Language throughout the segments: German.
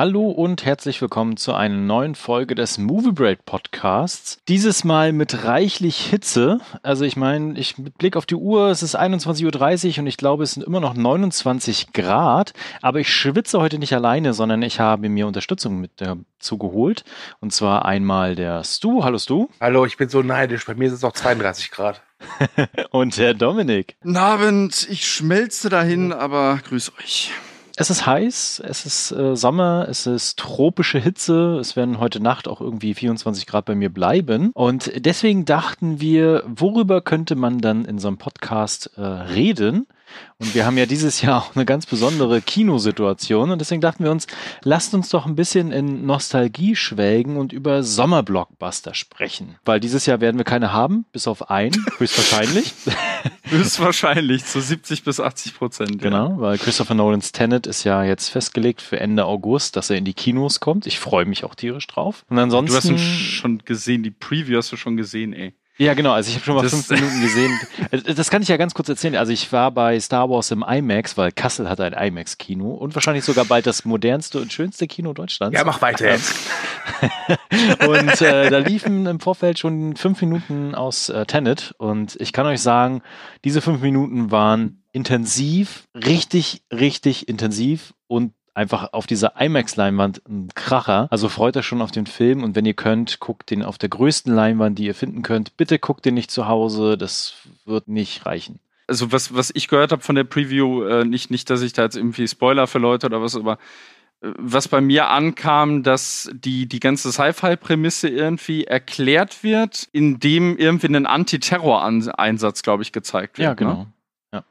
Hallo und herzlich willkommen zu einer neuen Folge des Movie Break Podcasts. Dieses Mal mit reichlich Hitze. Also ich meine, ich mit Blick auf die Uhr, es ist 21.30 Uhr und ich glaube, es sind immer noch 29 Grad. Aber ich schwitze heute nicht alleine, sondern ich habe mir Unterstützung mit dazu geholt. Und zwar einmal der Stu. Hallo Stu. Hallo, ich bin so neidisch. Bei mir ist es auch 32 Grad. und der Dominik. Guten Abend, ich schmelze dahin, aber grüß euch. Es ist heiß, es ist äh, Sommer, es ist tropische Hitze. Es werden heute Nacht auch irgendwie 24 Grad bei mir bleiben. Und deswegen dachten wir, worüber könnte man dann in so einem Podcast äh, reden? Und wir haben ja dieses Jahr auch eine ganz besondere Kinosituation und deswegen dachten wir uns, lasst uns doch ein bisschen in Nostalgie schwelgen und über Sommerblockbuster sprechen. Weil dieses Jahr werden wir keine haben, bis auf einen, höchstwahrscheinlich. höchstwahrscheinlich, zu 70 bis 80 Prozent. Genau, weil Christopher Nolans Tenet ist ja jetzt festgelegt für Ende August, dass er in die Kinos kommt. Ich freue mich auch tierisch drauf. Und ansonsten. Du hast ihn schon gesehen, die Preview hast du schon gesehen, ey. Ja, genau. Also ich habe schon mal das fünf Minuten gesehen. Das kann ich ja ganz kurz erzählen. Also ich war bei Star Wars im IMAX, weil Kassel hat ein IMAX-Kino und wahrscheinlich sogar bald das modernste und schönste Kino Deutschlands. Ja, mach weiter jetzt. und äh, da liefen im Vorfeld schon fünf Minuten aus äh, Tenet und ich kann euch sagen, diese fünf Minuten waren intensiv, richtig, richtig intensiv und einfach auf dieser IMAX-Leinwand ein Kracher. Also freut euch schon auf den Film und wenn ihr könnt, guckt den auf der größten Leinwand, die ihr finden könnt. Bitte guckt den nicht zu Hause, das wird nicht reichen. Also was, was ich gehört habe von der Preview, äh, nicht, nicht, dass ich da jetzt irgendwie Spoiler für Leute oder was, aber äh, was bei mir ankam, dass die, die ganze Sci-Fi-Prämisse irgendwie erklärt wird, indem irgendwie ein Antiterror-Einsatz, glaube ich, gezeigt wird. Ja, genau. Ne? Ja.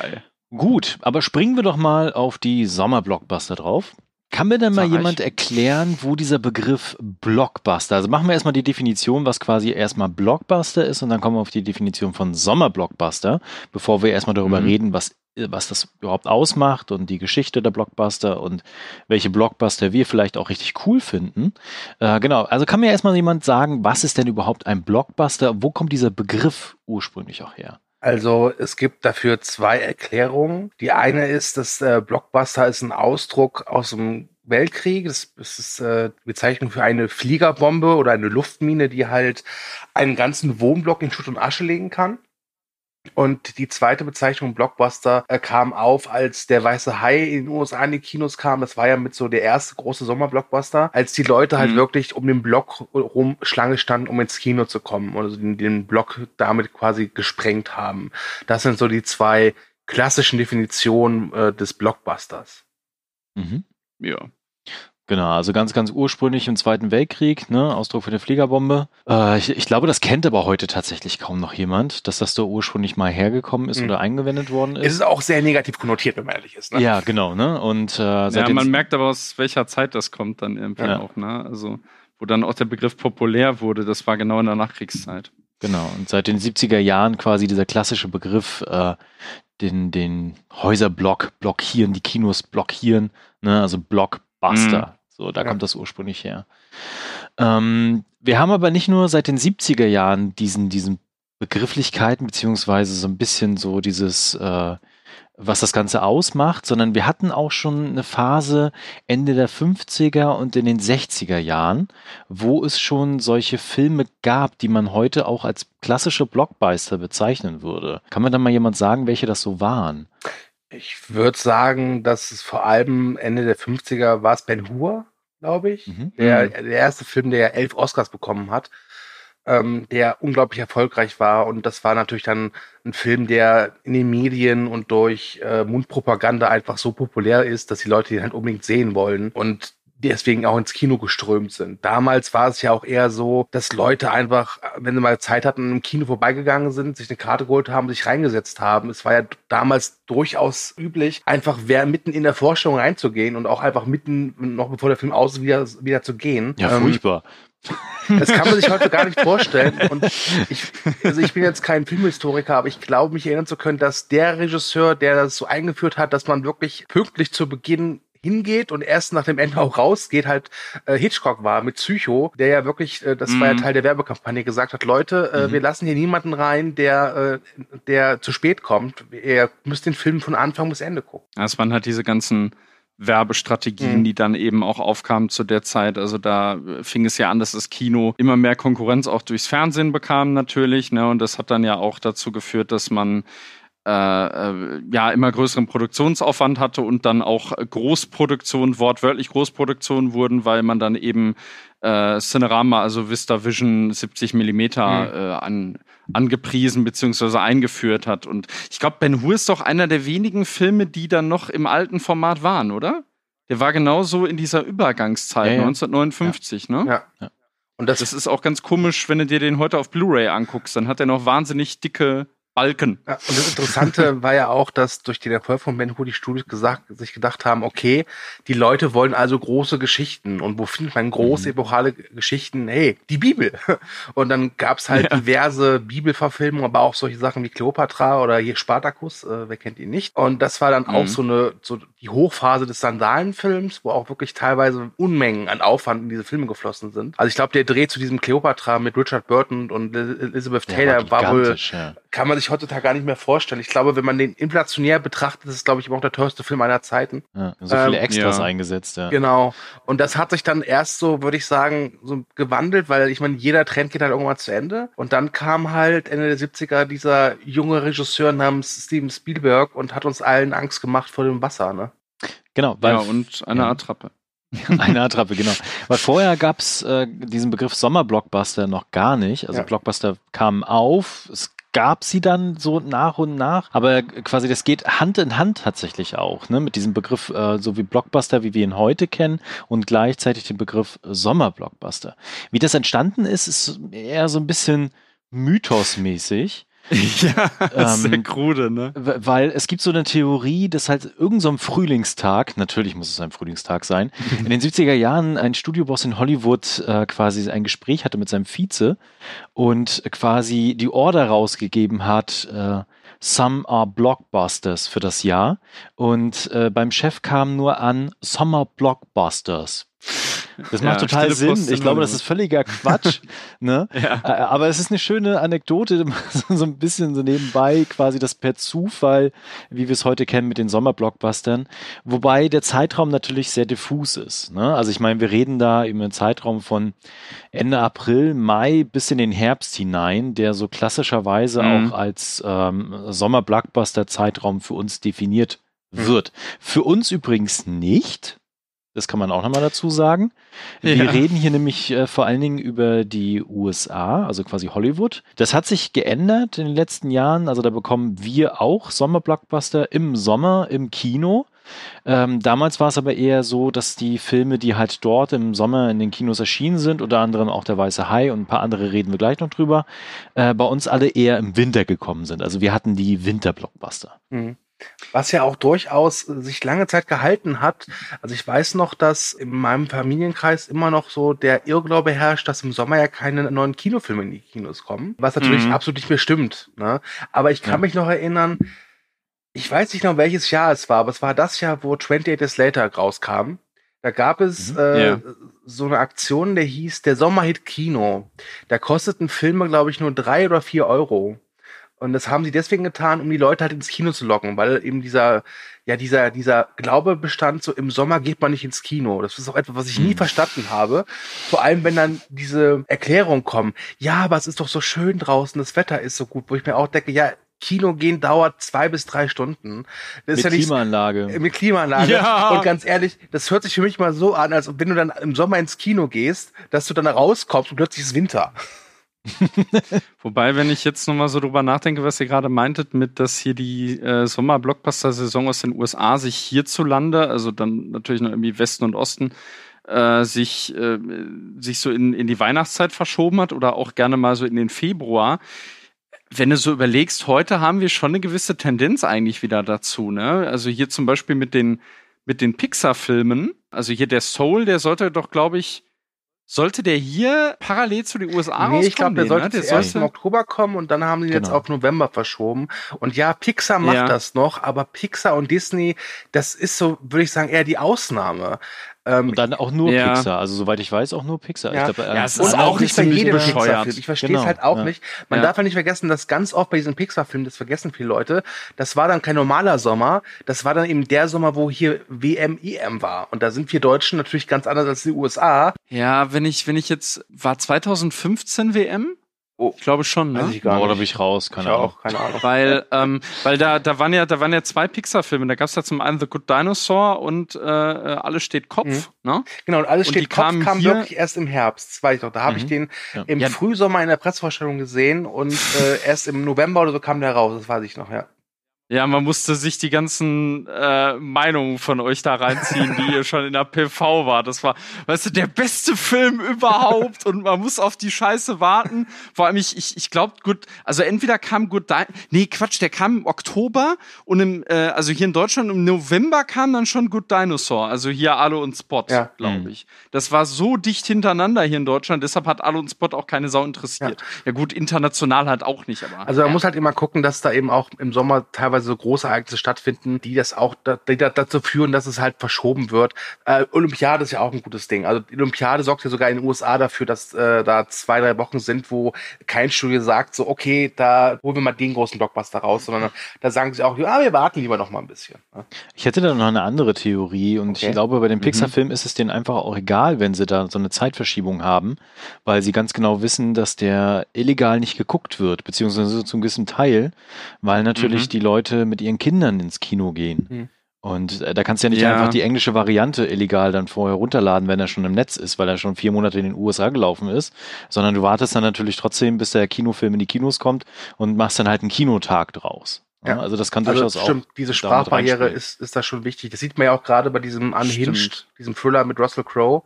Geil. Gut, aber springen wir doch mal auf die Sommerblockbuster drauf. Kann mir denn mal jemand erklären, wo dieser Begriff Blockbuster, also machen wir erstmal die Definition, was quasi erstmal Blockbuster ist und dann kommen wir auf die Definition von Sommerblockbuster, bevor wir erstmal darüber mhm. reden, was, was das überhaupt ausmacht und die Geschichte der Blockbuster und welche Blockbuster wir vielleicht auch richtig cool finden. Äh, genau, also kann mir erstmal jemand sagen, was ist denn überhaupt ein Blockbuster? Wo kommt dieser Begriff ursprünglich auch her? Also es gibt dafür zwei Erklärungen. Die eine ist, dass äh, Blockbuster ist ein Ausdruck aus dem Weltkrieg. Das, das ist äh, Bezeichnung für eine Fliegerbombe oder eine Luftmine, die halt einen ganzen Wohnblock in Schutt und Asche legen kann. Und die zweite Bezeichnung Blockbuster äh, kam auf, als der Weiße Hai in den USA in die Kinos kam. Das war ja mit so der erste große Sommerblockbuster, als die Leute halt mhm. wirklich um den Block rum Schlange standen, um ins Kino zu kommen. Also den, den Block damit quasi gesprengt haben. Das sind so die zwei klassischen Definitionen äh, des Blockbusters. Mhm. Ja. Genau, also ganz, ganz ursprünglich im Zweiten Weltkrieg, ne, Ausdruck für eine Fliegerbombe. Äh, ich, ich, glaube, das kennt aber heute tatsächlich kaum noch jemand, dass das da ursprünglich mal hergekommen ist mhm. oder eingewendet worden ist. Es ist auch sehr negativ konnotiert, wenn man ehrlich ist. Ne? Ja, genau, ne? Und äh, ja, man merkt aber, aus welcher Zeit das kommt dann irgendwie ja. auch, ne? Also, wo dann auch der Begriff populär wurde, das war genau in der Nachkriegszeit. Genau, und seit den 70er Jahren quasi dieser klassische Begriff, äh, den, den Häuserblock blockieren, die Kinos blockieren, ne? also Block Buster. Mhm. So, da ja. kommt das ursprünglich her. Ähm, wir haben aber nicht nur seit den 70er Jahren diesen, diesen Begrifflichkeiten, beziehungsweise so ein bisschen so dieses, äh, was das Ganze ausmacht, sondern wir hatten auch schon eine Phase Ende der 50er und in den 60er Jahren, wo es schon solche Filme gab, die man heute auch als klassische Blockbuster bezeichnen würde. Kann man da mal jemand sagen, welche das so waren? Ich würde sagen, dass es vor allem Ende der 50er war es Ben Hur, glaube ich. Mhm. Der, mhm. der erste Film, der elf Oscars bekommen hat, ähm, der unglaublich erfolgreich war. Und das war natürlich dann ein Film, der in den Medien und durch äh, Mundpropaganda einfach so populär ist, dass die Leute ihn halt unbedingt sehen wollen. Und deswegen auch ins Kino geströmt sind. Damals war es ja auch eher so, dass Leute einfach, wenn sie mal Zeit hatten, im Kino vorbeigegangen sind, sich eine Karte geholt haben, sich reingesetzt haben. Es war ja damals durchaus üblich, einfach wer mitten in der Vorstellung reinzugehen und auch einfach mitten, noch bevor der Film aus ist, wieder, wieder zu gehen. Ja, furchtbar. Das kann man sich heute gar nicht vorstellen. Und ich, also ich bin jetzt kein Filmhistoriker, aber ich glaube, mich erinnern zu können, dass der Regisseur, der das so eingeführt hat, dass man wirklich pünktlich zu Beginn hingeht und erst nach dem Ende auch rausgeht, halt äh, Hitchcock war mit Psycho, der ja wirklich, äh, das mhm. war ja mhm. Teil der Werbekampagne, gesagt hat, Leute, äh, mhm. wir lassen hier niemanden rein, der, äh, der zu spät kommt. Ihr müsst den Film von Anfang bis Ende gucken. Es waren halt diese ganzen Werbestrategien, mhm. die dann eben auch aufkamen zu der Zeit. Also da fing es ja an, dass das Kino immer mehr Konkurrenz auch durchs Fernsehen bekam natürlich. Ne? Und das hat dann ja auch dazu geführt, dass man äh, äh, ja immer größeren Produktionsaufwand hatte und dann auch Großproduktionen, wortwörtlich Großproduktionen wurden, weil man dann eben äh, Cinerama, also Vista Vision 70 Millimeter mhm. äh, an, angepriesen bzw. eingeführt hat. Und ich glaube, Ben Hur ist doch einer der wenigen Filme, die dann noch im alten Format waren, oder? Der war genauso in dieser Übergangszeit, ja, ja. 1959, ja. ne? Ja. Und das, das ist auch ganz komisch, wenn du dir den heute auf Blu-ray anguckst, dann hat er noch wahnsinnig dicke Balken. Ja, und das Interessante war ja auch, dass durch den Erfolg von Ben Hur die Studios gesagt, sich gedacht haben, okay, die Leute wollen also große Geschichten. Und wo findet man große, mhm. epochale Geschichten? Hey, die Bibel. Und dann gab's halt ja. diverse Bibelverfilmungen, aber auch solche Sachen wie Cleopatra oder hier Spartacus, äh, wer kennt ihn nicht. Und das war dann mhm. auch so eine, so die Hochphase des Sandalenfilms, wo auch wirklich teilweise Unmengen an Aufwand in diese Filme geflossen sind. Also ich glaube, der Dreh zu diesem Cleopatra mit Richard Burton und Elizabeth Taylor ja, war, war wohl, ja. Kann man sich heutzutage gar nicht mehr vorstellen. Ich glaube, wenn man den inflationär betrachtet, ist es, glaube ich, auch der teuerste Film aller Zeiten. Ja, so viele ähm, Extras ja. eingesetzt, ja. Genau. Und das hat sich dann erst so, würde ich sagen, so gewandelt, weil ich meine, jeder Trend geht halt irgendwann zu Ende. Und dann kam halt Ende der 70er dieser junge Regisseur namens Steven Spielberg und hat uns allen Angst gemacht vor dem Wasser, ne? Genau, weil, ja, und eine ja. Attrappe. Eine Attrappe, genau. Weil vorher gab es äh, diesen Begriff Sommerblockbuster noch gar nicht. Also ja. Blockbuster kamen auf, es gab sie dann so nach und nach. Aber quasi das geht Hand in Hand tatsächlich auch, ne? Mit diesem Begriff, äh, so wie Blockbuster, wie wir ihn heute kennen, und gleichzeitig den Begriff Sommerblockbuster. Wie das entstanden ist, ist eher so ein bisschen mythosmäßig. Ja, ähm, sehr krude, ne? Weil es gibt so eine Theorie, dass halt irgendein so Frühlingstag, natürlich muss es ein Frühlingstag sein, in den 70er Jahren ein Studioboss in Hollywood äh, quasi ein Gespräch hatte mit seinem Vize und quasi die Order rausgegeben hat, äh, Some are Blockbusters für das Jahr. Und äh, beim Chef kam nur an Summer Blockbusters. Das macht ja, total Sinn. Ich glaube, das ist völliger Quatsch. ne? ja. Aber es ist eine schöne Anekdote, so ein bisschen so nebenbei, quasi das per Zufall, wie wir es heute kennen mit den Sommerblockbustern. Wobei der Zeitraum natürlich sehr diffus ist. Ne? Also ich meine, wir reden da über einen Zeitraum von Ende April, Mai bis in den Herbst hinein, der so klassischerweise mhm. auch als ähm, Sommerblockbuster-Zeitraum für uns definiert mhm. wird. Für uns übrigens nicht. Das kann man auch nochmal dazu sagen. Wir ja. reden hier nämlich äh, vor allen Dingen über die USA, also quasi Hollywood. Das hat sich geändert in den letzten Jahren. Also da bekommen wir auch Sommerblockbuster im Sommer im Kino. Ähm, damals war es aber eher so, dass die Filme, die halt dort im Sommer in den Kinos erschienen sind, unter anderem auch der Weiße Hai und ein paar andere reden wir gleich noch drüber, äh, bei uns alle eher im Winter gekommen sind. Also wir hatten die Winterblockbuster. Mhm. Was ja auch durchaus äh, sich lange Zeit gehalten hat. Also ich weiß noch, dass in meinem Familienkreis immer noch so der Irrglaube herrscht, dass im Sommer ja keine neuen Kinofilme in die Kinos kommen. Was natürlich mhm. absolut nicht mehr stimmt. Ne? Aber ich kann ja. mich noch erinnern, ich weiß nicht noch, welches Jahr es war, aber es war das Jahr, wo 28 Days Later rauskam. Da gab es mhm. äh, ja. so eine Aktion, der hieß der Sommerhit Kino. Da kosteten Filme, glaube ich, nur drei oder vier Euro. Und das haben sie deswegen getan, um die Leute halt ins Kino zu locken, weil eben dieser, ja, dieser, dieser Glaube bestand, so im Sommer geht man nicht ins Kino. Das ist auch etwas, was ich nie hm. verstanden habe. Vor allem, wenn dann diese Erklärungen kommen, ja, aber es ist doch so schön draußen, das Wetter ist so gut, wo ich mir auch denke, ja, Kino gehen dauert zwei bis drei Stunden. Das mit ja nicht, Klimaanlage. Mit Klimaanlage. Ja. Und ganz ehrlich, das hört sich für mich mal so an, als wenn du dann im Sommer ins Kino gehst, dass du dann rauskommst und plötzlich ist Winter. Wobei, wenn ich jetzt nochmal so drüber nachdenke, was ihr gerade meintet, mit dass hier die äh, Sommer-Blockbuster-Saison aus den USA sich hierzulande, also dann natürlich noch irgendwie Westen und Osten, äh, sich, äh, sich so in, in die Weihnachtszeit verschoben hat oder auch gerne mal so in den Februar. Wenn du so überlegst, heute haben wir schon eine gewisse Tendenz eigentlich wieder dazu. Ne? Also hier zum Beispiel mit den, mit den Pixar-Filmen, also hier der Soul, der sollte doch, glaube ich, Sollte der hier parallel zu den USA Nee, ich glaube, der sollte ne? Der im Oktober kommen und dann haben sie jetzt Genau. auf November verschoben. Und ja, Pixar macht Ja. das noch, aber Pixar und Disney, das ist so, würde ich sagen, eher die Ausnahme. Ähm, Und dann auch nur Ja. Pixar. Also soweit ich weiß, auch nur Pixar. Ja. Ich glaub, äh, Ja, es und ist auch nicht bei jedem. Pixar-Film. Ich verstehe es Genau, halt auch ja. nicht. Man Ja. darf ja nicht vergessen, dass ganz oft bei diesen Pixar-Filmen, das vergessen viele Leute, das war dann kein normaler Sommer, das war dann eben der Sommer, wo hier WM, EM war. Und da sind wir Deutschen natürlich ganz anders als die USA. Ja, wenn ich, wenn ich jetzt, war 2015 WM? Oh. Ich glaube schon, ne? Weiß ich gar oh, da bin ich raus, keine ich Ahnung. auch, keine Ahnung. Weil, ähm, weil da, da waren ja, da waren ja zwei Pixar-Filme. Da gab es ja zum einen The Good Dinosaur und äh, äh, Alles steht Kopf. Ne? Genau, und alles Und steht Kopf kam hier- wirklich erst im Herbst, das weiß ich doch. Da habe ich Mhm. den Ja. im Ja. Frühsommer in der Pressevorstellung gesehen und äh, erst im November oder so kam der raus, das weiß ich noch, ja. Ja, man musste sich die ganzen äh, Meinungen von euch da reinziehen, die ihr schon in der PV war. Das war, weißt du, der beste Film überhaupt und man muss auf die Scheiße warten. Vor allem, ich, ich, ich glaube, gut, also entweder kam Good Di nee, Quatsch, der kam im Oktober und im, äh, also hier in Deutschland im November kam dann schon Good Dinosaur, also hier Alu und Spot, Ja. glaube Mhm. ich. Das war so dicht hintereinander hier in Deutschland, deshalb hat Alu und Spot auch keine Sau interessiert. Ja, gut, international halt auch nicht, aber. Also man muss halt immer gucken, dass da eben auch im Sommer teilweise so große Ereignisse stattfinden, die das auch die da, dazu führen, dass es halt verschoben wird. Äh, Olympiade ist ja auch ein gutes Ding. Also die Olympiade sorgt ja sogar in den USA dafür, dass äh, da zwei, drei Wochen sind, wo kein Studio sagt, so okay, da holen wir mal den großen Blockbuster raus, sondern da sagen sie auch, ja, wir warten lieber noch mal ein bisschen. ne? Ich hätte da noch eine andere Theorie und Okay. ich glaube, bei den Pixar-Filmen ist es denen einfach auch egal, wenn sie da so eine Zeitverschiebung haben, weil sie ganz genau wissen, dass der illegal nicht geguckt wird, beziehungsweise zum gewissen Teil, weil natürlich Mhm. die Leute mit ihren Kindern ins Kino gehen. Mhm. Und äh, da kannst du ja nicht Ja. einfach die englische Variante illegal dann vorher runterladen, wenn er schon im Netz ist, weil er schon vier Monate in den USA gelaufen ist, sondern du wartest dann natürlich trotzdem, bis der Kinofilm in die Kinos kommt und machst dann halt einen Kinotag draus. Ja, also das kann Also durchaus stimmt, auch. diese Sprachbarriere ist, ist da schon wichtig. Das sieht man ja auch gerade bei diesem Unhinged, Stimmt. diesem Thriller mit Russell Crowe,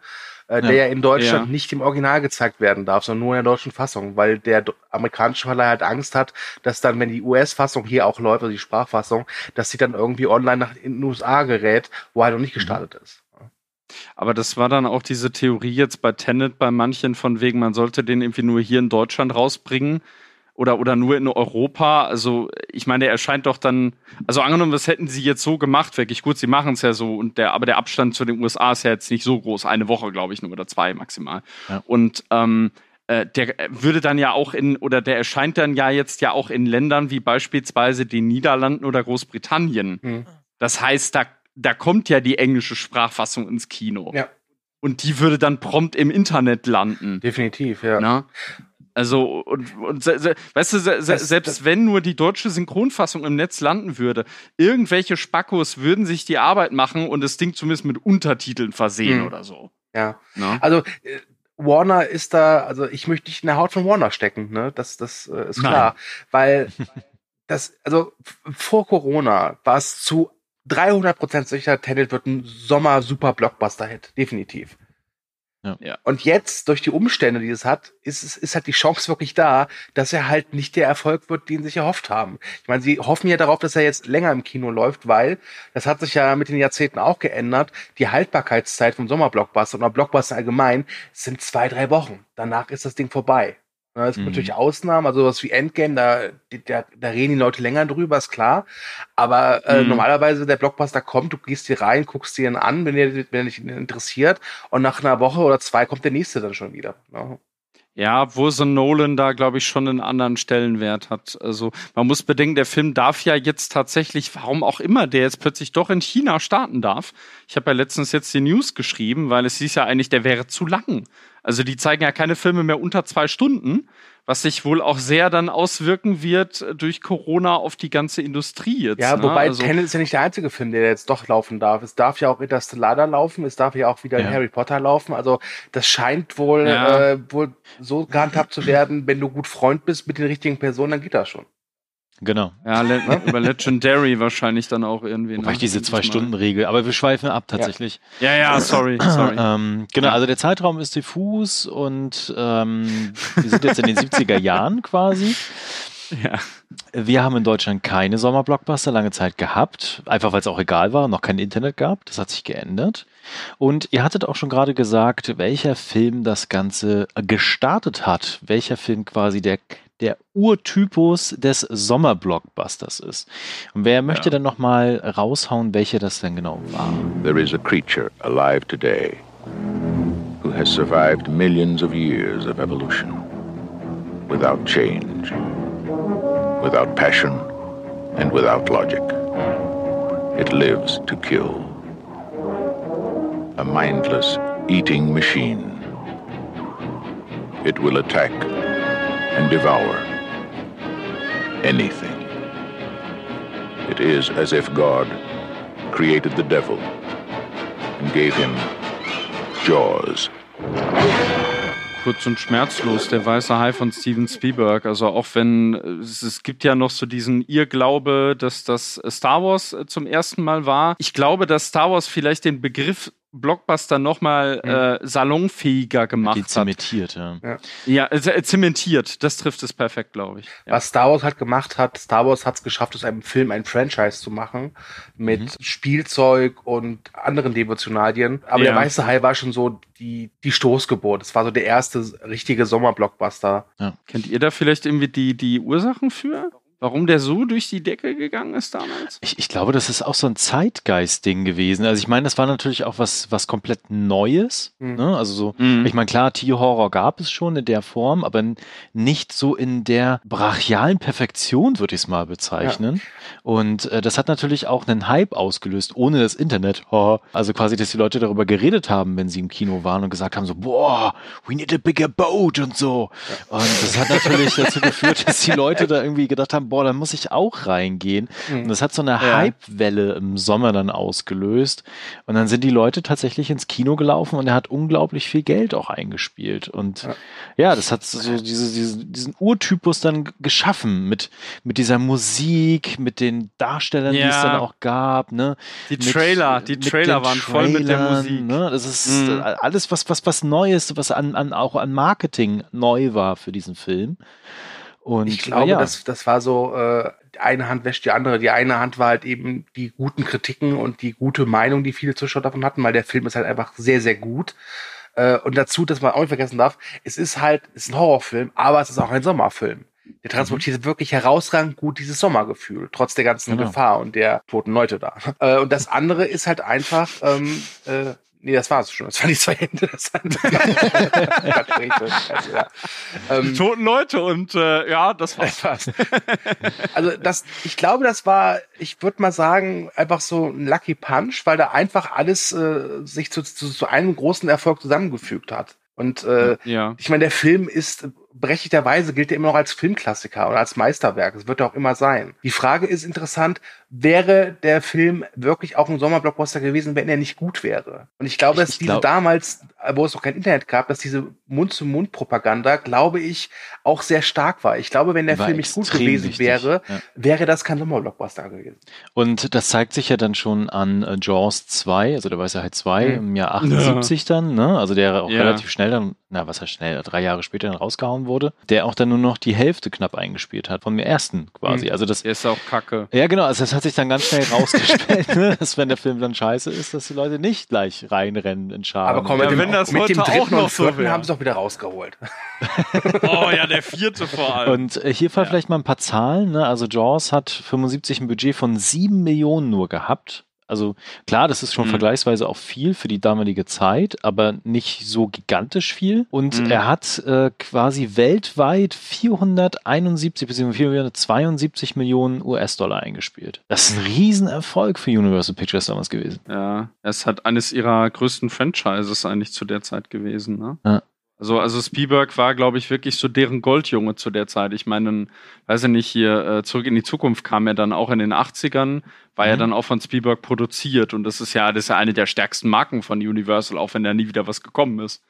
äh, der Ja. in Deutschland Ja. nicht im Original gezeigt werden darf, sondern nur in der deutschen Fassung, weil der amerikanische Verleih halt Angst hat, dass dann, wenn die US-Fassung hier auch läuft, also die Sprachfassung, dass sie dann irgendwie online nach in den USA gerät, wo halt noch nicht gestartet ist. Aber das war dann auch diese Theorie jetzt bei Tenet bei manchen von wegen, man sollte den irgendwie nur hier in Deutschland rausbringen oder, oder nur in Europa. Also ich meine, der erscheint doch dann, also angenommen, das hätten sie jetzt so gemacht, wirklich gut, sie machen es ja so, und der, aber der Abstand zu den USA ist ja jetzt nicht so groß, eine Woche, glaube ich, nur oder zwei maximal. Ja. Und ähm, äh, der würde dann ja auch in, oder der erscheint dann ja jetzt ja auch in Ländern wie beispielsweise den Niederlanden oder Großbritannien. Mhm. Das heißt, da, da kommt ja die englische Sprachfassung ins Kino. Ja. Und die würde dann prompt im Internet landen. Definitiv, ja. Ne? Also, und, und se, se, weißt du, se, Das- selbst das- wenn nur die deutsche Synchronfassung im Netz landen würde, irgendwelche Spackos würden sich die Arbeit machen und das Ding zumindest mit Untertiteln versehen Mhm. oder so. ja. Ne? Also äh, Warner ist da, also ich möchte nicht in der Haut von Warner stecken, ne? Das, das äh, ist Nein. klar. Weil das, also vor Corona war es zu 300% sicher, Tenet wird ein Sommer-Super-Blockbuster-Hit. Definitiv. Ja. Und jetzt, durch die Umstände, die es hat, ist, es- ist halt die Chance wirklich da, dass er halt nicht der Erfolg wird, den sie sich erhofft haben. Ich meine, sie hoffen ja darauf, dass er jetzt länger im Kino läuft, weil das hat sich ja mit den Jahrzehnten auch geändert. Die Haltbarkeitszeit vom Sommerblockbuster oder Blockbuster allgemein sind zwei, drei Wochen. Danach ist das Ding vorbei. Ja, Es gibt Mhm. natürlich Ausnahmen, also was wie Endgame, da, da, da reden die Leute länger drüber, ist klar. Aber äh, Mhm. normalerweise der Blockbuster kommt, du gehst hier rein, guckst dir ihn an, wenn dir, wenn dich interessiert, und nach einer Woche oder zwei kommt der nächste dann schon wieder. Ja. Ja, wo so Nolan da, glaube ich, schon einen anderen Stellenwert hat. Also man muss bedenken, der Film darf ja jetzt tatsächlich, warum auch immer, der jetzt plötzlich doch in China starten darf. Ich habe ja letztens jetzt die News geschrieben, weil es hieß ja eigentlich, der wäre zu lang. Also die zeigen ja keine Filme mehr unter zwei Stunden, was sich wohl auch sehr dann auswirken wird durch Corona auf die ganze Industrie jetzt. Ja, ne? wobei also, Tenet ist ja nicht der einzige Film, der jetzt doch laufen darf. Es darf ja auch Interstellar da laufen, es darf ja auch wieder Ja. Harry Potter laufen. Also das scheint wohl, Ja. äh, wohl so gehandhabt zu werden, wenn du gut Freund bist mit den richtigen Personen, dann geht das schon. Genau. ja, Le über Legendary wahrscheinlich dann auch irgendwie. Wobei ne? ich diese Denke mal. Zwei-Stunden-Regel, aber wir schweifen ab tatsächlich. Ja, ja, sorry, sorry. Ähm, genau, Ja. also der Zeitraum ist diffus und ähm, wir sind jetzt in den 70er Jahren quasi. Ja. Wir haben in Deutschland keine Sommerblockbuster lange Zeit gehabt, einfach weil es auch egal war, noch kein Internet gab. Das hat sich geändert. Und ihr hattet auch schon gerade gesagt, welcher Film das Ganze gestartet hat, welcher Film quasi der, der Urtypus des Sommerblockbusters ist. Und wer möchte ja. dann nochmal raushauen, welcher das denn genau war? There is a creature alive today who has survived millions of years of evolution without change. without passion, and without logic. It lives to kill. A mindless eating machine. It will attack and devour anything. It is as if God created the devil and gave him jaws. kurz und schmerzlos, der weiße Hai von Steven Spielberg. Also auch wenn es, es, gibt ja noch so diesen Irrglaube, dass das Star Wars äh, zum ersten Mal war. Ich glaube, dass Star Wars vielleicht den Begriff Blockbuster nochmal mhm. äh, salonfähiger gemacht Die zementiert, hat. Ja, ja äh, zementiert, das trifft es perfekt, glaube ich. Ja. Was Star Wars halt gemacht hat, Star Wars hat es geschafft, aus einem Film ein Franchise zu machen mit mhm. Spielzeug und anderen Devotionalien. Aber ja. der Weiße Hai war schon so die, die Stoßgeburt. Es war so der erste richtige Sommerblockbuster. Ja. Kennt ihr da vielleicht irgendwie die, die Ursachen für? Warum der so durch die Decke gegangen ist damals? Ich, ich glaube, das ist auch so ein Zeitgeist-Ding gewesen. Also ich meine, das war natürlich auch was, was komplett Neues. Mhm. Ne? Also so, mhm. ich meine, klar, Tierhorror gab es schon in der Form, aber nicht so in der brachialen Perfektion, würde ich es mal bezeichnen. Ja. Und äh, das hat natürlich auch einen Hype ausgelöst, ohne das Internet. Oh. Also quasi, dass die Leute darüber geredet haben, wenn sie im Kino waren und gesagt haben so, boah, we need a bigger boat und so. Ja. Und das hat natürlich dazu geführt, dass die Leute da irgendwie gedacht haben, boah, da muss ich auch reingehen. Mhm. Und das hat so eine ja. Hype-Welle im Sommer dann ausgelöst. Und dann sind die Leute tatsächlich ins Kino gelaufen und er hat unglaublich viel Geld auch eingespielt. Und ja, ja das hat so diese, diese, diesen Urtypus dann geschaffen mit, mit dieser Musik, mit den Darstellern, ja. die es dann auch gab. Ne? Die Trailer, mit, die Trailer waren voll mit der Musik. Ne? Das ist mhm. alles, was, was, was Neues, was an, an, auch an Marketing neu war für diesen Film. Und, ich glaube, ja. das, das war so, äh, eine Hand wäscht die andere. Die eine Hand war halt eben die guten Kritiken und die gute Meinung, die viele Zuschauer davon hatten, weil der Film ist halt einfach sehr, sehr gut. Äh, und dazu, dass man auch nicht vergessen darf, es ist halt, es ist ein Horrorfilm, aber es ist auch ein Sommerfilm. Der transportiert mhm. wirklich herausragend gut dieses Sommergefühl, trotz der ganzen genau. Gefahr und der toten Leute da. Äh, und das andere ist halt einfach, ähm, äh, Nee, das war es schon. Das waren die zwei Hände. Das also, ja. ähm, die toten Leute und äh, ja, das war's. Das also das, ich glaube, das war, ich würde mal sagen, einfach so ein Lucky Punch, weil da einfach alles äh, sich zu, zu, zu einem großen Erfolg zusammengefügt hat. Und äh, ja. ich meine, der Film ist berechtigterweise gilt er immer noch als Filmklassiker oder als Meisterwerk. Das wird er auch immer sein. Die Frage ist interessant, wäre der Film wirklich auch ein Sommerblockbuster gewesen, wenn er nicht gut wäre? Und ich glaube, dass ich diese glaub... damals, wo es noch kein Internet gab, dass diese Mund-zu-Mund-Propaganda, glaube ich, auch sehr stark war. Ich glaube, wenn der war Film nicht gut gewesen wichtig. wäre, ja. wäre das kein Sommerblockbuster gewesen. Und das zeigt sich ja dann schon an äh, Jaws 2, also der Weiße Hai 2 mhm. im Jahr 78 ja. dann, ne? Also der auch ja. relativ schnell dann, na, was heißt schnell, drei Jahre später dann rausgehauen wurde, der auch dann nur noch die Hälfte knapp eingespielt hat, vom ersten quasi. Mhm. Also das ist auch kacke. Ja, genau, also das hat sich dann ganz schnell rausgestellt, ne? dass wenn der Film dann scheiße ist, dass die Leute nicht gleich reinrennen in Scharen. Aber komm, ja, wenn das mit dem dritten und vierten so haben sie doch wieder rausgeholt. oh ja, der vierte vor allem. Und äh, hier ja. vielleicht mal ein paar Zahlen. Ne? Also Jaws hat 75 ein Budget von 7 Millionen nur gehabt. Also klar, das ist schon mhm. vergleichsweise auch viel für die damalige Zeit, aber nicht so gigantisch viel. Und mhm. er hat äh, quasi weltweit 471 bzw. 472 Millionen US-Dollar eingespielt. Das ist ein Riesenerfolg für Universal Pictures damals gewesen. Ja, es hat eines ihrer größten Franchises eigentlich zu der Zeit gewesen. Ne? Ja. Also, also Spielberg war, glaube ich, wirklich so deren Goldjunge zu der Zeit. Ich meine, weiß ich nicht, hier äh, zurück in die Zukunft kam er dann auch in den 80ern, war mhm. ja dann auch von Spielberg produziert und das ist ja, das ist ja eine der stärksten Marken von Universal, auch wenn da nie wieder was gekommen ist.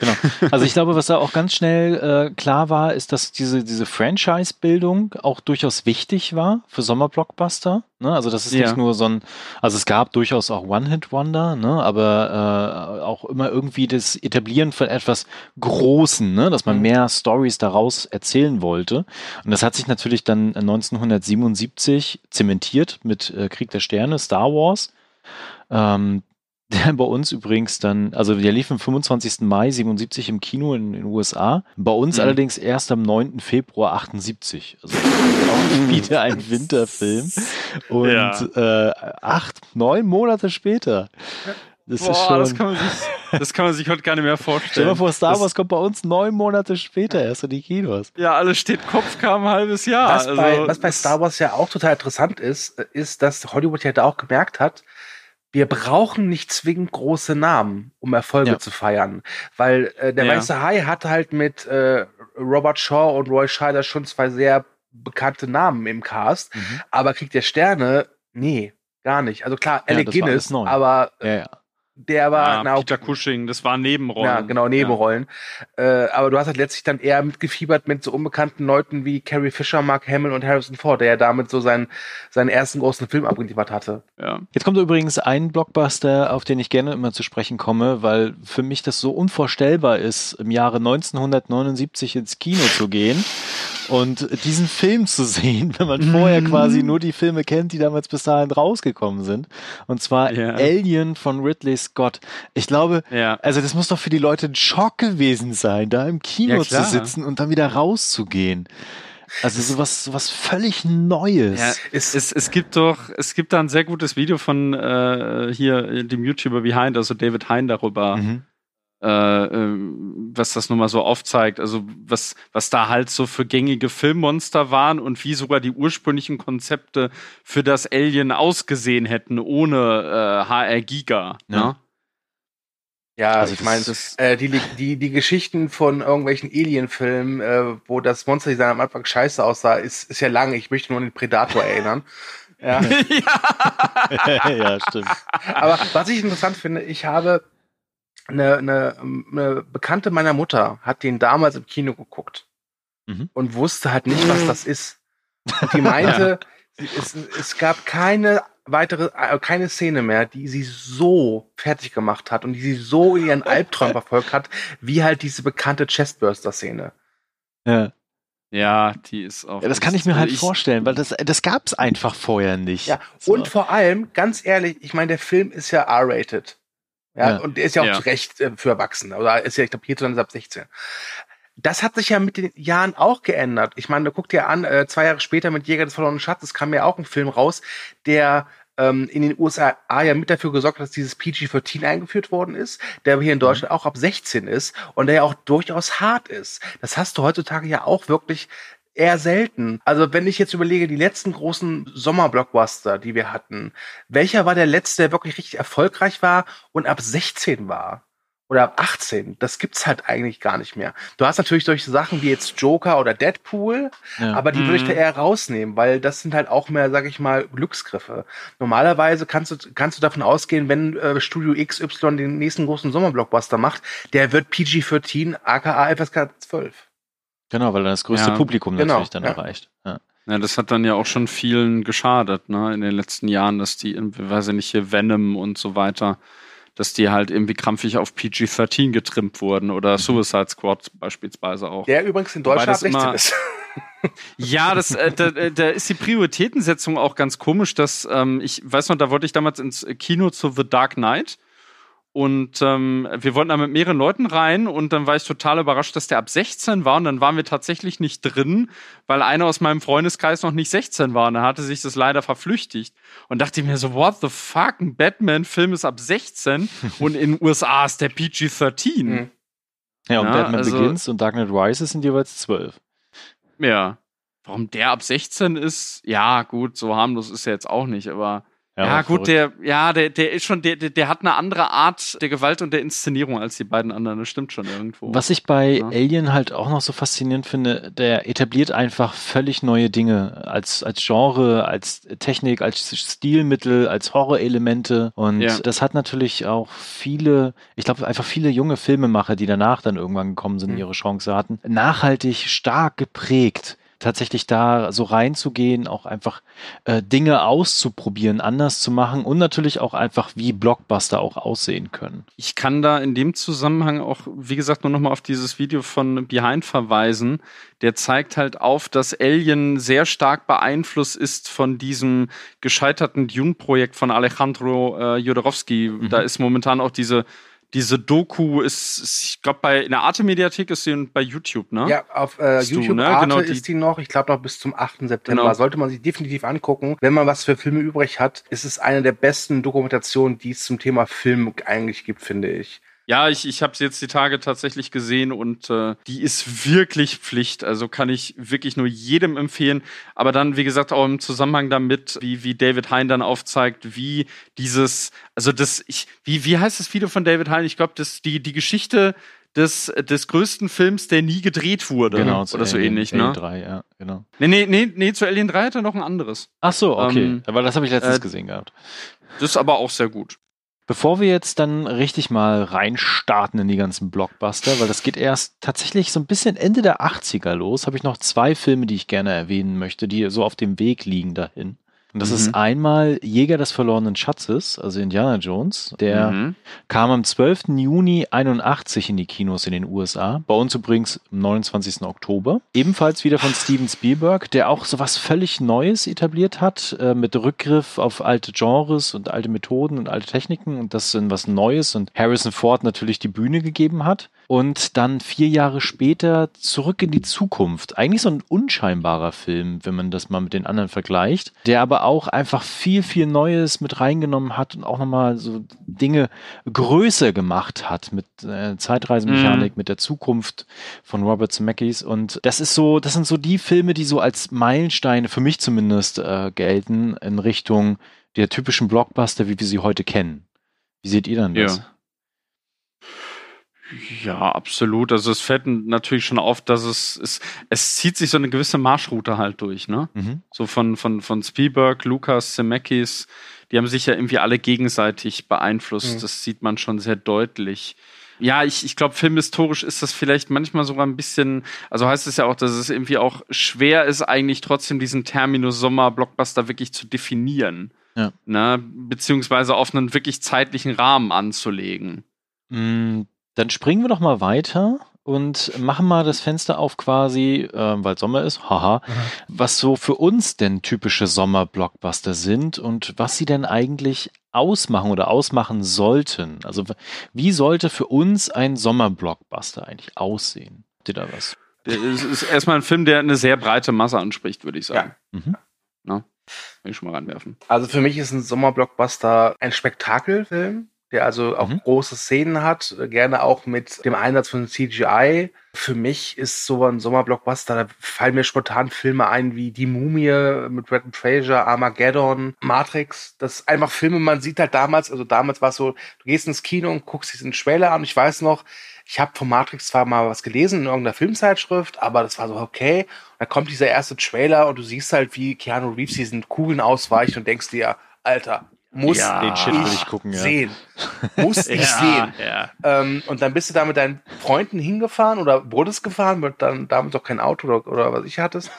Genau. Also ich glaube, was da auch ganz schnell äh, klar war, ist, dass diese, diese Franchise-Bildung auch durchaus wichtig war für Sommerblockbuster. Ne? Also das ist Ja. nicht nur so ein, also es gab durchaus auch One-Hit-Wonder, ne? aber äh, auch immer irgendwie das Etablieren von etwas Großen, ne? dass man Mhm. mehr Stories daraus erzählen wollte. Und das hat sich natürlich dann 1977 zementiert mit äh, Krieg der Sterne, Star Wars. Ähm, der bei uns übrigens dann, also der lief am 25. Mai 77 im Kino in den USA. Bei uns Mhm. allerdings erst am 9. Februar 78. Also auch wieder ein Winterfilm. Und äh, acht, neun Monate später. Das ist Boah, schon. das kann, man sich, das kann man sich heute gar nicht mehr vorstellen. Stell dir mal vor, Star Das- Wars kommt bei uns neun Monate später erst in die Kinos. Ja, alles steht Kopf, kam ein halbes Jahr. Was, bei, Also, was bei das- Star Wars ja auch total interessant ist, ist, dass Hollywood ja da auch gemerkt hat, wir brauchen nicht zwingend große Namen, um Erfolge Ja. zu feiern. Weil äh, der Ja. Weiße Hai hat halt mit äh, Robert Shaw und Roy Scheider schon zwei sehr bekannte Namen im Cast. Mhm. Aber Krieg der Sterne, nee, gar nicht. Also klar, Ja, Alec das alles Guinness, aber Ja, ja. Der war, ja, na, Peter Cushing, das waren Nebenrollen. ja, genau, Nebenrollen. Äh, aber du hast halt letztlich dann eher mitgefiebert mit so unbekannten Leuten wie Carrie Fisher, Mark Hamill und Harrison Ford, der ja damit so seinen, seinen ersten großen Film abgeliefert hatte. Ja. ja. Jetzt kommt übrigens ein Blockbuster, auf den ich gerne immer zu sprechen komme, weil für mich das so unvorstellbar ist, im Jahre 1979 ins Kino zu gehen und diesen Film zu sehen, wenn man vorher quasi nur die Filme kennt, die damals bis dahin rausgekommen sind. Und zwar Ja. Alien von Ridley Scott. Ich glaube, Ja. also das muss doch für die Leute ein Schock gewesen sein, da im Kino Ja, zu sitzen und dann wieder rauszugehen. Also sowas, sowas völlig Neues. Ja, Ist- es, es gibt doch, es gibt da ein sehr gutes Video von äh, hier dem YouTuber Behind, also David Hein darüber, Mhm. Äh, ähm, was das nun mal so aufzeigt. Also was, was da halt so für gängige Filmmonster waren und wie sogar die ursprünglichen Konzepte für das Alien ausgesehen hätten ohne äh, HR Giga. Ja. Ne? Ja, Also ich meine, äh, die, die, die Geschichten von irgendwelchen Alien-Filmen, äh, wo das Monsterdesign am Anfang scheiße aussah, ist, ist ja lang. Ich möchte nur an den Predator erinnern. Ja. ja, stimmt. Aber was ich interessant finde, ich habe eine, eine, eine Bekannte meiner Mutter hat den damals im Kino geguckt Mhm. und wusste halt nicht, was das ist. Und die meinte, es, es gab keine weitere, äh, keine Szene mehr, die sie so fertig gemacht hat und die sie so in ihren Albträumen verfolgt hat, wie halt diese bekannte Chestburster-Szene. Ja. Ja, die ist auch. Ja, das kann ich mir halt ich, vorstellen, weil das, das gab es einfach vorher nicht. Ja, So. und vor allem, ganz ehrlich, ich meine, der Film ist ja R-rated. Ja, Ja. und der ist ja auch Ja. zu Recht äh, für Erwachsene. Oder ist ja, ich glaube, hierzulande ist ab 16. Das hat sich ja mit den Jahren auch geändert. Ich meine, guck dir an, äh, zwei Jahre später mit Jäger des verlorenen Schatzes kam ja auch ein Film raus, der ähm, in den USA ja mit dafür gesorgt hat, dass dieses PG-13 eingeführt worden ist, der hier in Deutschland auch ab 16 ist und der ja auch durchaus hart ist. Das hast du heutzutage ja auch wirklich eher selten. Also wenn ich jetzt überlege, die letzten großen Sommerblockbuster, die wir hatten, welcher war der letzte, der wirklich richtig erfolgreich war und ab 16 war? Oder ab 18? Das gibt's halt eigentlich gar nicht mehr. Du hast natürlich solche Sachen wie jetzt Joker oder Deadpool, Ja. aber die würde ich Mhm. da eher rausnehmen, weil das sind halt auch mehr, sag ich mal, Glücksgriffe. Normalerweise kannst du, kannst du davon ausgehen, wenn äh, Studio XY den nächsten großen Sommerblockbuster macht, der wird PG-13, aka FSK 12. Genau, weil dann das größte Ja, Publikum genau, natürlich dann ja. erreicht. Ja. Ja, das hat dann ja auch schon vielen geschadet, ne, in den letzten Jahren, dass die, irgendwie, weiß ich nicht, hier Venom und so weiter, dass die halt irgendwie krampfig auf PG-13 getrimmt wurden oder Suicide Squad beispielsweise auch. Der übrigens in Deutschland ab das 16 immer- ist. Ja, das, äh, da, äh, da ist die Prioritätensetzung auch ganz komisch, dass ähm, ich weiß noch, da wollte ich damals ins Kino zu The Dark Knight und ähm, wir wollten da mit mehreren Leuten rein und dann war ich total überrascht, dass der ab 16 war und dann waren wir tatsächlich nicht drin, weil einer aus meinem Freundeskreis noch nicht 16 war und da hatte sich das leider verflüchtigt und dachte ich mir so, what the fuck, ein Batman-Film ist ab 16 und in den USA ist der PG-13. Mhm. Ja, und Ja, Batman also- Begins und Dark Knight Rises sind jeweils zwölf. Ja. Warum der ab 16 ist, ja, gut, so harmlos ist er jetzt auch nicht, aber ja, aber gut, verrückt. der, ja, der, der ist schon, der, der, der hat eine andere Art der Gewalt und der Inszenierung als die beiden anderen, das stimmt schon irgendwo. Was ich bei Ja. Alien halt auch noch so faszinierend finde, der etabliert einfach völlig neue Dinge als, als Genre, als Technik, als Stilmittel, als Horrorelemente. Und Ja. das hat natürlich auch viele, ich glaube einfach viele junge Filmemacher, die danach dann irgendwann gekommen sind, Mhm. ihre Chance hatten, nachhaltig stark geprägt. Tatsächlich da so reinzugehen, auch einfach äh, Dinge auszuprobieren, anders zu machen und natürlich auch einfach wie Blockbuster auch aussehen können. Ich kann da in dem Zusammenhang auch, wie gesagt, nur nochmal auf dieses Video von Behind verweisen. Der zeigt halt auf, dass Alien sehr stark beeinflusst ist von diesem gescheiterten Dune-Projekt von Alejandro äh, Jodorowsky. Mhm. Da ist momentan auch diese diese Doku ist, ich glaube, bei in der Arte-Mediathek ist sie bei YouTube, ne? Ja, auf äh, YouTube du, ne? Arte genau, die, ist die noch, ich glaube noch bis zum 8. September. Genau. Sollte man sich definitiv angucken. Wenn man was für Filme übrig hat, ist es eine der besten Dokumentationen, die es zum Thema Film eigentlich gibt, finde ich. Ja, ich, ich habe sie jetzt die Tage tatsächlich gesehen und äh, die ist wirklich Pflicht. Also kann ich wirklich nur jedem empfehlen. Aber dann, wie gesagt, auch im Zusammenhang damit, wie, wie David Hein dann aufzeigt, wie dieses, also das, ich, wie, wie heißt das Video von David Hein? Ich glaube, das die, die Geschichte des, des größten Films, der nie gedreht wurde. Genau, oder so Alien, ähnlich, Alien ne? 3, ja, genau. Nee, nee, nee, nee, zu Alien 3 hat er noch ein anderes. Ach so, okay. Ähm, aber das habe ich letztens äh, gesehen gehabt. Das ist aber auch sehr gut. Bevor wir jetzt dann richtig mal reinstarten in die ganzen Blockbuster, weil das geht erst tatsächlich so ein bisschen Ende der 80er los, habe ich noch zwei Filme, die ich gerne erwähnen möchte, die so auf dem Weg liegen dahin. Und das mhm. ist einmal Jäger des verlorenen Schatzes, also Indiana Jones. Der mhm. kam am 12. Juni 81 in die Kinos in den USA. Bei uns übrigens am 29. Oktober. Ebenfalls wieder von Steven Spielberg, der auch so was völlig Neues etabliert hat, äh, mit Rückgriff auf alte Genres und alte Methoden und alte Techniken und das in was Neues und Harrison Ford natürlich die Bühne gegeben hat und dann vier Jahre später zurück in die Zukunft. Eigentlich so ein unscheinbarer Film, wenn man das mal mit den anderen vergleicht, der aber auch einfach viel, viel Neues mit reingenommen hat und auch nochmal so Dinge größer gemacht hat mit äh, Zeitreisemechanik, mhm. mit der Zukunft von Robert Zemeckis. Und das ist so, das sind so die Filme, die so als Meilensteine für mich zumindest äh, gelten in Richtung der typischen Blockbuster, wie wir sie heute kennen. Wie seht ihr dann das? Ja. Ja, absolut. Also es fällt natürlich schon auf, dass es, es, es zieht sich so eine gewisse Marschroute halt durch, ne? Mhm. So von, von, von Spielberg, Lucas, Zemeckis, die haben sich ja irgendwie alle gegenseitig beeinflusst. Mhm. Das sieht man schon sehr deutlich. Ja, ich, ich glaube, filmhistorisch ist das vielleicht manchmal sogar ein bisschen, also heißt es ja auch, dass es irgendwie auch schwer ist, eigentlich trotzdem diesen Terminus Sommer-Blockbuster wirklich zu definieren. Ja. Ne? Beziehungsweise auf einen wirklich zeitlichen Rahmen anzulegen. Mm dann springen wir doch mal weiter und machen mal das Fenster auf quasi, äh, weil Sommer ist, haha, mhm. was so für uns denn typische Sommer-Blockbuster sind und was sie denn eigentlich ausmachen oder ausmachen sollten. Also wie sollte für uns ein Sommer-Blockbuster eigentlich aussehen? Habt ihr da was? Es ist erstmal ein Film, der eine sehr breite Masse anspricht, würde ich sagen. Ja. Mhm. Na, will ich schon mal reinwerfen. Also für mich ist ein Sommerblockbuster ein Spektakelfilm der also auch mhm. große Szenen hat, gerne auch mit dem Einsatz von CGI. Für mich ist so ein Sommerblockbuster, da fallen mir spontan Filme ein wie Die Mumie mit Bretton Fraser, Armageddon, Matrix. Das ist einfach Filme, man sieht halt damals, also damals war es so, du gehst ins Kino und guckst diesen Trailer an. Ich weiß noch, ich habe von Matrix zwar mal was gelesen in irgendeiner Filmzeitschrift, aber das war so okay. Und dann kommt dieser erste Trailer und du siehst halt, wie Keanu Reeves diesen Kugeln ausweicht und denkst dir, Alter, muss ja, den Shit will ich gucken, ja. sehen. Muss ich ja, sehen. Ja. Ähm, und dann bist du da mit deinen Freunden hingefahren oder wurdest gefahren, mit dann damals auch kein Auto oder, oder was ich hattest.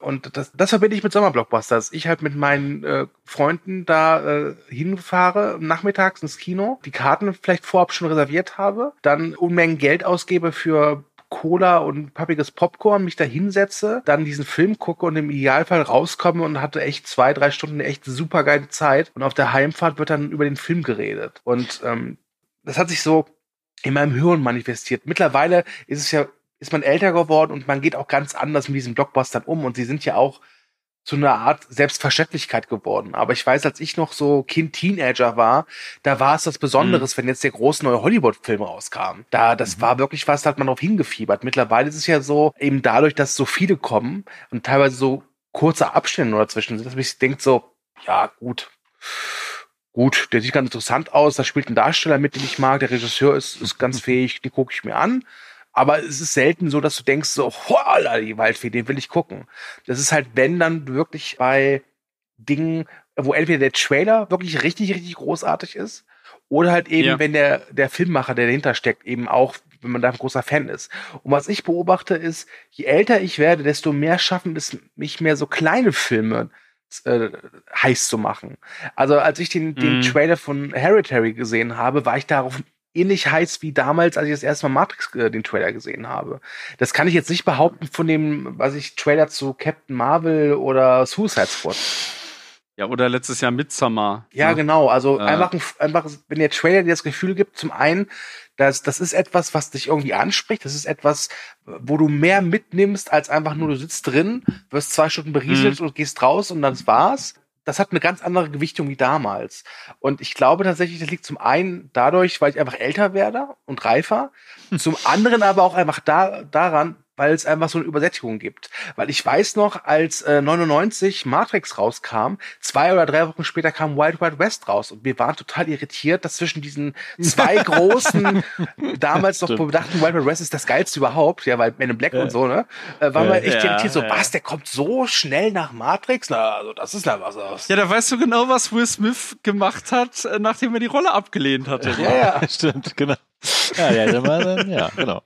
Und das, das verbinde ich mit Sommerblockbusters. Ich halt mit meinen äh, Freunden da äh, hinfahre, nachmittags ins Kino, die Karten vielleicht vorab schon reserviert habe, dann Unmengen Geld ausgebe für Cola und pappiges Popcorn, mich da hinsetze, dann diesen Film gucke und im Idealfall rauskomme und hatte echt zwei, drei Stunden echt super geile Zeit. Und auf der Heimfahrt wird dann über den Film geredet. Und ähm, das hat sich so in meinem Hirn manifestiert. Mittlerweile ist es ja, ist man älter geworden und man geht auch ganz anders mit diesen Blockbustern um. Und sie sind ja auch zu einer Art Selbstverständlichkeit geworden. Aber ich weiß, als ich noch so Kind Teenager war, da war es das Besonderes, mhm. wenn jetzt der große neue Hollywood-Film rauskam. Da, das mhm. war wirklich was, da hat man drauf hingefiebert. Mittlerweile ist es ja so, eben dadurch, dass so viele kommen und teilweise so kurze Abstände dazwischen sind, dass man sich denkt so, ja, gut. Gut, der sieht ganz interessant aus, da spielt ein Darsteller mit, den ich mag, der Regisseur ist, ist ganz fähig, die gucke ich mir an. Aber es ist selten so, dass du denkst so, holla, die Waldfee, den will ich gucken. Das ist halt, wenn dann wirklich bei Dingen, wo entweder der Trailer wirklich richtig, richtig großartig ist Oder halt eben, ja. wenn der, der Filmmacher, der dahinter steckt, eben auch, wenn man da ein großer Fan ist. Und was ich beobachte ist, je älter ich werde, desto mehr schaffen es mich mehr so kleine Filme äh, heiß zu machen. Also als ich den, den mhm. Trailer von Hereditary gesehen habe, war ich darauf ähnlich heiß wie damals, als ich das erste Mal Matrix äh, den Trailer gesehen habe. Das kann ich jetzt nicht behaupten von dem, was ich Trailer zu Captain Marvel oder Suicide Squad. Ja, oder letztes Jahr Midsommar. Ja, ne? genau. Also äh. einfach, einfach, wenn der Trailer dir das Gefühl gibt, zum einen, dass das ist etwas, was dich irgendwie anspricht. Das ist etwas, wo du mehr mitnimmst, als einfach nur du sitzt drin, wirst zwei Stunden berieselt mhm. und gehst raus und dann war's das hat eine ganz andere Gewichtung wie damals. Und ich glaube tatsächlich, das liegt zum einen dadurch, weil ich einfach älter werde und reifer, zum anderen aber auch einfach da, daran, weil es einfach so eine Übersättigung gibt. Weil ich weiß noch, als äh, 99 Matrix rauskam, zwei oder drei Wochen später kam Wild Wild West raus und wir waren total irritiert, dass zwischen diesen zwei großen, damals noch bedachten Wild Wild West ist das geilste überhaupt, ja, weil Men in Black ja. und so, ne, äh, waren wir echt ja, irritiert, so, ja. was, der kommt so schnell nach Matrix? Na, also das ist ja was aus. Ja, da weißt du genau, was Will Smith gemacht hat, äh, nachdem er die Rolle abgelehnt hatte. Ja, ja. stimmt, genau. Ja, ja, ja, genau.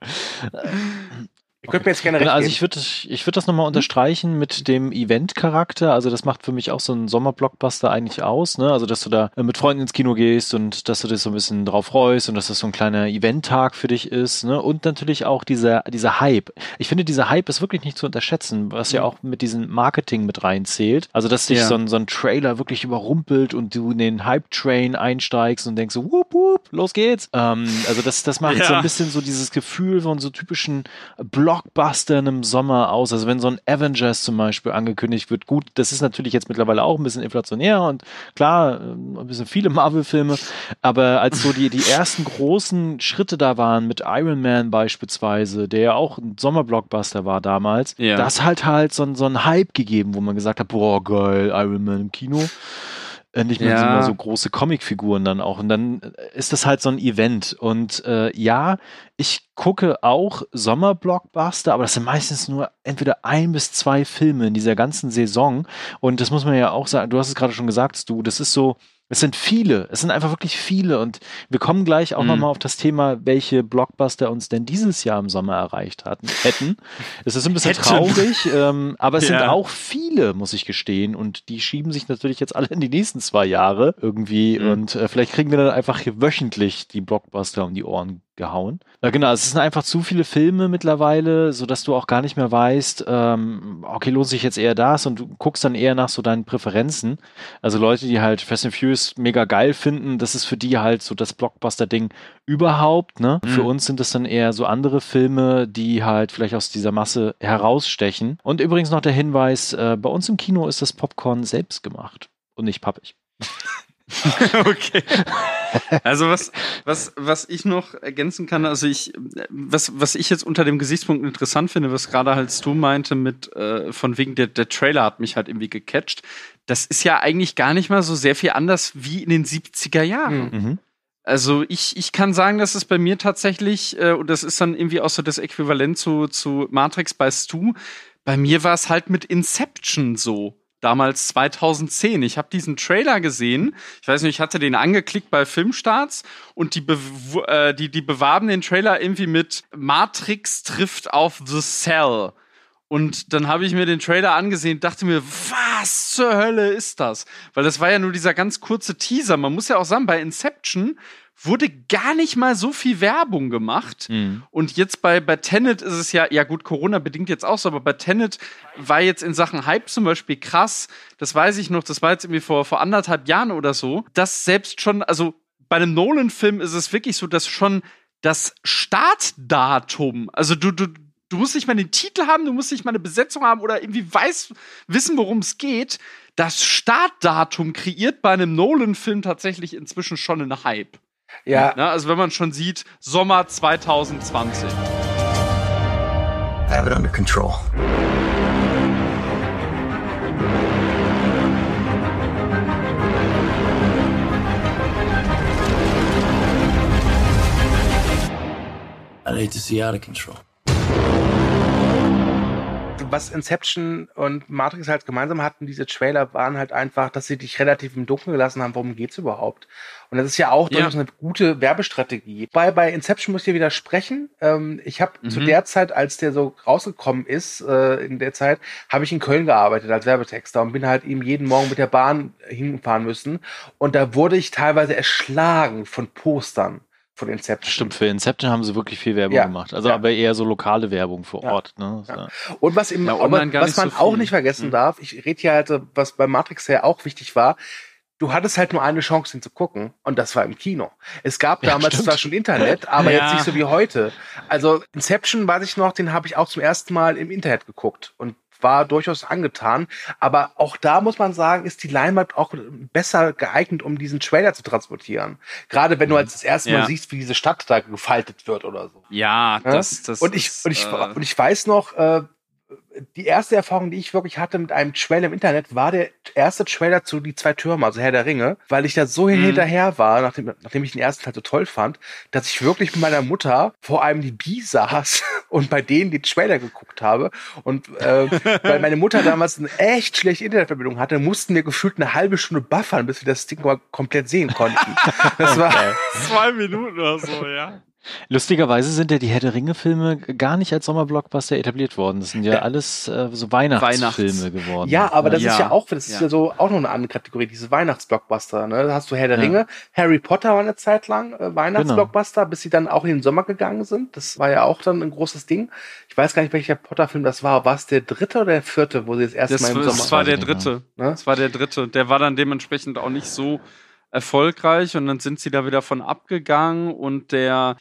Ihr könnt mir jetzt gerne recht Also ich würde ich würd das nochmal unterstreichen mit dem Event-Charakter. Also das macht für mich auch so einen Sommer-Blockbuster eigentlich aus. Ne? Also dass du da mit Freunden ins Kino gehst und dass du dich so ein bisschen drauf freust und dass das so ein kleiner Event-Tag für dich ist. Ne? Und natürlich auch dieser, dieser Hype. Ich finde, dieser Hype ist wirklich nicht zu unterschätzen, was ja auch mit diesem Marketing mit reinzählt. Also dass dich ja. so, ein, so ein Trailer wirklich überrumpelt und du in den Hype-Train einsteigst und denkst so, whoop, whoop, los geht's. Ähm, also das, das macht ja. so ein bisschen so dieses Gefühl von so typischen Block Blockbustern im Sommer aus. Also wenn so ein Avengers zum Beispiel angekündigt wird, gut, das ist natürlich jetzt mittlerweile auch ein bisschen inflationär und klar, ähm, ein bisschen viele Marvel-Filme, aber als so die, die ersten großen Schritte da waren mit Iron Man beispielsweise, der ja auch ein Sommerblockbuster war damals, ja. das halt halt so, so ein Hype gegeben, wo man gesagt hat, boah, geil, Iron Man im Kino nicht mehr ja. so, so große Comicfiguren dann auch. Und dann ist das halt so ein Event. Und äh, ja, ich gucke auch Sommerblockbuster, aber das sind meistens nur entweder ein bis zwei Filme in dieser ganzen Saison. Und das muss man ja auch sagen, du hast es gerade schon gesagt, du, das ist so, es sind viele, es sind einfach wirklich viele und wir kommen gleich auch mhm. nochmal auf das Thema, welche Blockbuster uns denn dieses Jahr im Sommer erreicht hatten, hätten. Es ist ein bisschen traurig, ähm, aber es ja. sind auch viele, muss ich gestehen und die schieben sich natürlich jetzt alle in die nächsten zwei Jahre irgendwie mhm. und äh, vielleicht kriegen wir dann einfach hier wöchentlich die Blockbuster um die Ohren gehauen. Ja, genau, es sind einfach zu viele Filme mittlerweile, so dass du auch gar nicht mehr weißt, ähm, okay, lohnt sich jetzt eher das und du guckst dann eher nach so deinen Präferenzen. Also Leute, die halt Fast and Furious mega geil finden, das ist für die halt so das Blockbuster-Ding überhaupt, ne? Mhm. Für uns sind es dann eher so andere Filme, die halt vielleicht aus dieser Masse herausstechen. Und übrigens noch der Hinweis, äh, bei uns im Kino ist das Popcorn selbst gemacht und nicht pappig. okay. Also was, was, was ich noch ergänzen kann, also ich, was, was ich jetzt unter dem Gesichtspunkt interessant finde, was gerade halt du meinte mit, äh, von wegen der, der Trailer hat mich halt irgendwie gecatcht. Das ist ja eigentlich gar nicht mal so sehr viel anders wie in den 70er Jahren. Mhm. Also ich, ich kann sagen, dass es bei mir tatsächlich, äh, und das ist dann irgendwie auch so das Äquivalent zu, zu Matrix bei Stu, bei mir war es halt mit Inception so damals 2010. Ich habe diesen Trailer gesehen. Ich weiß nicht, ich hatte den angeklickt bei Filmstarts und die, be äh, die, die bewarben den Trailer irgendwie mit Matrix trifft auf The Cell. Und dann habe ich mir den Trailer angesehen, dachte mir, was zur Hölle ist das? Weil das war ja nur dieser ganz kurze Teaser. Man muss ja auch sagen, bei Inception wurde gar nicht mal so viel Werbung gemacht. Mhm. Und jetzt bei, bei Tenet ist es ja, ja gut, Corona bedingt jetzt auch so, aber bei Tenet war jetzt in Sachen Hype zum Beispiel krass, das weiß ich noch, das war jetzt irgendwie vor, vor anderthalb Jahren oder so, dass selbst schon, also bei einem Nolan-Film ist es wirklich so, dass schon das Startdatum, also du, du, du musst nicht mal den Titel haben, du musst nicht mal eine Besetzung haben oder irgendwie weiß, wissen, worum es geht. Das Startdatum kreiert bei einem Nolan-Film tatsächlich inzwischen schon einen Hype. Ja. Na, also wenn man schon sieht, Sommer 2020. I have it under control. I hate to see out of control was Inception und Matrix halt gemeinsam hatten, diese Trailer, waren halt einfach, dass sie dich relativ im Dunkeln gelassen haben, worum geht's überhaupt? Und das ist ja auch durchaus eine gute Werbestrategie. Bei, bei Inception muss ich dir widersprechen. Ähm, ich habe mhm. zu der Zeit, als der so rausgekommen ist, äh, in der Zeit, habe ich in Köln gearbeitet als Werbetexter und bin halt eben jeden Morgen mit der Bahn hinfahren müssen. Und da wurde ich teilweise erschlagen von Postern von Inception. Stimmt, für Inception haben sie wirklich viel Werbung ja. gemacht. Also ja. aber eher so lokale Werbung vor Ort. Ne? Ja. Und was, im, aber, was man so auch nicht vergessen mhm. darf, ich rede hier halt, was bei Matrix ja auch wichtig war, du hattest halt nur eine Chance, ihn zu gucken. Und das war im Kino. Es gab damals stimmt. zwar schon Internet, aber jetzt nicht so wie heute. Also Inception, weiß ich noch, den habe ich auch zum ersten Mal im Internet geguckt. Und war durchaus angetan. Aber auch da muss man sagen, ist die Leinwand auch besser geeignet, um diesen Trailer zu transportieren. Gerade wenn du als das erste Mal ja. siehst, wie diese Stadt da gefaltet wird oder so. Ja, das, das und ich, ist, und ich, äh, und ich weiß noch, äh, die erste Erfahrung, die ich wirklich hatte mit einem Trailer im Internet, war der erste Trailer zu Die zwei Türme, also Herr der Ringe, weil ich da so mhm. hinterher war, nachdem, nachdem ich den ersten Teil so toll fand, dass ich wirklich mit meiner Mutter vor einem DB saß und bei denen die Trailer geguckt habe. Und äh, weil meine Mutter damals eine echt schlechte Internetverbindung hatte, mussten wir gefühlt eine halbe Stunde buffern, bis wir das Ding mal komplett sehen konnten. Das war zwei Minuten oder so, ja. Lustigerweise sind ja die Herr der Ringe-Filme gar nicht als Sommerblockbuster etabliert worden. Das sind ja, ja. alles äh, so Weihnachtsfilme Weihnachts. geworden. Ja, aber das ja. ist ja auch, das ist ja. so auch noch eine andere Kategorie, diese Weihnachtsblockbuster. Ne? Da hast du Herr der Ringe, Harry Potter war eine Zeit lang äh, Weihnachtsblockbuster, genau. bis sie dann auch in den Sommer gegangen sind. Das war ja auch dann ein großes Ding. Ich weiß gar nicht, welcher Potter-Film das war. War es der dritte oder der vierte, wo sie das erste das Mal im Sommer? Das war der dritte. Ne? Das war der dritte. Der war dann dementsprechend auch nicht so erfolgreich und dann sind sie da wieder von abgegangen und der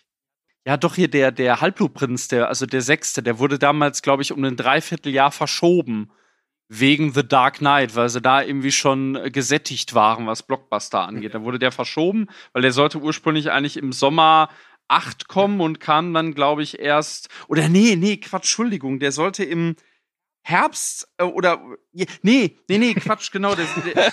ja, doch hier der, der Halbblutprinz, der, also der Sechste, der wurde damals, glaube ich, um ein Dreivierteljahr verschoben. Wegen The Dark Knight, weil sie da irgendwie schon gesättigt waren, was Blockbuster angeht. Da wurde der verschoben, weil der sollte ursprünglich eigentlich im Sommer 8 kommen und kam dann, glaube ich, erst. Oder nee, nee, Quatsch, Entschuldigung, der sollte im Herbst äh, oder nee, nee, nee, Quatsch, genau. Der,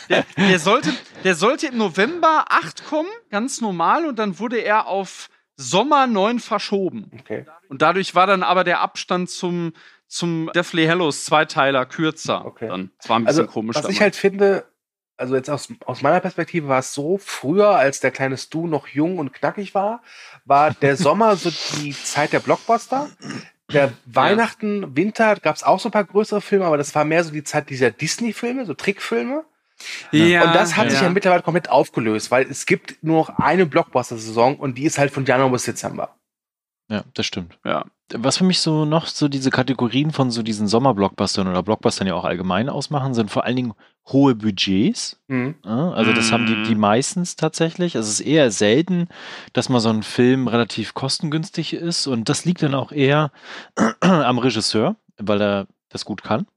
der, der, sollte, der sollte im November 8 kommen, ganz normal, und dann wurde er auf Sommer 9 verschoben. Okay. Und dadurch war dann aber der Abstand zum, zum Deathly Hallows Zweiteiler kürzer. Okay. Dann. Das war ein bisschen also, komisch. Was damals. ich halt finde, also jetzt aus, aus meiner Perspektive war es so, früher, als der kleine Stu noch jung und knackig war, war der Sommer so die Zeit der Blockbuster. Der Weihnachten, ja. Winter gab es auch so ein paar größere Filme, aber das war mehr so die Zeit dieser Disney-Filme, so Trickfilme. Ja, und das hat ja. sich ja mittlerweile komplett aufgelöst, weil es gibt nur noch eine Blockbuster-Saison und die ist halt von Januar bis Dezember. Ja, das stimmt. Ja. Was für mich so noch so diese Kategorien von so diesen Sommerblockbustern oder Blockbustern ja auch allgemein ausmachen, sind vor allen Dingen hohe Budgets. Mhm. Also das mhm. haben die, die mhm. meistens tatsächlich. Also es ist eher selten, dass mal so ein Film relativ kostengünstig ist und das liegt dann auch eher am Regisseur, weil er das gut kann.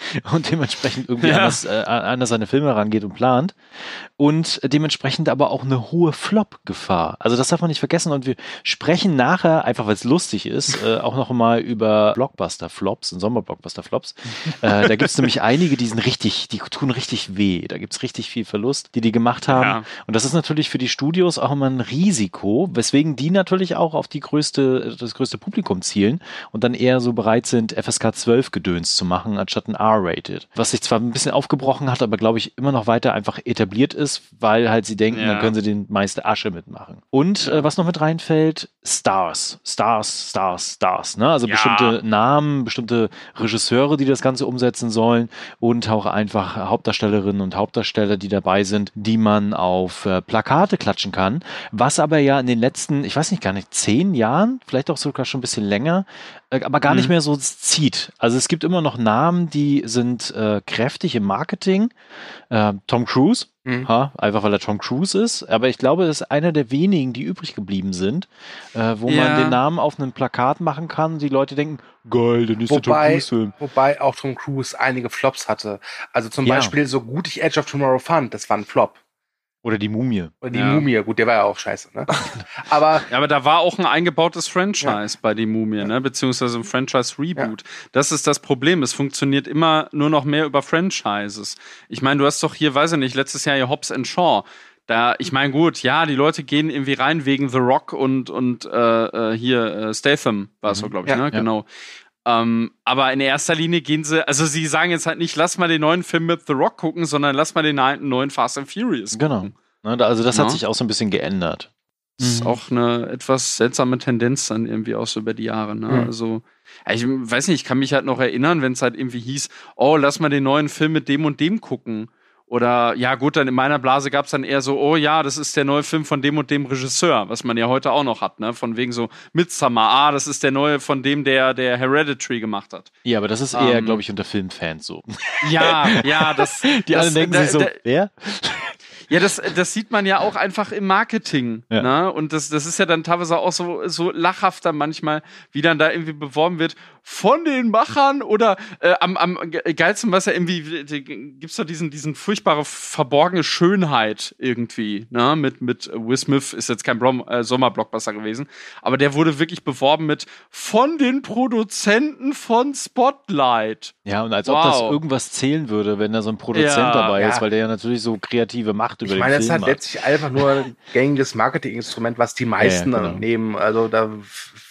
und dementsprechend irgendwie ja. anders, äh, anders seine Filme rangeht und plant. Und dementsprechend aber auch eine hohe Flop-Gefahr. Also das darf man nicht vergessen. Und wir sprechen nachher, einfach weil es lustig ist, äh, auch noch mal über Blockbuster-Flops und Sommer-Blockbuster-Flops. äh, da gibt es nämlich einige, die sind richtig, die tun richtig weh. Da gibt es richtig viel Verlust, die die gemacht haben. Ja. Und das ist natürlich für die Studios auch immer ein Risiko, weswegen die natürlich auch auf die größte, das größte Publikum zielen und dann eher so bereit sind, FSK 12 Gedöns zu machen, anstatt ein R-rated. Was sich zwar ein bisschen aufgebrochen hat, aber glaube ich immer noch weiter einfach etabliert ist, weil halt sie denken, ja. dann können sie den meiste Asche mitmachen. Und äh, was noch mit reinfällt, Stars. Stars, Stars, Stars. Ne? Also ja. bestimmte Namen, bestimmte Regisseure, die das Ganze umsetzen sollen und auch einfach Hauptdarstellerinnen und Hauptdarsteller, die dabei sind, die man auf äh, Plakate klatschen kann. Was aber ja in den letzten, ich weiß nicht gar nicht, zehn Jahren, vielleicht auch sogar schon ein bisschen länger, aber gar mhm. nicht mehr so zieht. Also es gibt immer noch Namen, die sind äh, kräftig im Marketing. Äh, Tom Cruise, mhm. ha, einfach weil er Tom Cruise ist. Aber ich glaube, das ist einer der wenigen, die übrig geblieben sind, äh, wo ja. man den Namen auf einem Plakat machen kann. Die Leute denken, geil, der nächste wobei, Tom Cruise-Film. Wobei auch Tom Cruise einige Flops hatte. Also zum ja. Beispiel, so gut ich Edge of Tomorrow fand, das war ein Flop. Oder die Mumie. Oder die ja. Mumie, gut, der war ja auch scheiße, ne? aber, ja, aber da war auch ein eingebautes Franchise ja. bei die Mumie, ne? Beziehungsweise ein Franchise-Reboot. Ja. Das ist das Problem. Es funktioniert immer nur noch mehr über Franchises. Ich meine, du hast doch hier, weiß ich nicht, letztes Jahr hier Hobbs and Shaw. Da, ich meine, gut, ja, die Leute gehen irgendwie rein wegen The Rock und, und äh, äh hier äh, Statham war es mhm. so, glaube ich, ne? Genau. Ähm, aber in erster Linie gehen sie, also sie sagen jetzt halt nicht, lass mal den neuen Film mit The Rock gucken, sondern lass mal den neuen Fast and Furious gucken. Genau. Also das ja. hat sich auch so ein bisschen geändert. Das ist mhm. auch eine etwas seltsame Tendenz dann irgendwie auch so über die Jahre. Ne? Mhm. Also, ich weiß nicht, ich kann mich halt noch erinnern, wenn es halt irgendwie hieß, oh, lass mal den neuen Film mit dem und dem gucken. Oder ja, gut, dann in meiner Blase gab es dann eher so, oh ja, das ist der neue Film von dem und dem Regisseur, was man ja heute auch noch hat, ne? Von wegen so Midsummer, ah, das ist der neue von dem, der, der Hereditary gemacht hat. Ja, aber das ist eher, ähm, glaube ich, unter Filmfans so. Ja, ja, das. Die das, anderen denken da, sich so, da, wer? Ja, das, das sieht man ja auch einfach im Marketing. Ja. Ne? Und das, das ist ja dann teilweise auch so, so lachhafter manchmal, wie dann da irgendwie beworben wird von den Machern oder äh, am, am geilsten, was ja irgendwie, gibt's da diesen, diesen furchtbare verborgene Schönheit irgendwie, ne? Mit, mit Will Smith ist jetzt kein Brom, äh, Sommerblockbuster gewesen, aber der wurde wirklich beworben mit von den Produzenten von Spotlight. Ja, und als wow. ob das irgendwas zählen würde, wenn da so ein Produzent ja, dabei ist, weil der ja natürlich so kreative Macht über ich meine, den Film. Ich meine, das ist halt letztlich einfach nur ein gängiges Marketinginstrument, was die meisten ja, genau. nehmen. Also da,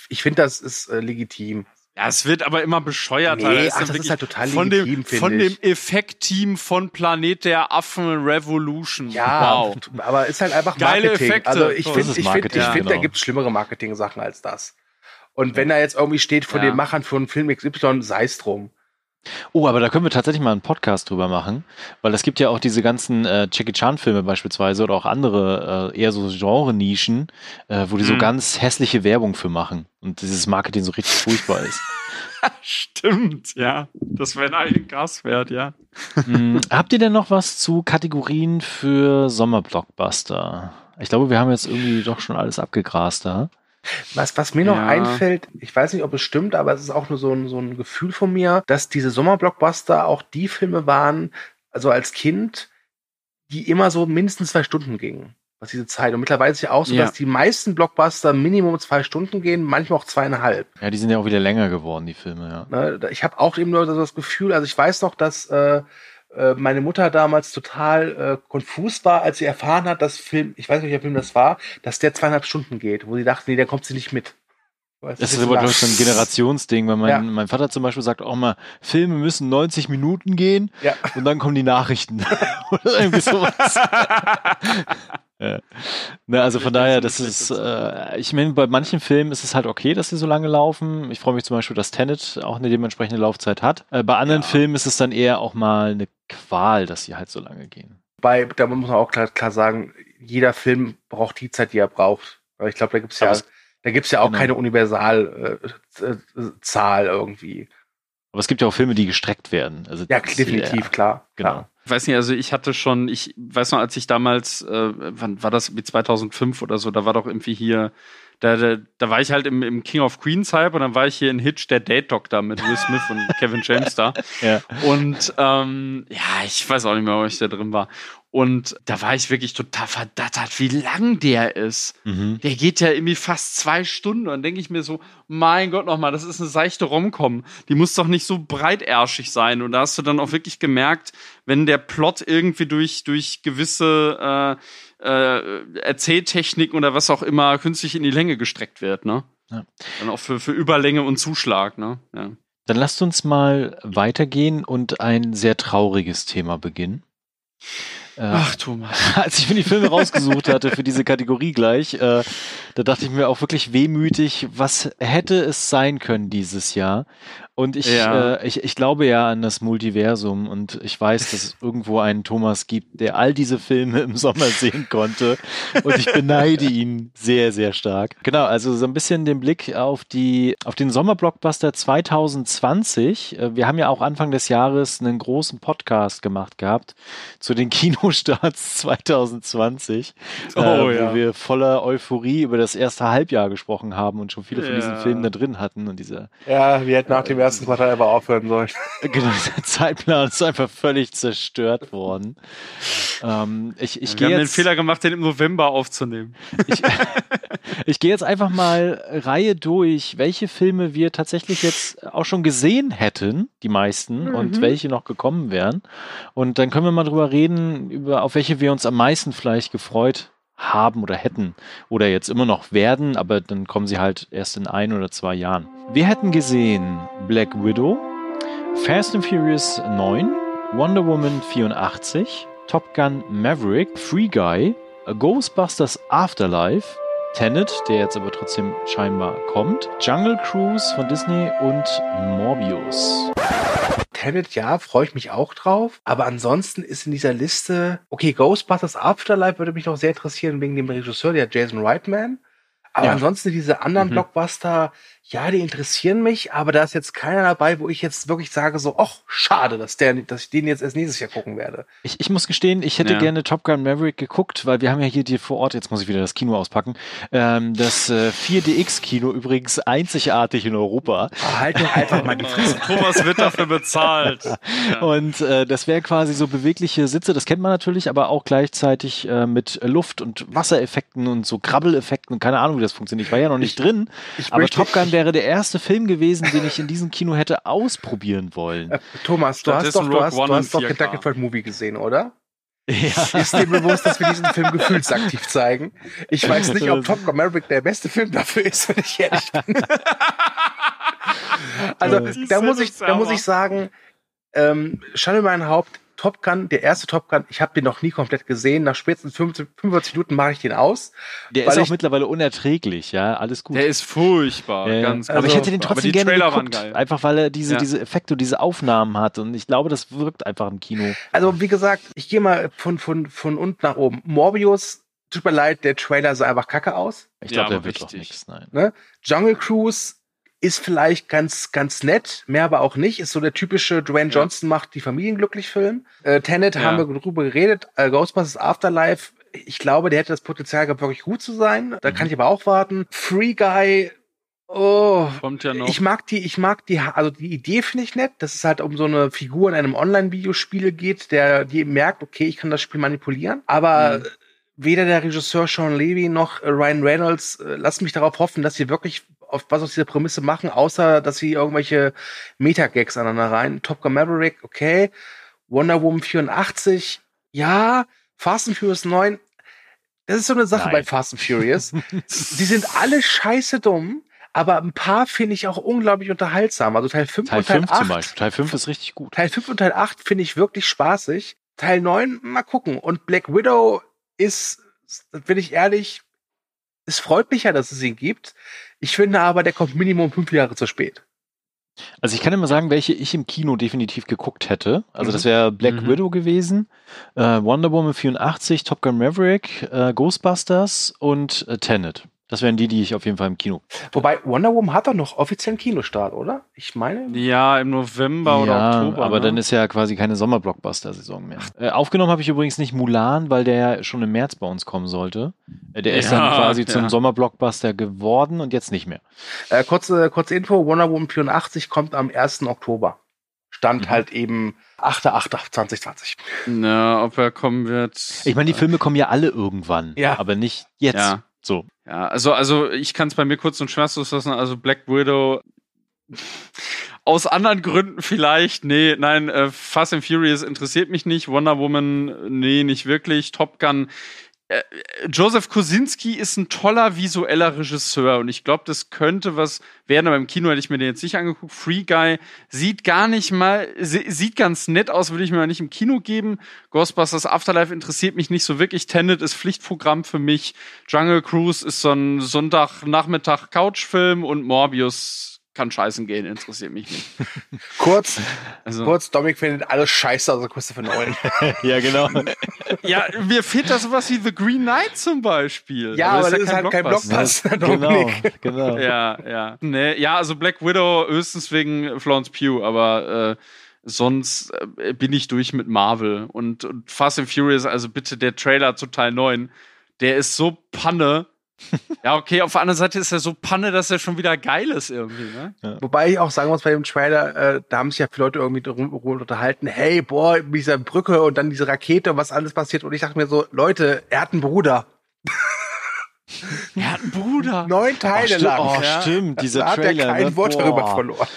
ich finde, das ist äh, legitim. Ja, es wird aber immer bescheuerter. Nee, ach, das ist halt total von legitim, dem, Von dem Effektteam von Planet der Affen Revolution. Ja, wow. aber ist halt einfach Geile Marketing. Effekte. Also ich finde, ich finde, ich finde, genau. da gibt es schlimmere Marketing-Sachen als das. Und wenn da jetzt irgendwie steht von ja. den Machern von Film XY, sei es drum. Oh, aber da können wir tatsächlich mal einen Podcast drüber machen, weil es gibt ja auch diese ganzen äh, Jackie Chan Filme beispielsweise oder auch andere äh, eher so Genre-Nischen, äh, wo die mhm. so ganz hässliche Werbung für machen und dieses Marketing so richtig furchtbar ist. Stimmt, ja. Das wäre ein Gas wert, ja. hm, habt ihr denn noch was zu Kategorien für Sommerblockbuster? Ich glaube, wir haben jetzt irgendwie doch schon alles abgegrast da. Was, was mir noch ja. einfällt, ich weiß nicht, ob es stimmt, aber es ist auch nur so ein, so ein Gefühl von mir, dass diese Sommerblockbuster auch die Filme waren, also als Kind, die immer so mindestens zwei Stunden gingen. Was diese Zeit. Und mittlerweile ist ja auch so, ja. dass die meisten Blockbuster Minimum zwei Stunden gehen, manchmal auch zweieinhalb. Ja, die sind ja auch wieder länger geworden, die Filme, ja. Ne, ich habe auch eben nur das Gefühl, also ich weiß noch, dass äh, meine Mutter damals total äh, konfus war, als sie erfahren hat, dass Film, ich weiß nicht, welcher Film das war, dass der zweieinhalb Stunden geht, wo sie dachte, nee, der kommt sie nicht mit. das ist aber, ich, so ein Generationsding, weil mein, ja. mein Vater zum Beispiel sagt auch mal, Filme müssen 90 Minuten gehen ja. und dann kommen die Nachrichten. Oder irgendwie sowas. Ja. Ne, also von daher, das ist, äh, ich meine, bei manchen Filmen ist es halt okay, dass sie so lange laufen. Ich freue mich zum Beispiel, dass Tenet auch eine dementsprechende Laufzeit hat. Äh, bei anderen ja. Filmen ist es dann eher auch mal eine Qual, dass sie halt so lange gehen. Bei, da muss man auch klar, klar sagen, jeder Film braucht die Zeit, die er braucht. Ich glaube, da gibt es ja, da gibt's ja auch genau. keine Universalzahl äh, irgendwie. Aber es gibt ja auch Filme, die gestreckt werden. Also ja, definitiv, ja, klar. Genau. Klar. Ich weiß nicht, also ich hatte schon, ich weiß noch, als ich damals, äh, wann war das, wie 2005 oder so, da war doch irgendwie hier, da, da, da war ich halt im, im King of Queens Hype und dann war ich hier in Hitch der Date Doctor mit Will Smith und Kevin James da. Ja. Und ähm, ja, ich weiß auch nicht mehr, ob ich da drin war. Und da war ich wirklich total verdattert, wie lang der ist. Mhm. Der geht ja irgendwie fast zwei Stunden. Und dann denke ich mir so, mein Gott nochmal, das ist eine seichte Romcom. Die muss doch nicht so breitärschig sein. Und da hast du dann auch wirklich gemerkt, wenn der Plot irgendwie durch, durch gewisse äh, äh, Erzähltechniken oder was auch immer künstlich in die Länge gestreckt wird, ne? Ja. Dann auch für, für Überlänge und Zuschlag, ne? Ja. Dann lasst uns mal weitergehen und ein sehr trauriges Thema beginnen. Äh, Ach, Thomas. Als ich mir die Filme rausgesucht hatte für diese Kategorie gleich, äh, da dachte ich mir auch wirklich wehmütig, was hätte es sein können dieses Jahr? Und ich, ja. äh, ich, ich glaube ja an das Multiversum und ich weiß, dass es irgendwo einen Thomas gibt, der all diese Filme im Sommer sehen konnte. Und ich beneide ihn sehr, sehr stark. Genau, also so ein bisschen den Blick auf die, auf den Sommerblockbuster 2020. Äh, wir haben ja auch Anfang des Jahres einen großen Podcast gemacht gehabt zu den Kinostarts 2020, oh, äh, ja. wo wir voller Euphorie über das erste Halbjahr gesprochen haben und schon viele von diesen Filmen da drin hatten und diese. Ja, wir hätten nach dem ersten Quartal aber aufhören sollen. Genau, der Zeitplan ist einfach völlig zerstört worden. Ähm, ich ich Wir haben jetzt, den Fehler gemacht, den im November aufzunehmen. Ich, ich gehe jetzt einfach mal Reihe durch, welche Filme wir tatsächlich jetzt auch schon gesehen hätten, die meisten, mhm. und welche noch gekommen wären. Und dann können wir mal drüber reden, über auf welche wir uns am meisten vielleicht gefreut haben oder hätten oder jetzt immer noch werden, aber dann kommen sie halt erst in ein oder zwei Jahren. Wir hätten gesehen Black Widow, Fast and Furious 9, Wonder Woman 84, Top Gun Maverick, Free Guy, Ghostbusters Afterlife, Tenet, der jetzt aber trotzdem scheinbar kommt, Jungle Cruise von Disney und Morbius. Tenet, ja, freue ich mich auch drauf. Aber ansonsten ist in dieser Liste, okay, Ghostbusters Afterlife würde mich noch sehr interessieren wegen dem Regisseur, der Jason Reitman. Aber ja. ansonsten diese anderen mhm. Blockbuster, ja, die interessieren mich, aber da ist jetzt keiner dabei, wo ich jetzt wirklich sage so, ach, schade, dass der, dass ich den jetzt erst nächstes Jahr gucken werde. Ich, ich muss gestehen, ich hätte ja. gerne Top Gun Maverick geguckt, weil wir haben ja hier die vor Ort, jetzt muss ich wieder das Kino auspacken, ähm, das äh, 4DX-Kino übrigens einzigartig in Europa. Oh, halt doch einfach mal die Fresse. Thomas wird dafür bezahlt. Ja. Und äh, das wäre quasi so bewegliche Sitze, das kennt man natürlich, aber auch gleichzeitig äh, mit Luft- und Wassereffekten und so Krabbeleffekten, keine Ahnung, wie das funktioniert. Ich war ja noch nicht ich, drin, ich aber Top Gun wäre der erste Film gewesen, den ich in diesem Kino hätte ausprobieren wollen. Äh, Thomas, du hast doch, du hast, du hast doch Kentucky Fried Movie gesehen, oder? Ja. Ist dir bewusst, dass wir diesen Film gefühlsaktiv zeigen? Ich weiß nicht, ob Top Gun Maverick der beste Film dafür ist, wenn ich ehrlich bin. also, da muss ich, da muss ich sagen, ähm, Schande mein Haupt, Top Gun, der erste Top Gun, ich habe den noch nie komplett gesehen. Nach spätestens 45 Minuten mache ich den aus. Der ist auch mittlerweile unerträglich, ja, alles gut. Der ist furchtbar, ja, ganz Aber ich hätte den trotzdem gerne geguckt, einfach weil er diese, ja. diese Effekte und diese Aufnahmen hat und ich glaube, das wirkt einfach im Kino. Also wie gesagt, ich gehe mal von, von, von unten nach oben. Morbius, tut mir leid, der Trailer sah einfach kacke aus. Ich glaube, ja, der wird doch nichts, nein. Ne? Jungle Cruise ist vielleicht ganz, ganz nett, mehr aber auch nicht. Ist so der typische Dwayne Johnson macht die Familien glücklich Film. Äh, Tenet ja. haben wir drüber geredet. Äh, Ghostbusters Afterlife, ich glaube, der hätte das Potenzial gehabt, wirklich gut zu sein. Da mhm. kann ich aber auch warten. Free Guy, Oh, kommt ja noch. Ich mag die, ich mag die, also die Idee finde ich nett, dass es halt um so eine Figur in einem Online-Videospiel geht, der die merkt, okay, ich kann das Spiel manipulieren, aber mhm. Weder der Regisseur Sean Levy noch Ryan Reynolds äh, lassen mich darauf hoffen, dass sie wirklich auf was aus dieser Prämisse machen, außer dass sie irgendwelche Meta-Gags aneinander rein. Top Gun Maverick, okay. Wonder Woman 84, ja. Fast and Furious 9, das ist so eine Sache Nein. bei Fast and Furious. die sind alle scheiße dumm, aber ein paar finde ich auch unglaublich unterhaltsam. Also Teil 5 Teil und Teil 5 8. Zum Beispiel. Teil 5 ist richtig gut. Teil 5 und Teil 8 finde ich wirklich spaßig. Teil 9, mal gucken. Und Black Widow ist, bin ich ehrlich, es freut mich ja, dass es ihn gibt. Ich finde aber, der kommt Minimum fünf Jahre zu spät. Also ich kann immer sagen, welche ich im Kino definitiv geguckt hätte. Also mhm. das wäre Black mhm. Widow gewesen, äh, Wonder Woman 84, Top Gun Maverick, äh, Ghostbusters und äh, Tenet. Das wären die, die ich auf jeden Fall im Kino. Wobei Wonder Woman hat doch noch offiziellen Kinostart, oder? Ich meine. Ja, im November ja, oder Oktober. Aber ne? dann ist ja quasi keine Sommerblockbuster-Saison mehr. Äh, aufgenommen habe ich übrigens nicht Mulan, weil der ja schon im März bei uns kommen sollte. Äh, der ist dann quasi ja. zum Sommerblockbuster geworden und jetzt nicht mehr. Äh, kurze, kurze Info: Wonder Woman 84 kommt am 1. Oktober. Stand mhm. halt eben 8.8.2020. Na, ob er kommen wird. Ich meine, die Filme kommen ja alle irgendwann. Ja. Aber nicht jetzt. Ja. So. Ja, also, also ich kann es bei mir kurz und schmerzlos lassen. Also Black Widow aus anderen Gründen vielleicht. Nee, nein, äh, Fast and Furious interessiert mich nicht. Wonder Woman, nee, nicht wirklich. Top Gun Joseph Kosinski ist ein toller visueller Regisseur und ich glaube, das könnte was werden, aber im Kino hätte ich mir den jetzt nicht angeguckt. Free Guy sieht gar nicht mal, sieht ganz nett aus, würde ich mir nicht im Kino geben. Ghostbusters Afterlife interessiert mich nicht so wirklich. Tenet ist Pflichtprogramm für mich. Jungle Cruise ist so ein Sonntagnachmittag Couchfilm und Morbius kann scheißen gehen, interessiert mich nicht. kurz, also, kurz, Dominik findet alles scheiße, also Christopher Nolan. ja, genau. ja, mir fehlt da sowas wie The Green Knight zum Beispiel. Ja, aber, aber das ist, halt kein Blockbuster, Genau, genau. Ja, ja. Nee, ja, also Black Widow höchstens wegen Florence Pugh, aber äh, sonst äh, bin ich durch mit Marvel. Und, und Fast and Furious, also bitte der Trailer zu Teil 9, der ist so Panne ja, okay, auf der anderen Seite ist er so Panne, dass er schon wieder geil ist irgendwie, ne? Ja. Wobei ich auch sagen muss, bei dem Trailer, äh, da haben sich ja viele Leute irgendwie drum unterhalten, hey, boah, mit dieser Brücke und dann diese Rakete und was alles passiert. Und ich dachte mir so, Leute, er hat einen Bruder. Er hat einen Bruder. Neun Teile stimmt. lang. Oh, ja. stimmt, dieser da hat Trailer, er kein ne? Wort darüber Boah. verloren.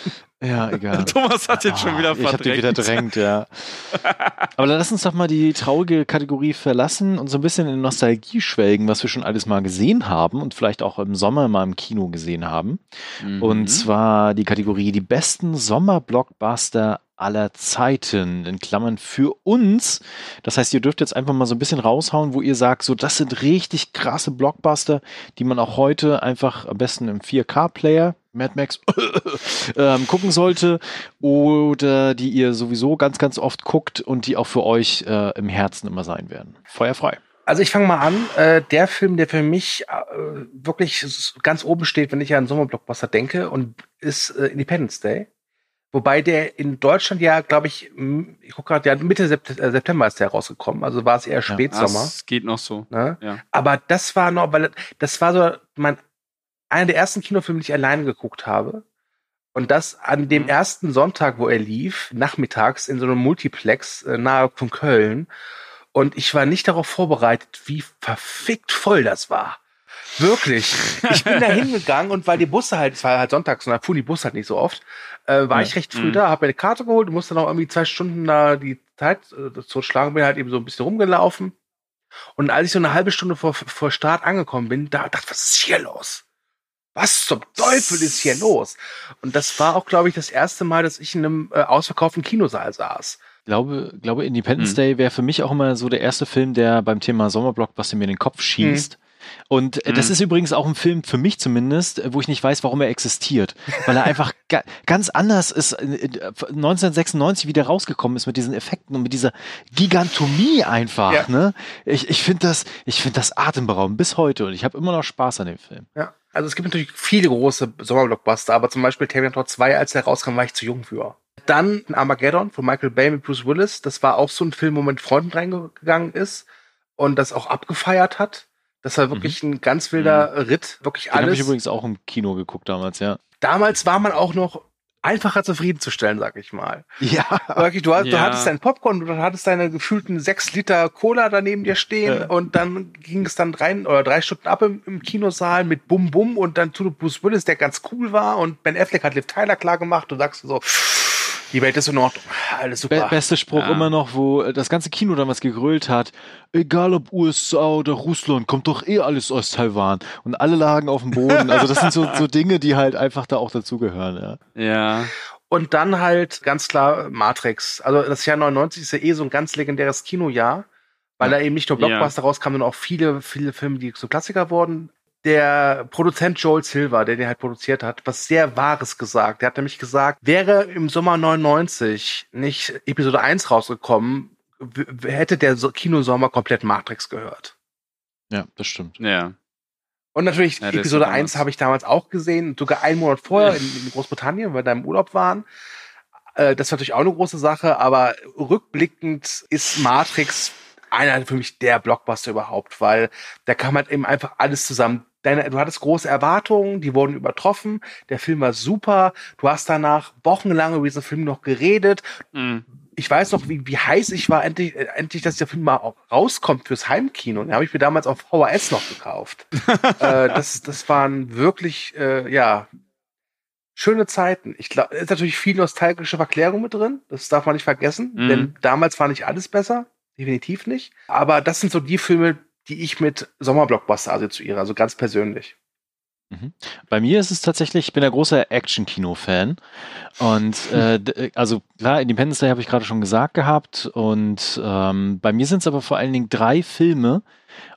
Ja, egal. Thomas hat den schon wieder Ah, Ich habe den verdrängt. wieder drängt, ja. Aber dann lass uns doch mal die traurige Kategorie verlassen und so ein bisschen in Nostalgie schwelgen, was wir schon alles mal gesehen haben und vielleicht auch im Sommer mal im Kino gesehen haben. Mhm. Und zwar die Kategorie die besten Sommerblockbuster aller Zeiten, in Klammern für uns. Das heißt, ihr dürft jetzt einfach mal so ein bisschen raushauen, wo ihr sagt, so das sind richtig krasse Blockbuster, die man auch heute einfach am besten im 4K-Player, Mad Max, ähm, gucken sollte oder die ihr sowieso ganz, ganz oft guckt und die auch für euch äh, im Herzen immer sein werden. Feuerfrei. Also ich fange mal an. Äh, der Film, der für mich äh, wirklich ganz oben steht, wenn ich an Sommerblockbuster denke, und ist äh, Independence Day. Wobei der in Deutschland ja, glaube ich, ich gucke gerade, ja, Mitte äh, September ist der rausgekommen. Also war es eher Spätsommer. Das geht noch so. Ne? Ja. Aber das war noch, weil das war so mein einer der ersten Kinofilme, die ich alleine geguckt habe. Und das an dem Mhm. ersten Sonntag, wo er lief, nachmittags in so einem Multiplex äh, nahe von Köln. Und ich war nicht darauf vorbereitet, wie verfickt voll das war. Wirklich. Ich bin da hingegangen und weil die Busse halt, es war halt sonntags und da fuhren die Busse halt nicht so oft, äh, war Ja. ich recht früh Mhm. da, habe mir eine Karte geholt und musste noch irgendwie zwei Stunden da die Zeit äh, zu schlagen, bin halt eben so ein bisschen rumgelaufen. Und als ich so eine halbe Stunde vor, vor Start angekommen bin, da dachte ich, was ist hier los? Was zum Teufel ist hier los? Und das war auch, glaube ich, das erste Mal, dass ich in einem äh, ausverkauften Kinosaal saß. glaube, glaube Independence Hm. Day wäre für mich auch immer so der erste Film, der beim Thema Sommerblockbuster mir in den Kopf schießt. Und äh, das Hm. ist übrigens auch ein Film, für mich zumindest, äh, wo ich nicht weiß, warum er existiert. Weil er einfach ga ganz anders ist, äh, äh, 1996 wieder rausgekommen ist mit diesen Effekten und mit dieser Gigantomie einfach. Ja. Ne? Ich, ich finde das, ich finde das atemberaubend bis heute und ich habe immer noch Spaß an dem Film. Ja. Also es gibt natürlich viele große Sommerblockbuster, aber zum Beispiel Terminator 2, als der rauskam, war ich zu jung für. Dann Armageddon von Michael Bay mit Bruce Willis. Das war auch so ein Film, wo man mit Freunden reingegangen ist und das auch abgefeiert hat. Das war wirklich ein ganz wilder Ritt, wirklich Den habe alles. ich übrigens auch im Kino geguckt damals, ja. Damals war man auch noch einfacher zufriedenzustellen, sag ich mal. Ja. Wirklich, du, hast- du Ja. hattest dein Popcorn, du hattest deine gefühlten sechs Liter Cola daneben dir stehen Ja. und dann ging es dann rein oder drei Stunden ab im, im Kinosaal mit Bum Bum und dann zu Bruce Willis, der ganz cool war und Ben Affleck hat Liv Tyler klar gemacht. Du sagst so, die Welt ist in Ordnung, alles Be super. beste Spruch Ja. immer noch, wo äh, das ganze Kino damals gegrölt hat, egal ob USA oder Russland, kommt doch eh alles aus Taiwan. Und alle lagen auf dem Boden. Also das sind so, so Dinge, die halt einfach da auch dazugehören. Ja. Ja. Und dann halt ganz klar Matrix. Also das Jahr 99 ist ja eh so ein ganz legendäres Kinojahr, weil da eben nicht nur Ja. Blockbuster rauskamen, sondern auch viele, viele Filme, die so Klassiker wurden. Der Produzent Joel Silver, der den halt produziert hat, was sehr Wahres gesagt. Der hat nämlich gesagt, wäre im Sommer 99 nicht Episode 1 rausgekommen, hätte der so Kinosommer komplett Matrix gehört. ja, das stimmt. Ja. Und natürlich, Ja, Episode ist 1 damals- habe ich damals auch gesehen, sogar einen Monat vorher in, in Großbritannien, weil wir da im Urlaub waren. Äh, das ist natürlich auch eine große Sache, aber rückblickend ist Matrix einer für mich der Blockbuster überhaupt, weil da kam halt eben einfach alles zusammen. Deine, du hattest große Erwartungen, die wurden übertroffen, der Film war super, du hast danach wochenlang über diesen Film noch geredet, Mhm. ich weiß noch, wie, wie heiß ich war, endlich, äh, endlich, dass der Film mal auch rauskommt fürs Heimkino. Den habe ich mir damals auf VHS noch gekauft. äh, das, das waren wirklich, äh, ja, schöne Zeiten. Ich glaube, ist natürlich viel nostalgische Verklärung mit drin. Das darf man nicht vergessen, Mhm. denn damals war nicht alles besser. Definitiv nicht. Aber das sind so die Filme, die ich mit Sommerblockbuster assoziiere, also ganz persönlich. Bei mir ist es tatsächlich, ich bin ein großer Action-Kino-Fan. Und äh, d- also klar, Independence Day habe ich gerade schon gesagt gehabt. Und ähm, bei mir sind es aber vor allen Dingen drei Filme.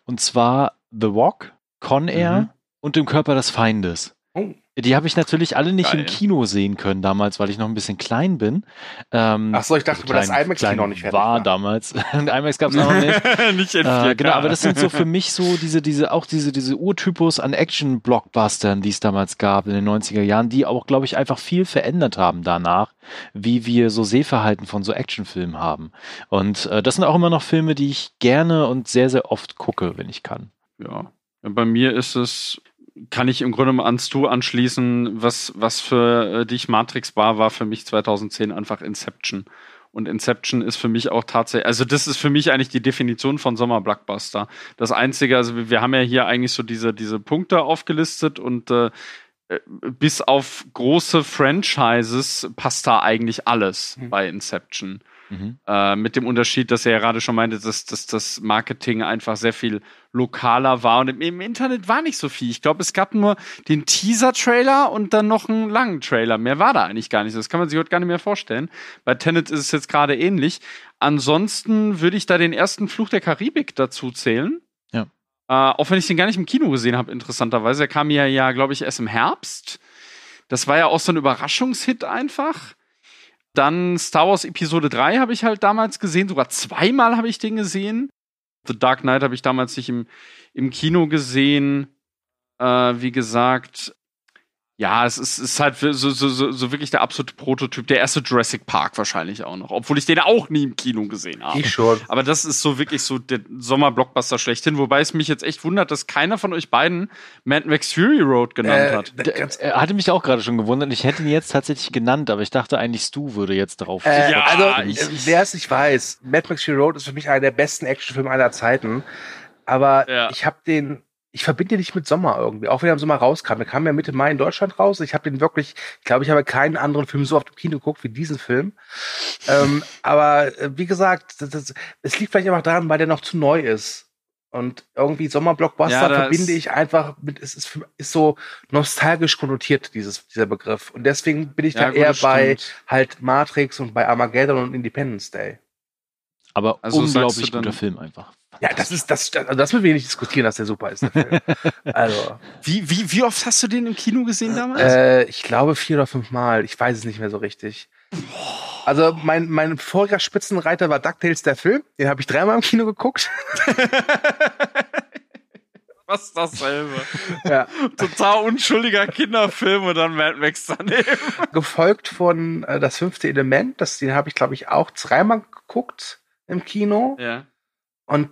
Und zwar The Walk, Con Air Mhm. und Im Körper des Feindes. Oh. Die habe ich natürlich alle nicht im Geil. Kino sehen können damals, weil ich noch ein bisschen klein bin. Ähm, Ach so, ich dachte, das klein- IMAX-Kino klein nicht fertig war war. damals. IMAX gab es noch nicht. nicht in Äh, 4K. genau, aber das sind so für mich so diese, diese, auch diese, diese Urtypus an Action-Blockbustern, die es damals gab in den 90er Jahren, die auch, glaube ich, einfach viel verändert haben danach, wie wir so Sehverhalten von so Actionfilmen haben. Und äh, das sind auch immer noch Filme, die ich gerne und sehr, sehr oft gucke, wenn ich kann. Ja. Bei mir ist es, kann ich im Grunde mal ans Du anschließen, was, was für äh, dich Matrix war, war für mich 2010 einfach Inception. Und Inception ist für mich auch tatsächlich, also das ist für mich eigentlich die Definition von Sommer-Blockbuster. Das Einzige, also wir haben ja hier eigentlich so diese, diese Punkte aufgelistet und äh, äh bis auf große Franchises passt da eigentlich alles mhm. bei Inception. Mhm. Äh, mit dem Unterschied, dass er ja gerade schon meinte, dass, dass das Marketing einfach sehr viel lokaler war und im, im Internet war nicht so viel. Ich glaube, es gab nur den Teaser-Trailer und dann noch einen langen Trailer. Mehr war da eigentlich gar nicht. Das kann man sich heute gar nicht mehr vorstellen. Bei Tenet ist es jetzt gerade ähnlich. Ansonsten würde ich da den ersten Fluch der Karibik dazu zählen. Ja. Äh, auch wenn ich den gar nicht im Kino gesehen habe, interessanterweise. Er kam ja, ja glaube ich, erst im Herbst. Das war ja auch so ein Überraschungshit einfach. Dann Star Wars Episode 3 habe ich halt damals gesehen, sogar zweimal habe ich den gesehen. The Dark Knight habe ich damals nicht im, im Kino gesehen. Äh, wie gesagt, ja, es ist, ist halt so, so, so, so, wirklich der absolute Prototyp. Der erste Jurassic Park wahrscheinlich auch noch. Obwohl ich den auch nie im Kino gesehen habe. Ich schon. Aber das ist so wirklich so der Sommer-Blockbuster schlechthin. Wobei es mich jetzt echt wundert, dass keiner von euch beiden Mad Max Fury Road genannt äh, hat. Er hatte mich auch gerade schon gewundert. Ich hätte ihn jetzt tatsächlich genannt, aber ich dachte eigentlich, Stu würde jetzt drauf. Äh, ja, also, ich, wer es nicht weiß, Mad Max Fury Road ist für mich einer der besten Actionfilme aller Zeiten. Aber ja. ich habe den ich verbinde den nicht mit Sommer irgendwie, auch wenn er im Sommer rauskam. Der kam ja Mitte Mai in Deutschland raus. Ich habe den wirklich, ich glaube, ich habe keinen anderen Film so oft im Kino geguckt wie diesen Film. ähm, aber äh, wie gesagt, es liegt vielleicht einfach daran, weil der noch zu neu ist. Und irgendwie Sommerblockbuster ja, verbinde ich einfach mit, es ist, ist so nostalgisch konnotiert, dieses, dieser Begriff. Und deswegen bin ich ja, da gut, eher bei halt Matrix und bei Armageddon und Independence Day. Aber also unglaublich guter Film einfach. Ja, das ist, das, also das müssen wir nicht diskutieren, dass der super ist. Der also. Wie, wie, wie oft hast du den im Kino gesehen damals? Äh, ich glaube vier oder fünf Mal. Ich weiß es nicht mehr so richtig. Also mein, mein voriger Spitzenreiter war DuckTales der Film. Den habe ich dreimal im Kino geguckt. Fast dasselbe. Ja. Total unschuldiger Kinderfilm und dann Mad Max daneben. Gefolgt von äh, Das fünfte Element. Das, den habe ich, glaube ich, auch dreimal geguckt im Kino. Ja. Und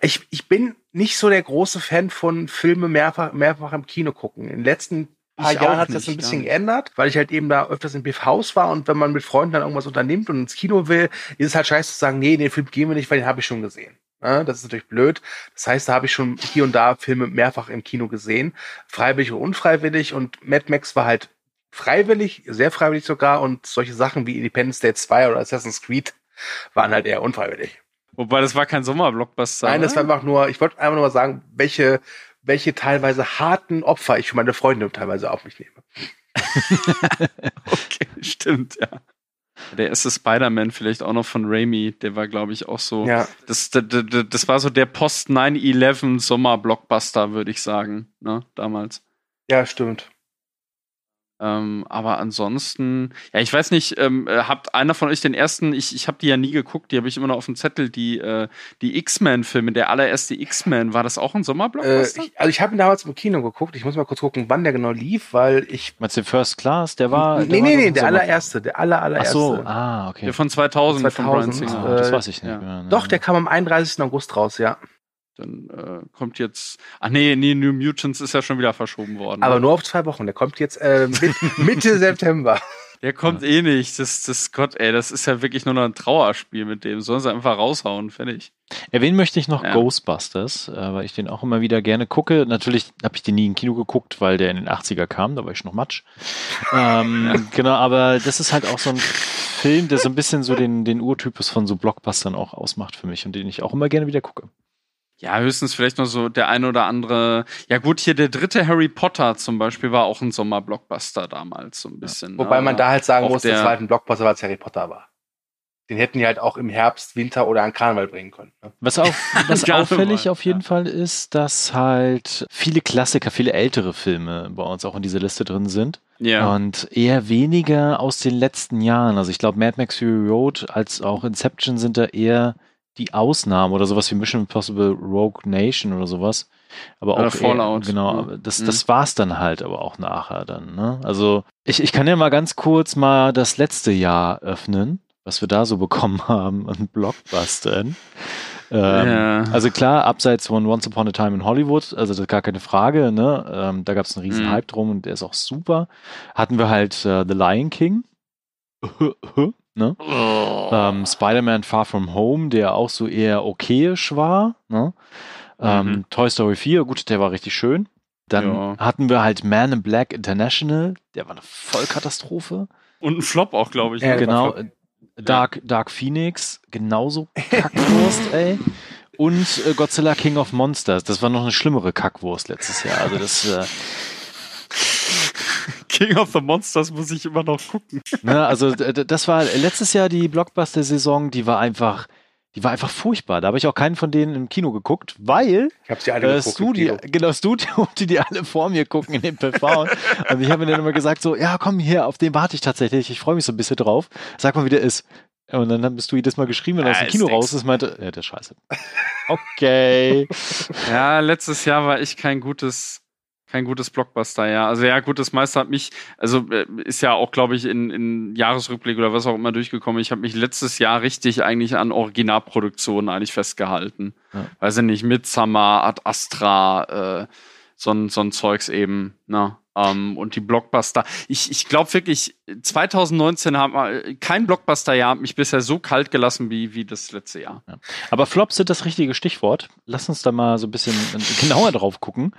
ich, ich bin nicht so der große Fan von Filme mehrfach, mehrfach im Kino gucken. In den letzten paar ich Jahren hat sich das ein bisschen geändert, weil ich halt eben da öfters im BF-Haus war und wenn man mit Freunden dann irgendwas unternimmt und ins Kino will, ist es halt scheiße zu sagen, nee, den Film gehen wir nicht, weil den habe ich schon gesehen. Ja, das ist natürlich blöd. Das heißt, da habe ich schon hier und da Filme mehrfach im Kino gesehen, freiwillig und unfreiwillig und Mad Max war halt freiwillig, sehr freiwillig sogar und solche Sachen wie Independence Day 2 oder Assassin's Creed waren halt eher unfreiwillig. Wobei das war kein Sommerblockbuster. Nein, das war einfach nur, ich wollte einfach nur mal sagen, welche, welche teilweise harten Opfer ich für meine Freunde teilweise auf mich nehme. okay, stimmt, ja. Der erste Spider-Man vielleicht auch noch von Raimi, der war, glaube ich, auch so. Ja. Das, das, das, war so der Post-9-11 Sommer-Blockbuster, würde ich sagen, ne, damals. Ja, stimmt. Ähm, aber ansonsten, ja, ich weiß nicht, ähm, äh, habt einer von euch den ersten, ich, ich habe die ja nie geguckt, die habe ich immer noch auf dem Zettel, die, äh, die X-Men-Filme, der allererste X-Men, war das auch ein Sommerblockbuster? Äh, ich, also ich habe ihn damals im Kino geguckt, ich muss mal kurz gucken, wann der genau lief, weil ich... Meinst du First Class, der war... Nee, nee, nee, der allererste, der aller, allererste. Ach so, ah, okay. Der von 2000, 2000 von Brian Singer. das weiß ich nicht ja. mehr. Doch, der kam am 31. August raus, ja. Dann äh, kommt jetzt. Ach nee, nee, New Mutants ist ja schon wieder verschoben worden. Aber ne? nur auf zwei Wochen. Der kommt jetzt äh, Mitte September. Der kommt ja. eh nicht. Das, das Gott, ey, das ist ja wirklich nur noch ein Trauerspiel mit dem. Sollen sie einfach raushauen, fertig. Erwähnen möchte ich noch ja. Ghostbusters, äh, weil ich den auch immer wieder gerne gucke. Natürlich habe ich den nie im Kino geguckt, weil der in den 80er kam, da war ich noch Matsch. ähm, ja. Genau, aber das ist halt auch so ein Film, der so ein bisschen so den, den Urtypus von so Blockbustern auch ausmacht für mich und den ich auch immer gerne wieder gucke. Ja, höchstens vielleicht noch so der eine oder andere. Ja, gut, hier der dritte Harry Potter zum Beispiel war auch ein Sommerblockbuster damals, so ein bisschen. Ja. Wobei ne? man da halt sagen muss, der, der zweite Blockbuster, weil es Harry Potter war. Den hätten die halt auch im Herbst, Winter oder an Karneval bringen können. Ne? Was, auch, was auffällig auf jeden ja. Fall ist, dass halt viele Klassiker, viele ältere Filme bei uns auch in dieser Liste drin sind. Ja. Und eher weniger aus den letzten Jahren. Also ich glaube, Mad Max Fury Road als auch Inception sind da eher die Ausnahme oder sowas wie Mission Impossible Rogue Nation oder sowas. Aber auch Fallout. Eher, genau, mhm. das, das mhm. war's dann halt aber auch nachher dann. Ne? Also ich, ich kann ja mal ganz kurz mal das letzte Jahr öffnen, was wir da so bekommen haben an Blockbustern. Ähm, ja. Also klar, abseits von Once Upon a Time in Hollywood, also das ist gar keine Frage, ne? Ähm, da gab es einen riesen mhm. Hype drum und der ist auch super. Hatten wir halt äh, The Lion King. Ne? Oh. Ähm, Spider-Man Far From Home, der auch so eher okayisch war. Ne? Ähm, mhm. Toy Story 4, gut, der war richtig schön. Dann ja. hatten wir halt Man in Black International, der war eine Vollkatastrophe. Und ein Flop auch, glaube ich. Ja, genau. Dark, Dark Phoenix, genauso Kackwurst, ey. Und äh, Godzilla King of Monsters, das war noch eine schlimmere Kackwurst letztes Jahr. Also das. Äh, King of the Monsters muss ich immer noch gucken. Ne, also das war letztes Jahr die Blockbuster-Saison, die war einfach, die war einfach furchtbar. Da habe ich auch keinen von denen im Kino geguckt, weil ich habe sie alle äh, Studio, genau Studio, die die alle vor mir gucken in den PV. und ich habe mir dann immer gesagt so, ja komm hier, auf den warte ich tatsächlich. Ich freue mich so ein bisschen drauf. Sag mal, wie der ist. Und dann bist du jedes Mal geschrieben, wenn er aus dem Kino raus ist, meinte, ja, der ist scheiße. Okay. ja, letztes Jahr war ich kein gutes kein gutes Blockbuster, ja. Also ja, gut, das meiste hat mich, also äh, ist ja auch, glaube ich, in, in Jahresrückblick oder was auch immer durchgekommen. Ich habe mich letztes Jahr richtig eigentlich an Originalproduktionen eigentlich festgehalten. Ja. Weiß ich nicht, Midsummer, Ad Astra, äh, so, so ein Zeugs eben, ne? Ähm, und die Blockbuster. Ich, ich glaube wirklich, 2019 haben wir, kein Blockbuster-Jahr hat mich bisher so kalt gelassen wie, wie das letzte Jahr. Ja. Aber Flops sind das richtige Stichwort. Lass uns da mal so ein bisschen genauer drauf gucken.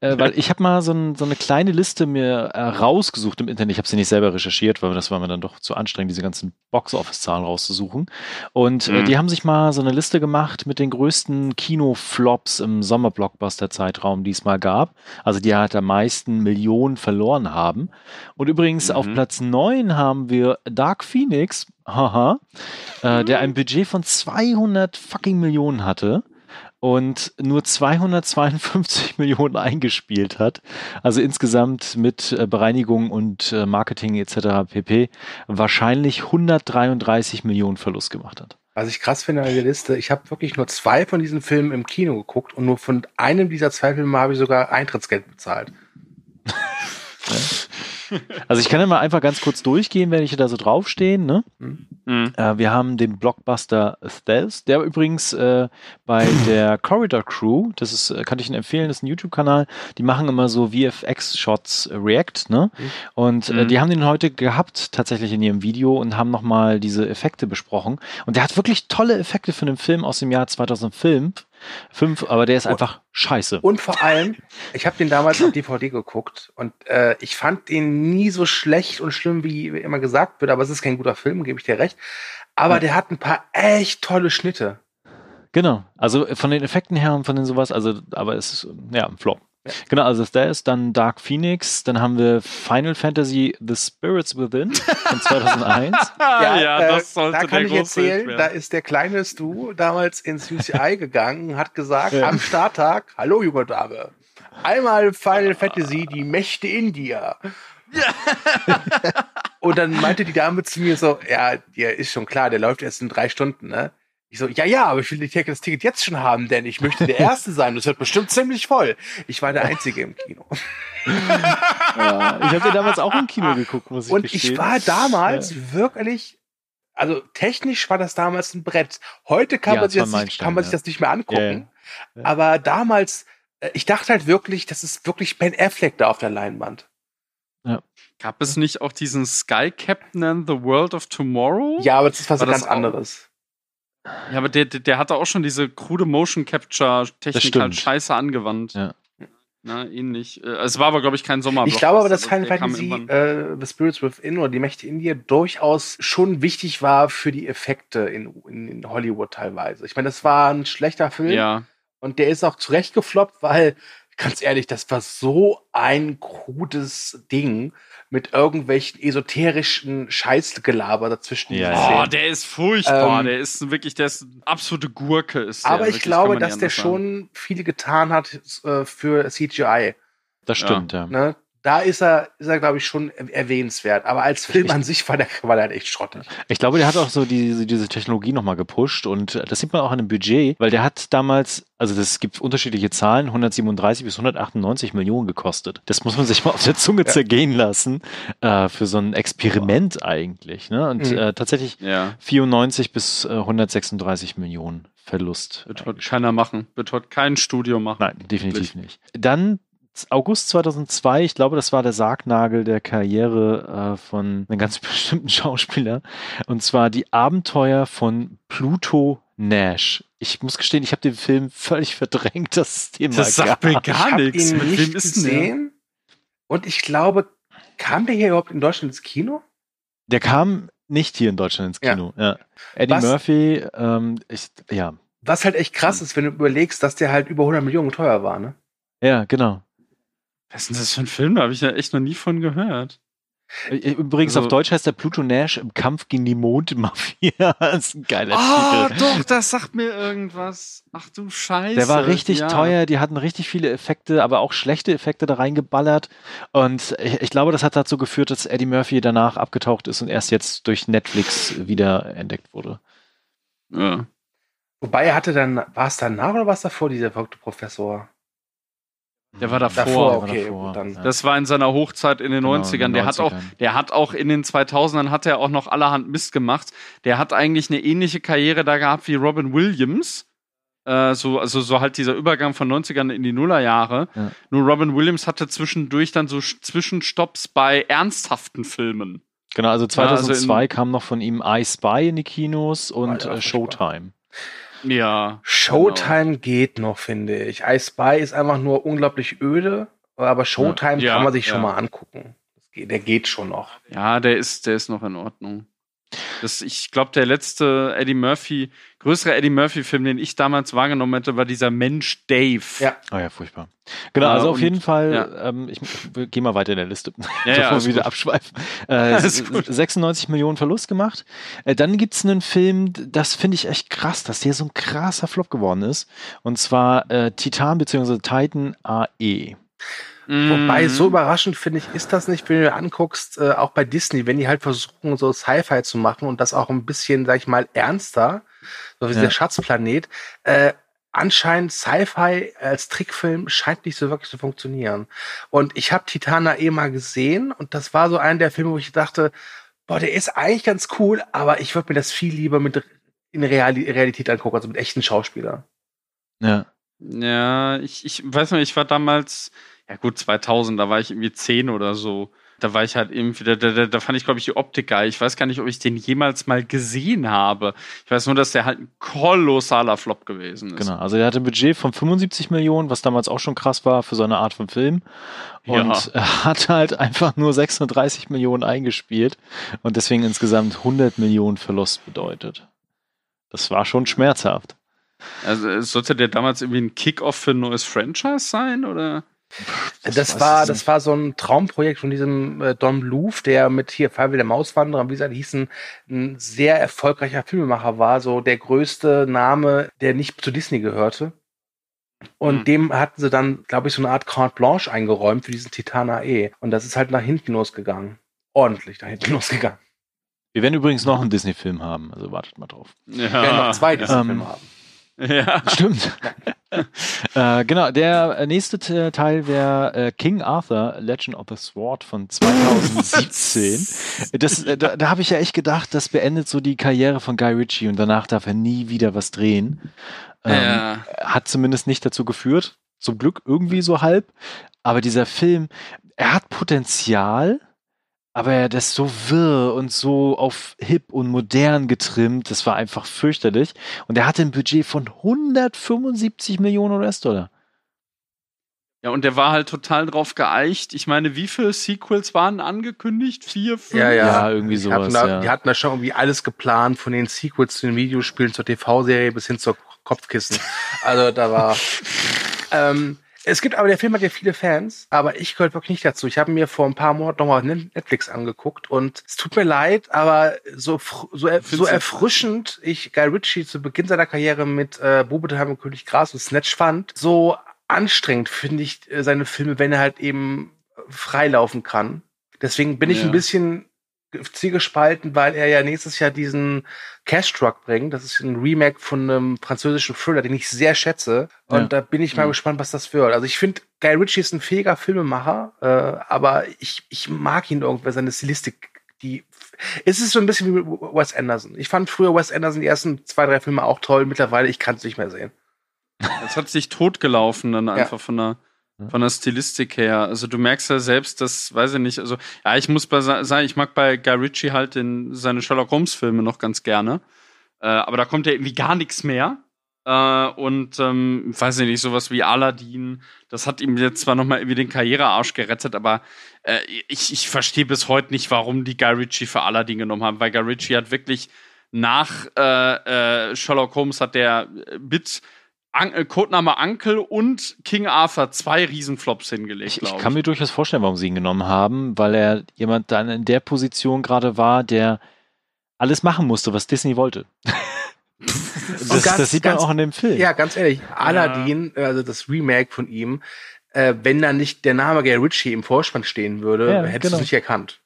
Äh, weil ich habe mal so, ein, so, eine kleine Liste mir äh, rausgesucht im Internet. Ich habe sie nicht selber recherchiert, weil das war mir dann doch zu anstrengend, diese ganzen Box-Office-Zahlen rauszusuchen. Und äh, mhm. äh, die haben sich mal so eine Liste gemacht mit den größten Kino-Flops im Sommer-Blockbuster-Zeitraum, die es mal gab. Also die halt am meisten Millionen Millionen verloren haben. Und übrigens mhm. auf Platz 9 haben wir Dark Phoenix, haha, äh, der ein Budget von 200 fucking Millionen hatte und nur 252 Millionen eingespielt hat. Also insgesamt mit äh, Bereinigung und äh, Marketing etc. pp. wahrscheinlich 133 Millionen Verlust gemacht hat. Was ich krass finde an der Liste, ich habe wirklich nur zwei von diesen Filmen im Kino geguckt und nur von einem dieser zwei Filme habe ich sogar Eintrittsgeld bezahlt. Also ich kann ja mal einfach ganz kurz durchgehen, wenn ich da so draufstehen. Ne? Mhm. Äh, wir haben den Blockbuster Stealth, der übrigens äh, bei der Corridor Crew, das ist, äh, kann ich Ihnen empfehlen, das ist ein YouTube-Kanal, die machen immer so VFX-Shots React, ne? Mhm. Und äh, mhm. die haben den heute gehabt, tatsächlich in ihrem Video und haben nochmal diese Effekte besprochen. Und der hat wirklich tolle Effekte für einen Film aus dem Jahr 2005 Fünf, aber der ist einfach scheiße. Und vor allem, ich habe den damals auf DVD geguckt und äh, ich fand den nie so schlecht und schlimm, wie immer gesagt wird, aber es ist kein guter Film, gebe ich dir recht. Aber ja. der hat ein paar echt tolle Schnitte. Genau, also von den Effekten her und von den sowas, also, aber es ist ja ein Flop. Genau, also der ist dann Dark Phoenix, dann haben wir Final Fantasy The Spirits Within von 2001. ja, ja, äh, das sollte Da kann ich erzählen, da ist der kleine Stu damals ins UCI gegangen, hat gesagt, ja. am Starttag, hallo junge Dame, einmal Final Fantasy, die Mächte in dir. Ja. Und dann meinte die Dame zu mir so, ja, dir ist schon klar, der läuft erst in drei Stunden, ne? Ich so, ja, ja, aber ich will das Ticket jetzt schon haben, denn ich möchte der Erste sein. Das wird bestimmt ziemlich voll. Ich war der Einzige im Kino. ja, ich habe den damals auch im Kino geguckt, muss ich Und gestehen. ich war damals ja. wirklich, also technisch war das damals ein Brett. Heute kann, ja, man, sich das, nicht, kann man sich das nicht mehr angucken. Aber damals, äh, ich dachte halt wirklich, das ist wirklich Ben Affleck da auf der Leinwand. Ja. Gab es nicht auch diesen Sky Captain and the World of Tomorrow? Ja, aber das ist was war ganz anderes. Ja, aber der, der hatte auch schon diese krude Motion Capture Technik halt scheiße angewandt. Ja. Na, ähnlich. Äh, es war aber, glaube ich, kein Sommer. Ich glaube aber, dass Final Fantasy äh, The Spirits Within oder die Mächte in dir durchaus schon wichtig war für die Effekte in, in, in Hollywood teilweise. Ich meine, das war ein schlechter Film. Ja. Und der ist auch zurecht gefloppt, weil, ganz ehrlich, das war so ein krudes Ding mit irgendwelchen esoterischen Scheißgelaber dazwischen. Ja, oh, der ist furchtbar. Ähm, der ist wirklich, der ist eine absolute Gurke. Ist aber ich wirklich, glaube, dass der schon viel getan hat äh, für CGI. Das stimmt, ja. ja. Ne? Da ist er, ist er glaube ich, schon erwähnenswert. Aber als Film an sich war der, war der halt echt schrottig. Ich glaube, der hat auch so diese, diese Technologie nochmal gepusht und das sieht man auch an dem Budget, weil der hat damals, also das gibt unterschiedliche Zahlen, 137 bis 198 Millionen gekostet. Das muss man sich mal auf der Zunge ja. zergehen lassen äh, für so ein Experiment oh. eigentlich. Ne? Und mhm. äh, tatsächlich ja. 94 bis äh, 136 Millionen Verlust. Wird heute keiner machen. Wird heute kein Studio machen. Nein, definitiv nicht. Dann August 2002, ich glaube, das war der Sargnagel der Karriere äh, von einem ganz bestimmten Schauspieler. Und zwar die Abenteuer von Pluto Nash. Ich muss gestehen, ich habe den Film völlig verdrängt, das Thema. Das sagt mir gar nichts. Ihn nicht gesehen. Und ich glaube, kam der hier überhaupt in Deutschland ins Kino? Der kam nicht hier in Deutschland ins Kino. Ja. ja. Eddie Was? Murphy, ähm, ich, ja. Was halt echt krass ist, wenn du überlegst, dass der halt über 100 Millionen teuer war, ne? Ja, genau. Was ist denn das für ein Film? Da habe ich ja echt noch nie von gehört. Übrigens, also, auf Deutsch heißt der Pluto Nash im Kampf gegen die Mondmafia. das ist ein geiler oh, Titel. doch, das sagt mir irgendwas. Ach du Scheiße. Der war richtig ja. teuer, die hatten richtig viele Effekte, aber auch schlechte Effekte da reingeballert. Und ich, ich, glaube, das hat dazu geführt, dass Eddie Murphy danach abgetaucht ist und erst jetzt durch Netflix wieder entdeckt wurde. Ja. Wobei er hatte dann, war es danach oder war es davor, dieser verrückte Professor? Der war davor. davor okay, davor. Dann, das war in seiner Hochzeit in den genau, 90ern. Der 90ern. hat auch, der hat auch in den 2000ern hat er auch noch allerhand Mist gemacht. Der hat eigentlich eine ähnliche Karriere da gehabt wie Robin Williams. Äh, so, also so halt dieser Übergang von 90ern in die Nullerjahre. Ja. Nur Robin Williams hatte zwischendurch dann so Zwischenstopps bei ernsthaften Filmen. Genau, also 2002 ja, also kam noch von ihm I Spy in die Kinos und äh, Showtime. Ja. Showtime genau. geht noch, finde ich. I Spy ist einfach nur unglaublich öde, aber Showtime ja. kann man sich schon mal angucken. Geht, der geht schon noch. Ja, der ist, der ist noch in Ordnung. Das, ich glaube, der letzte Eddie Murphy, größere Eddie Murphy-Film, den ich damals wahrgenommen hätte, war dieser Mensch Dave. Ja. Oh ja, furchtbar. Genau, also auf jeden Fall, ja. ähm, ich, ich gehe mal weiter in der Liste, ja, bevor ja, wir wieder gut. abschweifen. Äh, 96 Millionen Verlust gemacht. Äh, dann gibt's einen Film, das finde ich echt krass, dass der so ein krasser Flop geworden ist. Und zwar äh, Titan bzw. Titan AE. Wobei, so mhm. überraschend finde ich, ist das nicht, wenn du dir anguckst, äh, auch bei Disney, wenn die halt versuchen, so Sci-Fi zu machen und das auch ein bisschen, sag ich mal, ernster, so wie ja. der Schatzplanet, äh, anscheinend Sci-Fi als Trickfilm scheint nicht so wirklich zu funktionieren. Und ich habe Titana eh mal gesehen und das war so einer der Filme, wo ich dachte, boah, der ist eigentlich ganz cool, aber ich würde mir das viel lieber mit in Reali Realität angucken, also mit echten Schauspielern. Ja. Ja, ich, ich weiß nicht, ich war damals, ja gut, 2000, da war ich irgendwie 10 oder so. Da war ich halt irgendwie, da, da, da fand ich, glaube ich, die Optik geil. Ich weiß gar nicht, ob ich den jemals mal gesehen habe. Ich weiß nur, dass der halt ein kolossaler Flop gewesen ist. Genau, also er hatte ein Budget von 75 Millionen, was damals auch schon krass war für so eine Art von Film. Und ja. er hat halt einfach nur 36 Millionen eingespielt und deswegen insgesamt 100 Millionen Verlust bedeutet. Das war schon schmerzhaft. Also sollte der damals irgendwie ein Kick-Off für ein neues Franchise sein, oder? Das, das war, das war so ein Traumprojekt von diesem äh, Don Bluth, der mit hier Fabio der Mauswanderer, wie gesagt, hieß ein, ein sehr erfolgreicher Filmemacher war, so der größte Name, der nicht zu Disney gehörte. Und mhm. dem hatten sie dann, glaube ich, so eine Art Carte Blanche eingeräumt für diesen Titan AE. Und das ist halt nach hinten losgegangen. Ordentlich nach hinten losgegangen. Wir werden übrigens noch einen Disney-Film haben, also wartet mal drauf. Ja. Wir werden noch zwei Disney-Filme ähm, haben. Ja. Stimmt. äh, genau, der nächste Teil wäre äh, King Arthur, Legend of the Sword von 2017. das, äh, da da habe ich ja echt gedacht, das beendet so die Karriere von Guy Ritchie und danach darf er nie wieder was drehen. Ähm, ja. Hat zumindest nicht dazu geführt. Zum Glück irgendwie so halb. Aber dieser Film, er hat Potenzial, aber er das so wirr und so auf hip und modern getrimmt, das war einfach fürchterlich. Und er hatte ein Budget von 175 Millionen US-Dollar. Ja, und der war halt total drauf geeicht. Ich meine, wie viele Sequels waren angekündigt? Vier, fünf? Ja, ja, ja irgendwie sowas. Die hatten, da, ja. die hatten da schon irgendwie alles geplant, von den Sequels zu den Videospielen zur TV-Serie bis hin zur Kopfkissen. Also da war. ähm, es gibt aber, der Film hat ja viele Fans, aber ich gehöre wirklich nicht dazu. Ich habe mir vor ein paar Monaten nochmal Netflix angeguckt und es tut mir leid, aber so, so, so erfrischend ich Guy Ritchie zu Beginn seiner Karriere mit äh, Bubetheim und König Gras und Snatch fand, so anstrengend finde ich äh, seine Filme, wenn er halt eben freilaufen kann. Deswegen bin ich ja. ein bisschen zielgespalten, weil er ja nächstes Jahr diesen Cash Truck bringt. Das ist ein Remake von einem französischen Thriller, den ich sehr schätze. Und ja. da bin ich mal mhm. gespannt, was das wird. Also ich finde, Guy Ritchie ist ein fähiger Filmemacher, äh, aber ich, ich mag ihn irgendwie, seine Stilistik, die es ist so ein bisschen wie Wes Anderson. Ich fand früher Wes Anderson die ersten zwei, drei Filme auch toll. Mittlerweile, ich kann es nicht mehr sehen. Es hat sich totgelaufen dann einfach ja. von der Von der Stilistik her. Also du merkst ja selbst, dass, weiß ich nicht, also ja, ich muss bei, sagen, ich mag bei Guy Ritchie halt den, seine Sherlock Holmes Filme noch ganz gerne. Äh, aber da kommt ja irgendwie gar nichts mehr. Äh, und ähm, weiß ich nicht, sowas wie Aladdin, das hat ihm jetzt zwar nochmal irgendwie den Karrierearsch gerettet, aber äh, ich, ich verstehe bis heute nicht, warum die Guy Ritchie für Aladdin genommen haben, weil Guy Ritchie hat wirklich nach äh, äh, Sherlock Holmes hat der mit An äh, Codename Uncle und King Arthur zwei Riesenflops hingelegt. Ich, ich kann mir durchaus vorstellen, warum sie ihn genommen haben, weil er jemand dann in der Position gerade war, der alles machen musste, was Disney wollte. das, ganz, das, sieht man auch in dem Film. Ja, ganz ehrlich, Aladdin, also das Remake von ihm, äh, wenn da nicht der Name Gary Ritchie im Vorspann stehen würde, ja, hättest genau. du nicht erkannt.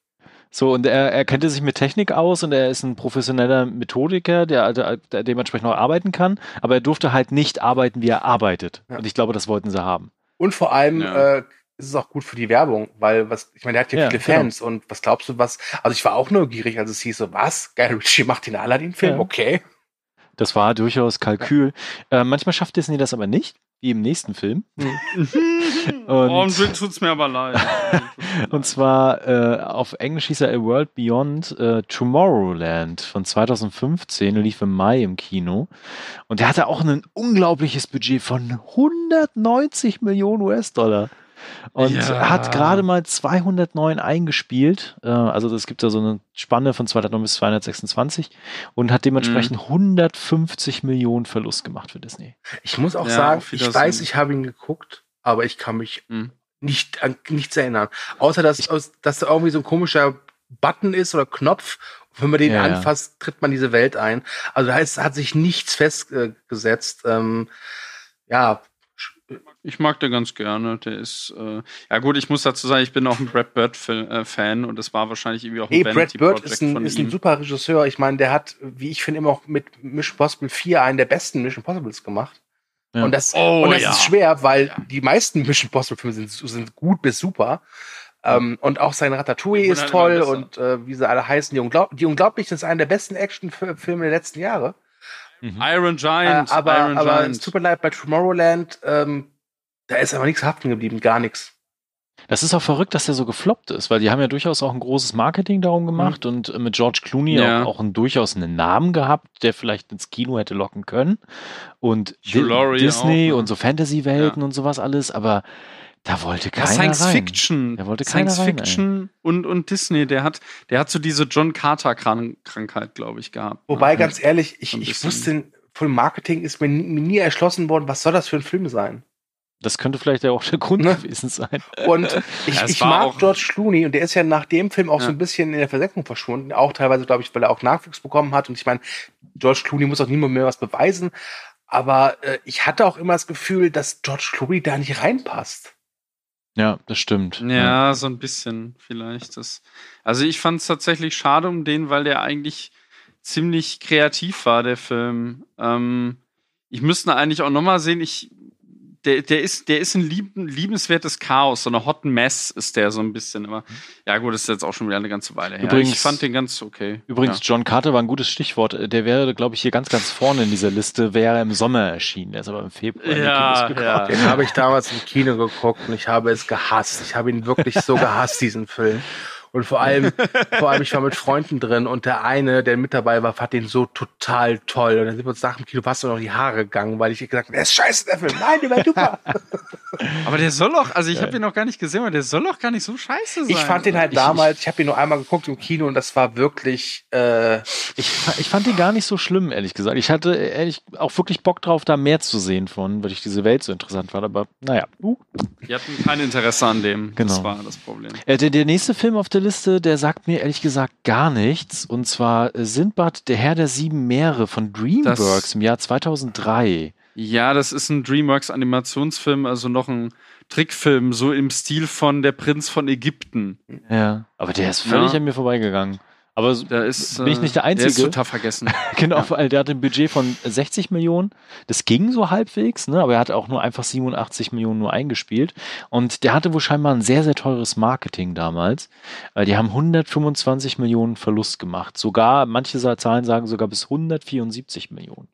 So, und er, er kannte sich mit Technik aus und er ist ein professioneller Methodiker, der, der, der dementsprechend auch arbeiten kann, aber er durfte halt nicht arbeiten, wie er arbeitet. Ja. Und ich glaube, das wollten sie haben. Und vor allem ja. äh, ist es auch gut für die Werbung, weil was, ich meine, der hat ja, ja viele genau. Fans genau. und was glaubst du, was, also ich war auch neugierig, als es hieß so, was? Guy Ritchie macht den Aladdin-Film? Okay. Das war durchaus Kalkül. Äh, manchmal schafft Disney das aber nicht, wie im nächsten Film. und, oh, tut's mir aber leid. und zwar äh, auf Englisch hieß er A World Beyond äh, Tomorrowland von 2015, lief im Mai im Kino. Und der hatte auch ein unglaubliches Budget von 190 Millionen US-Dollar. Und ja. hat gerade mal 209 eingespielt. Äh, also es gibt da so eine Spanne von 209 bis 226 und hat dementsprechend mhm. 150 Millionen Verlust gemacht für Disney. Ich muss auch ja, sagen, ich weiß, ich habe ihn geguckt, aber ich kann mich mhm. nicht an nichts erinnern. Außer, dass, dass da irgendwie so ein komischer Button ist oder Knopf. wenn man den ja, anfasst, tritt man diese Welt ein. Also da heißt, hat sich nichts festgesetzt. Ähm, ja, ich mag den ganz gerne. Der ist, äh, ja gut, ich muss dazu sagen, ich bin auch ein Brad Bird-Fan und das war wahrscheinlich irgendwie auch ein hey, Brad Bird ist ein, ist ein super Regisseur. Ich meine, der hat, wie ich finde, immer auch mit Mission Possible 4 einen der besten Mission Possibles gemacht. Ja. Und das, oh, und das ja. ist schwer, weil ja. die meisten Mission Possible Filme sind, sind gut bis super. Ähm, und auch sein Ratatouille ist toll und äh, wie sie alle heißen. Die, Unglaub die Unglaublichen ist einer der besten Actionfilme der letzten Jahre. Mhm. Iron Giant. Äh, aber Iron aber Giant. es tut mir leid, bei Tomorrowland ähm, da ist aber nichts haften geblieben, gar nichts. Das ist auch verrückt, dass der so gefloppt ist, weil die haben ja durchaus auch ein großes Marketing darum gemacht mhm. und äh, mit George Clooney ja. auch, auch einen, durchaus einen Namen gehabt, der vielleicht ins Kino hätte locken können. Und Di Disney auch, ne? und so Fantasy-Welten ja. und sowas alles, aber da wollte keiner ja, Science rein. Fiction. Da wollte Science keiner Fiction rein, und, und Disney, der hat, der hat so diese John Carter-Krankheit, glaube ich, gehabt. Wobei, ne? ganz ehrlich, ich, ich wusste, von Marketing ist mir nie erschlossen worden, was soll das für ein Film sein? Das könnte vielleicht ja auch der Grund ne? gewesen sein. Und ich, ja, ich mag George Clooney und der ist ja nach dem Film auch ja. so ein bisschen in der Versenkung verschwunden. Auch teilweise, glaube ich, weil er auch Nachwuchs bekommen hat. Und ich meine, George Clooney muss auch niemand mehr was beweisen. Aber äh, ich hatte auch immer das Gefühl, dass George Clooney da nicht reinpasst. Ja, das stimmt. Ja, ja. so ein bisschen vielleicht. Das, also ich fand es tatsächlich schade um den, weil der eigentlich ziemlich kreativ war, der Film. Ähm, ich müsste eigentlich auch nochmal sehen, ich der, der ist, der ist ein lieb, liebenswertes Chaos, so eine Hot Mess ist der so ein bisschen. Aber ja, gut, das ist jetzt auch schon wieder eine ganze Weile her. Übrigens, ich fand den ganz okay. Übrigens, ja. John Carter war ein gutes Stichwort. Der wäre, glaube ich, hier ganz, ganz vorne in dieser Liste, wäre er im Sommer erschienen. Der ist aber im Februar. Ja, ja. Den habe ich damals im Kino geguckt und ich habe es gehasst. Ich habe ihn wirklich so gehasst, diesen Film. Und vor allem, vor allem, ich war mit Freunden drin und der eine, der mit dabei war, fand den so total toll. Und dann sind wir uns nach dem Kino fast noch die Haare gegangen, weil ich gesagt habe, der ist scheiße, der Film. Nein, der war super. aber der soll doch, also ich habe ihn noch gar nicht gesehen, aber der soll doch gar nicht so scheiße sein. Ich fand den halt damals, ich, ich habe ihn nur einmal geguckt im Kino und das war wirklich. Äh ich, ich fand ihn gar nicht so schlimm, ehrlich gesagt. Ich hatte ehrlich auch wirklich Bock drauf, da mehr zu sehen von, weil ich diese Welt so interessant fand. Aber naja. Uh. Die hatten kein Interesse an dem. Genau. Das war das Problem. Äh, der, der nächste Film auf der Liste, der sagt mir ehrlich gesagt gar nichts. Und zwar Sindbad, der Herr der sieben Meere von DreamWorks das, im Jahr 2003. Ja, das ist ein DreamWorks Animationsfilm, also noch ein Trickfilm, so im Stil von Der Prinz von Ägypten. Ja, aber der ist völlig ja. an mir vorbeigegangen. Aber da ist, bin ich nicht der Einzige. Der ist total vergessen. genau, ja. weil der hat ein Budget von 60 Millionen. Das ging so halbwegs, ne? aber er hat auch nur einfach 87 Millionen nur eingespielt. Und der hatte wohl scheinbar ein sehr, sehr teures Marketing damals. Die haben 125 Millionen Verlust gemacht. Sogar, manche Zahlen sagen sogar bis 174 Millionen.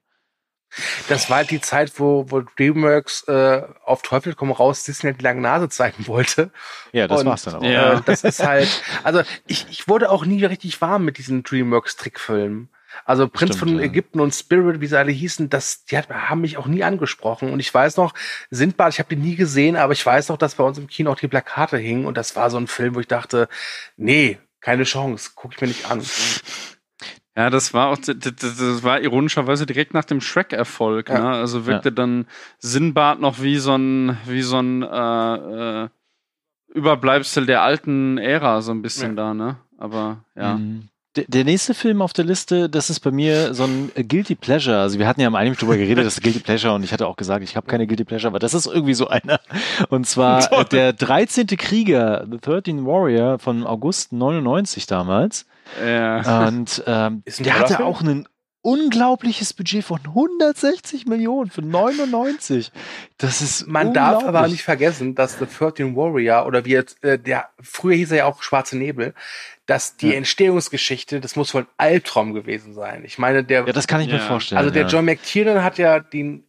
Das war halt die Zeit, wo, wo DreamWorks äh, auf Teufel komm raus Disney die lange Nase zeigen wollte. Ja, das Und, war's dann auch. Ja. Äh, das ist halt, also ich, ich wurde auch nie richtig warm mit diesen DreamWorks-Trickfilmen. Also Prinz Stimmt, von ja. Ägypten und Spirit, wie sie alle hießen, das, die hat, haben mich auch nie angesprochen. Und ich weiß noch, Sindbad, ich habe die nie gesehen, aber ich weiß noch, dass bei uns im Kino auch die Plakate hingen. Und das war so ein Film, wo ich dachte, nee, keine Chance, guck ich mir nicht an. Ja, das war auch, das, war ironischerweise direkt nach dem Shrek-Erfolg. Ja. Ne? Also wirkte dann Sinbad noch wie so ein, wie so ein äh, äh, Überbleibsel der alten Ära, so ein bisschen Ja. da, ne? Aber ja. Mhm. Der, nächste Film auf der Liste, das ist bei mir so ein Guilty Pleasure. Also wir hatten ja am einigen drüber geredet, das ist Guilty Pleasure und ich hatte auch gesagt, ich habe keine Guilty Pleasure, aber das ist irgendwie so einer. Und zwar der 13. Krieger, The 13 Warrior von August 99 damals. Ja. Und ähm, Ist ein der hatte auch ein unglaubliches Budget von 160 Millionen für 99. Das ist Man darf aber nicht vergessen, dass The 13 Warrior oder wie jetzt, äh, der, früher hieß er ja auch Schwarze Nebel, dass die Ja. Entstehungsgeschichte, das muss wohl ein Albtraum gewesen sein. Ich meine, der, Ja, das kann ich mir Ja. vorstellen. also der ja. John McTiernan hat ja den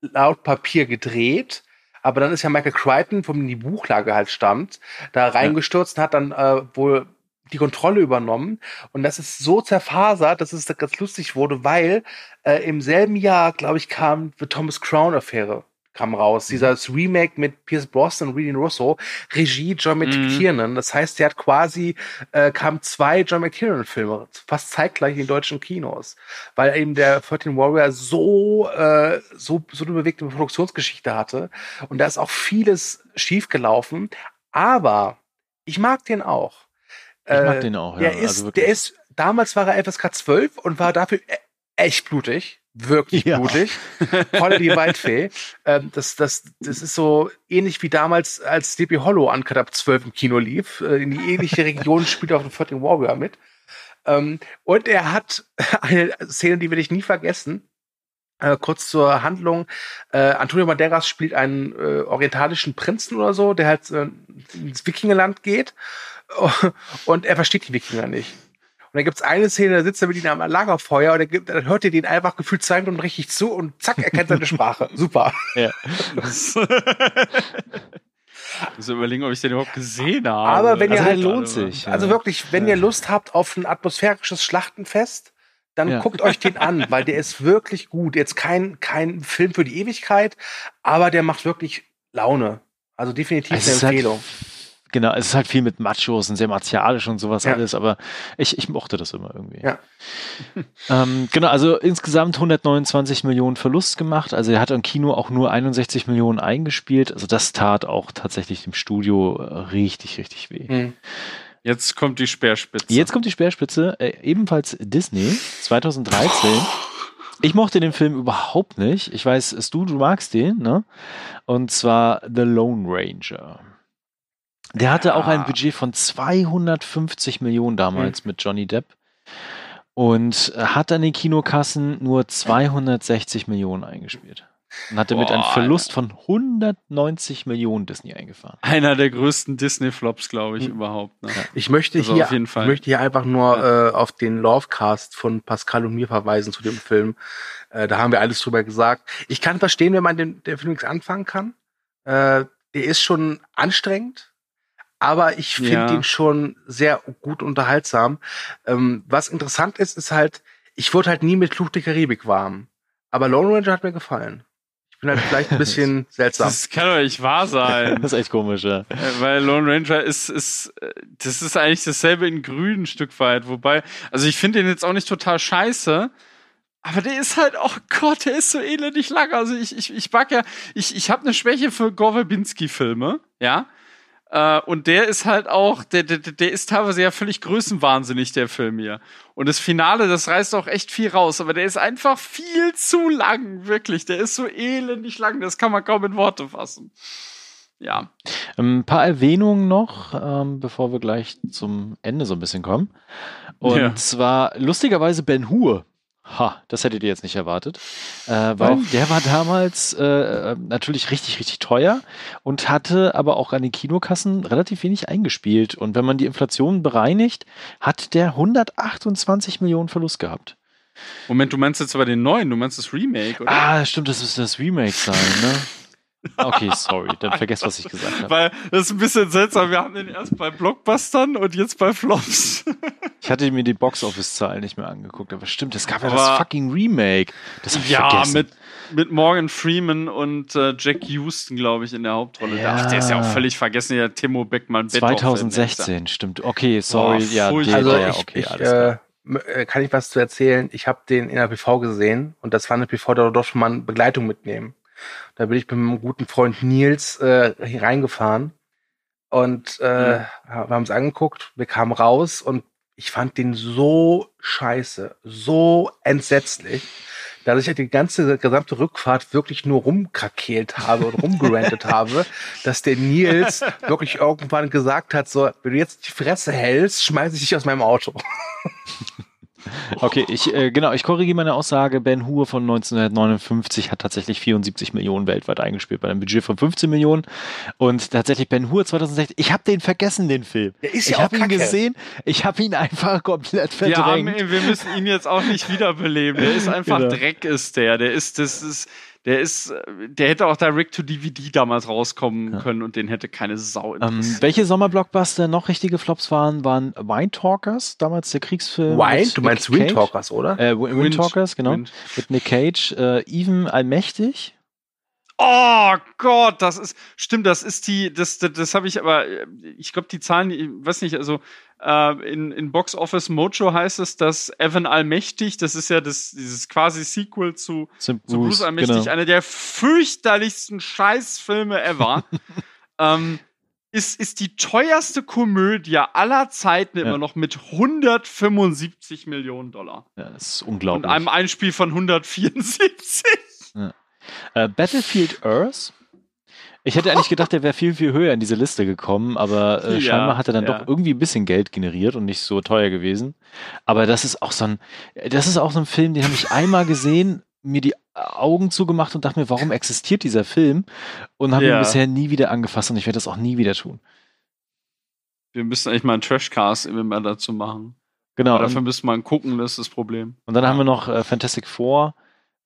laut Papier gedreht, aber dann ist ja Michael Crichton, von dem die Buchlage halt stammt, da reingestürzt und hat dann äh, wohl die Kontrolle übernommen. Und das ist so zerfasert, dass es ganz lustig wurde, weil äh, im selben Jahr, glaube ich, kam The Thomas Crown Affäre kam raus. Dieses Remake mit Pierce Brosnan und Reading Russo, Regie John Mhm. McTiernan. Das heißt, der hat quasi, äh, kam zwei John McTiernan-Filme, fast zeitgleich in den deutschen Kinos. Weil eben der 13 Warrior so, äh, so, so eine bewegte Produktionsgeschichte hatte. Und da ist auch vieles schiefgelaufen. Aber ich mag den auch. Ich mag Äh, den auch, ja. Der ist, also der ist, damals war er FSK 12 und war dafür e- echt blutig. Wirklich Ja. blutig. Voll die Waldfee. Ähm, das, das, das ist so ähnlich wie damals, als Sleepy Hollow Uncut ab 12 im Kino lief. Äh, in die ähnliche Region spielt auch The 13 Warrior mit. Ähm, und er hat eine Szene, die werde ich nie vergessen. Äh, kurz zur Handlung. Äh, Antonio Banderas spielt einen äh, orientalischen Prinzen oder so, der halt äh, ins Wikingerland geht. Und er versteht die Wikinger nicht. Und dann gibt's eine Szene, da sitzt er mit ihnen am Lagerfeuer und er gibt, dann hört er den einfach gefühlt zwei Minuten richtig zu und zack, er kennt seine Sprache. Super. Ja. Ich muss überlegen, ob ich den überhaupt gesehen habe. Aber wenn ihr Also halt der lohnt sich. Also ja. wirklich, wenn ihr Lust habt auf ein atmosphärisches Schlachtenfest, dann Ja. guckt euch den an, weil der ist wirklich gut. Jetzt kein, kein Film für die Ewigkeit, aber der macht wirklich Laune. Also definitiv Es eine halt- Empfehlung. Genau, es ist halt viel mit Machos und sehr martialisch und sowas Ja. alles, aber ich, ich mochte das immer irgendwie. Ja. Ähm, genau, also insgesamt 129 Millionen Verlust gemacht. Also er hat im Kino auch nur 61 Millionen eingespielt. Also das tat auch tatsächlich dem Studio äh, richtig, richtig weh. Hm. Jetzt kommt die Speerspitze. Jetzt kommt die Speerspitze, äh, ebenfalls Disney, 2013. Ich mochte den Film überhaupt nicht. Ich weiß, du, du magst den, ne? Und zwar The Lone Ranger. Der hatte auch ein Ja. Budget von 250 Millionen damals mit Johnny Depp und äh, hat an den Kinokassen nur 260 Millionen eingespielt. Und hatte mit einem Boah, Verlust von 190 Millionen Disney eingefahren. Einer der größten Disney-Flops, glaube ich, Hm. überhaupt. Ne? Ich möchte Also hier, auf jeden Fall. ich möchte hier einfach nur äh, auf den Lovecast von Pascal und mir verweisen zu dem Film. Äh, da haben wir alles drüber gesagt. Ich kann verstehen, wenn man den, der Film nichts anfangen kann. Äh, der ist schon anstrengend, aber ich finde Ja. ihn schon sehr gut unterhaltsam. Ähm, was interessant ist, ist halt, ich wurde halt nie mit Fluch der Karibik warm. Aber Lone Ranger hat mir gefallen. Ich bin halt vielleicht ein bisschen seltsam. Das kann doch nicht wahr sein. Das ist echt komisch, ja. Äh, Weil Lone Ranger ist, ist, äh, das ist eigentlich dasselbe in grün ein Stück weit. Wobei, also ich finde den jetzt auch nicht total scheiße. Aber der ist halt, oh Gott, der ist so elendig lang. Also ich, ich, ich mag ja, ich, ich habe eine Schwäche für Gore Verbinski-Filme, ja. Äh, und der ist halt auch, der, der, der ist teilweise ja völlig größenwahnsinnig, der Film hier. Und das Finale, das reißt auch echt viel raus, aber der ist einfach viel zu lang, wirklich. Der ist so elendig lang, das kann man kaum in Worte fassen. Ja. Ein paar Erwähnungen noch, ähm, bevor wir gleich zum Ende so ein bisschen kommen. Und Ja. zwar lustigerweise Ben Hur. Ha, das hättet ihr jetzt nicht erwartet. Äh, weil Doch. der war damals äh, natürlich richtig, richtig teuer und hatte aber auch an den Kinokassen relativ wenig eingespielt. Und wenn man die Inflation bereinigt, hat der 128 Millionen Verlust gehabt. Moment, du meinst jetzt aber den neuen, du meinst das Remake, oder? Ah, stimmt, das ist das Remake sein, ne? Okay, sorry, dann vergesst, was ich gesagt habe. Weil das ist ein bisschen seltsam. Wir haben den erst bei Blockbustern und jetzt bei Flops. ich hatte mir die Box-Office-Zahlen nicht mehr angeguckt, aber stimmt, es gab ja das fucking Remake. Das hab ich ja, vergessen. mit, mit Morgan Freeman und äh, Jack Houston, glaube ich, in der Hauptrolle. Ja. Ach, der ist ja auch völlig vergessen, der Timo Beckmann. 2016, stimmt. Okay, sorry. Boah, ja, Also ich, okay, ich alles klar. äh, äh, kann ich was zu erzählen. Ich habe den in der PV gesehen und das war eine PV, da doch schon mal eine Begleitung mitnehmen. Da bin ich mit meinem guten Freund Nils äh, hier reingefahren und äh, Mhm. wir haben es angeguckt, wir kamen raus und ich fand den so scheiße, so entsetzlich, dass ich halt die ganze gesamte Rückfahrt wirklich nur rumkrakeelt habe und rumgerantet habe, dass der Nils wirklich irgendwann gesagt hat, so, wenn du jetzt die Fresse hältst, schmeiß ich dich aus meinem Auto. Okay, ich, äh, genau, ich korrigiere meine Aussage. Ben Hur von 1959 hat tatsächlich 74 Millionen weltweit eingespielt bei einem Budget von 15 Millionen. Und tatsächlich Ben Hur 2016, ich habe den vergessen, den Film. Der ist ich ja auch habe ihn gesehen, ich habe ihn einfach komplett Wir, haben, verdrängt. wir müssen ihn jetzt auch nicht wiederbeleben. Der ist einfach Genau. Dreck, ist der. Der ist, das ist, der ist, der hätte auch direct to DVD damals rauskommen können und den hätte keine Sau Ähm, interessiert. welche Sommerblockbuster noch richtige Flops waren, waren Wine Talkers, damals der Kriegsfilm. Wine? mit Du meinst Wind. Talkers, oder? Äh, Wind- Talkers, genau. Wind. Mit Nick Cage. Äh, Even Allmächtig. Oh Gott, das ist, stimmt, das ist die, das, das, das habe ich aber, äh, ich glaube, die Zahlen, ich weiß nicht, also äh, in, in Box Office Mojo heißt es, dass Evan Allmächtig, das ist ja das, dieses quasi Sequel zu, zu Bruce Allmächtig, genau. einer der fürchterlichsten Scheißfilme ever. ähm, ist, ist die teuerste Komödie aller Zeiten Ja. immer noch mit 175 Millionen Dollar. Ja, das ist Und unglaublich. einem Einspiel von 174. Äh, Battlefield Earth. Ich hätte eigentlich gedacht, der wäre viel, viel höher in diese Liste gekommen, aber äh, Ja, scheinbar hat er dann ja. doch irgendwie ein bisschen Geld generiert und nicht so teuer gewesen. Aber das ist auch so ein, das ist auch so ein Film, den habe ich einmal gesehen, mir die Augen zugemacht und dachte mir, warum existiert dieser Film? Und habe Ja. ihn bisher nie wieder angefasst und ich werde das auch nie wieder tun. Wir müssen eigentlich mal einen Trashcast immer mal dazu machen. Genau. Aber dafür müssen wir mal gucken, das ist das Problem. und dann haben wir noch äh, Fantastic Four,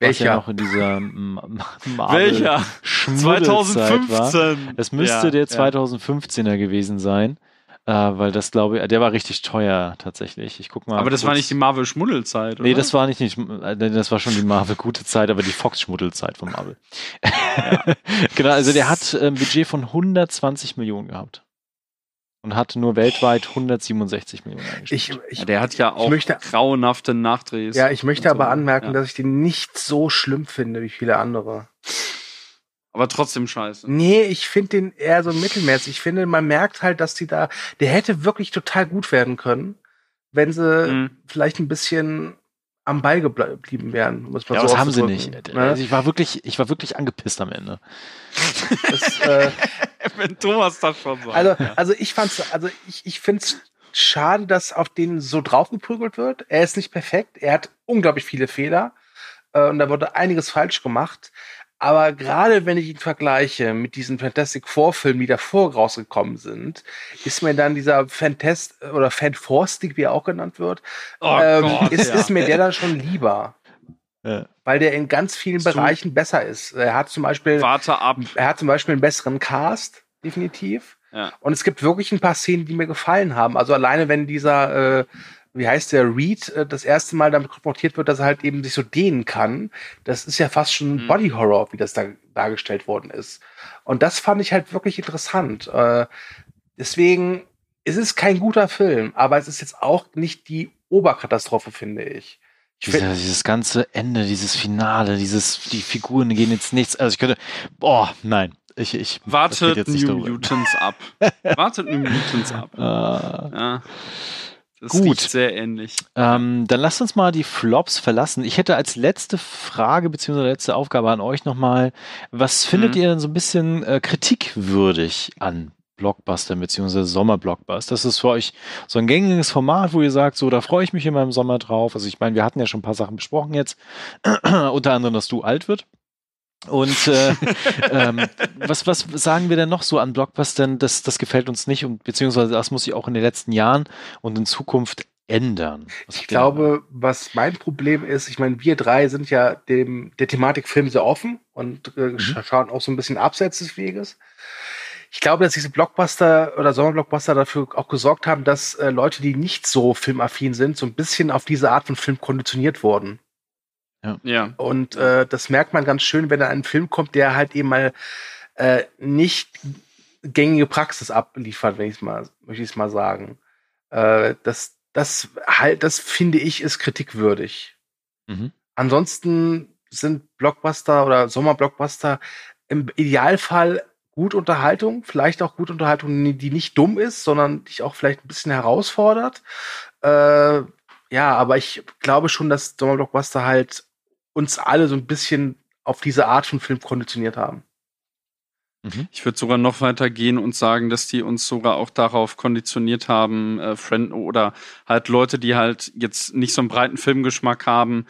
was ja Welcher? noch in dieser Marvel Welcher? Schmuddelzeit war. 2015. Es müsste Ja, der ja. 2015er gewesen sein, äh, weil das glaube ich, der war richtig teuer tatsächlich. Ich guck mal. Aber das war kurz. nicht die Marvel-Schmuddelzeit, oder? Nee, das war nicht, nicht äh, das war schon die Marvel gute Zeit, aber die Fox Schmuddelzeit von Marvel. genau, also der hat äh, ein Budget von 120 Millionen gehabt. Und hat nur weltweit 167 Millionen eingespielt. Ich, ich, ja, der hat ja auch möchte- grauenhafte Nachdrehs. ja, ich möchte und so. aber anmerken, Ja. dass ich den nicht so schlimm finde wie viele andere. Aber trotzdem scheiße. Nee, ich finde den eher so mittelmäßig. Ich finde, man merkt halt, dass die da, der hätte wirklich total gut werden können, wenn sie Mhm. vielleicht ein bisschen am Ball gebl- geblieben wären. Muss man Ja, so das haben sie nicht. Ne? Also ich war wirklich, ich war wirklich angepisst am Ende. Das, äh, Wenn Thomas das schon sagt. Also, ja. also ich fand's, also ich, ich find's schade, dass auf den so draufgeprügelt wird. Er ist nicht perfekt. Er hat unglaublich viele Fehler. Äh, und da wurde einiges falsch gemacht. Aber gerade wenn ich ihn vergleiche mit diesen Fantastic Four Filmen, die davor rausgekommen sind, ist mir dann dieser Fantast oder Fantastic, wie er auch genannt wird, oh ähm, Gott, ist, ja. ist mir der dann schon lieber. Ja. Weil der in ganz vielen So. Bereichen besser ist. Er hat zum Beispiel Warte ab. er hat zum Beispiel einen besseren Cast, definitiv. Ja. Und es gibt wirklich ein paar Szenen, die mir gefallen haben. Also alleine, wenn dieser, äh, wie heißt der, Reed, äh, das erste Mal damit konfrontiert wird, dass er halt eben sich so dehnen kann, das ist ja fast schon Mhm. Body Horror, wie das da dargestellt worden ist. Und das fand ich halt wirklich interessant. Äh, deswegen, es ist kein guter Film, aber es ist jetzt auch nicht die Oberkatastrophe, finde ich. Dieser, dieses ganze Ende, dieses Finale, dieses, die Figuren gehen jetzt nichts. Also ich könnte, boah, nein. Ich, ich Wartet New. Mutants ab. Wartet New Mutants ab. Äh, Ja. Das Gut. sehr ähnlich. Ähm, dann lasst uns mal die Flops verlassen. Ich hätte als letzte Frage bzw. letzte Aufgabe an euch nochmal, was findet Mhm. ihr denn so ein bisschen äh, kritikwürdig an Blockbuster bzw. Sommerblockbuster? Das ist für euch so ein gängiges Format, wo ihr sagt, so, da freue ich mich immer im Sommer drauf. Also ich meine, wir hatten ja schon ein paar Sachen besprochen jetzt, unter anderem, dass du alt wird. Und äh, ähm, was, was sagen wir denn noch so an Blockbustern, das, das gefällt uns nicht und beziehungsweise das muss sich auch in den letzten Jahren und in Zukunft ändern? ich glaube, was mein Problem ist, ich meine, wir drei sind ja dem, der Thematik Film sehr offen und äh, mhm. schauen auch so ein bisschen abseits des Weges. Ich glaube, dass diese Blockbuster oder Sommerblockbuster dafür auch gesorgt haben, dass äh, Leute, die nicht so filmaffin sind, so ein bisschen auf diese Art von Film konditioniert wurden. Ja. ja. Und äh, das merkt man ganz schön, wenn da ein Film kommt, der halt eben mal äh, nicht gängige Praxis abliefert, wenn ich es mal, möchte ich es mal sagen. Äh, das, das halt, das finde ich, ist kritikwürdig. Mhm. Ansonsten sind Blockbuster oder Sommerblockbuster im Idealfall gut Unterhaltung, vielleicht auch gut Unterhaltung, die nicht dumm ist, sondern dich auch vielleicht ein bisschen herausfordert. Äh, ja, aber ich glaube schon, dass Sommerblockbuster halt uns alle so ein bisschen auf diese Art von Film konditioniert haben. Mhm. Ich würde sogar noch weiter gehen und sagen, dass die uns sogar auch darauf konditioniert haben, äh, Friend oder halt Leute, die halt jetzt nicht so einen breiten Filmgeschmack haben,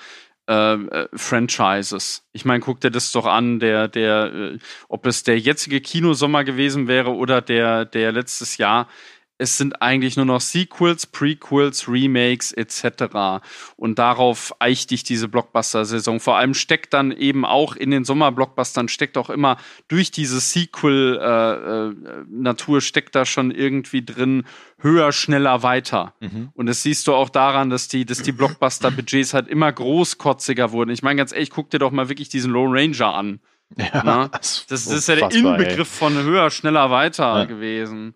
äh, äh, Franchises. Ich meine, guck dir das doch an, der, der, äh, ob es der jetzige Kinosommer gewesen wäre oder der, der letztes Jahr es sind eigentlich nur noch Sequels, Prequels, Remakes etc. Und darauf eicht dich diese Blockbuster-Saison. Vor allem steckt dann eben auch in den Sommer-Blockbustern, steckt auch immer durch diese Sequel-Natur, äh, äh, steckt da schon irgendwie drin, höher, schneller, weiter. Mhm. Und das siehst du auch daran, dass die, dass die Blockbuster-Budgets halt immer großkotziger wurden. Ich meine ganz ehrlich, guck dir doch mal wirklich diesen Lone Ranger an. Ja, das, das, ist ja der Inbegriff ey. von höher, schneller, weiter ja. gewesen.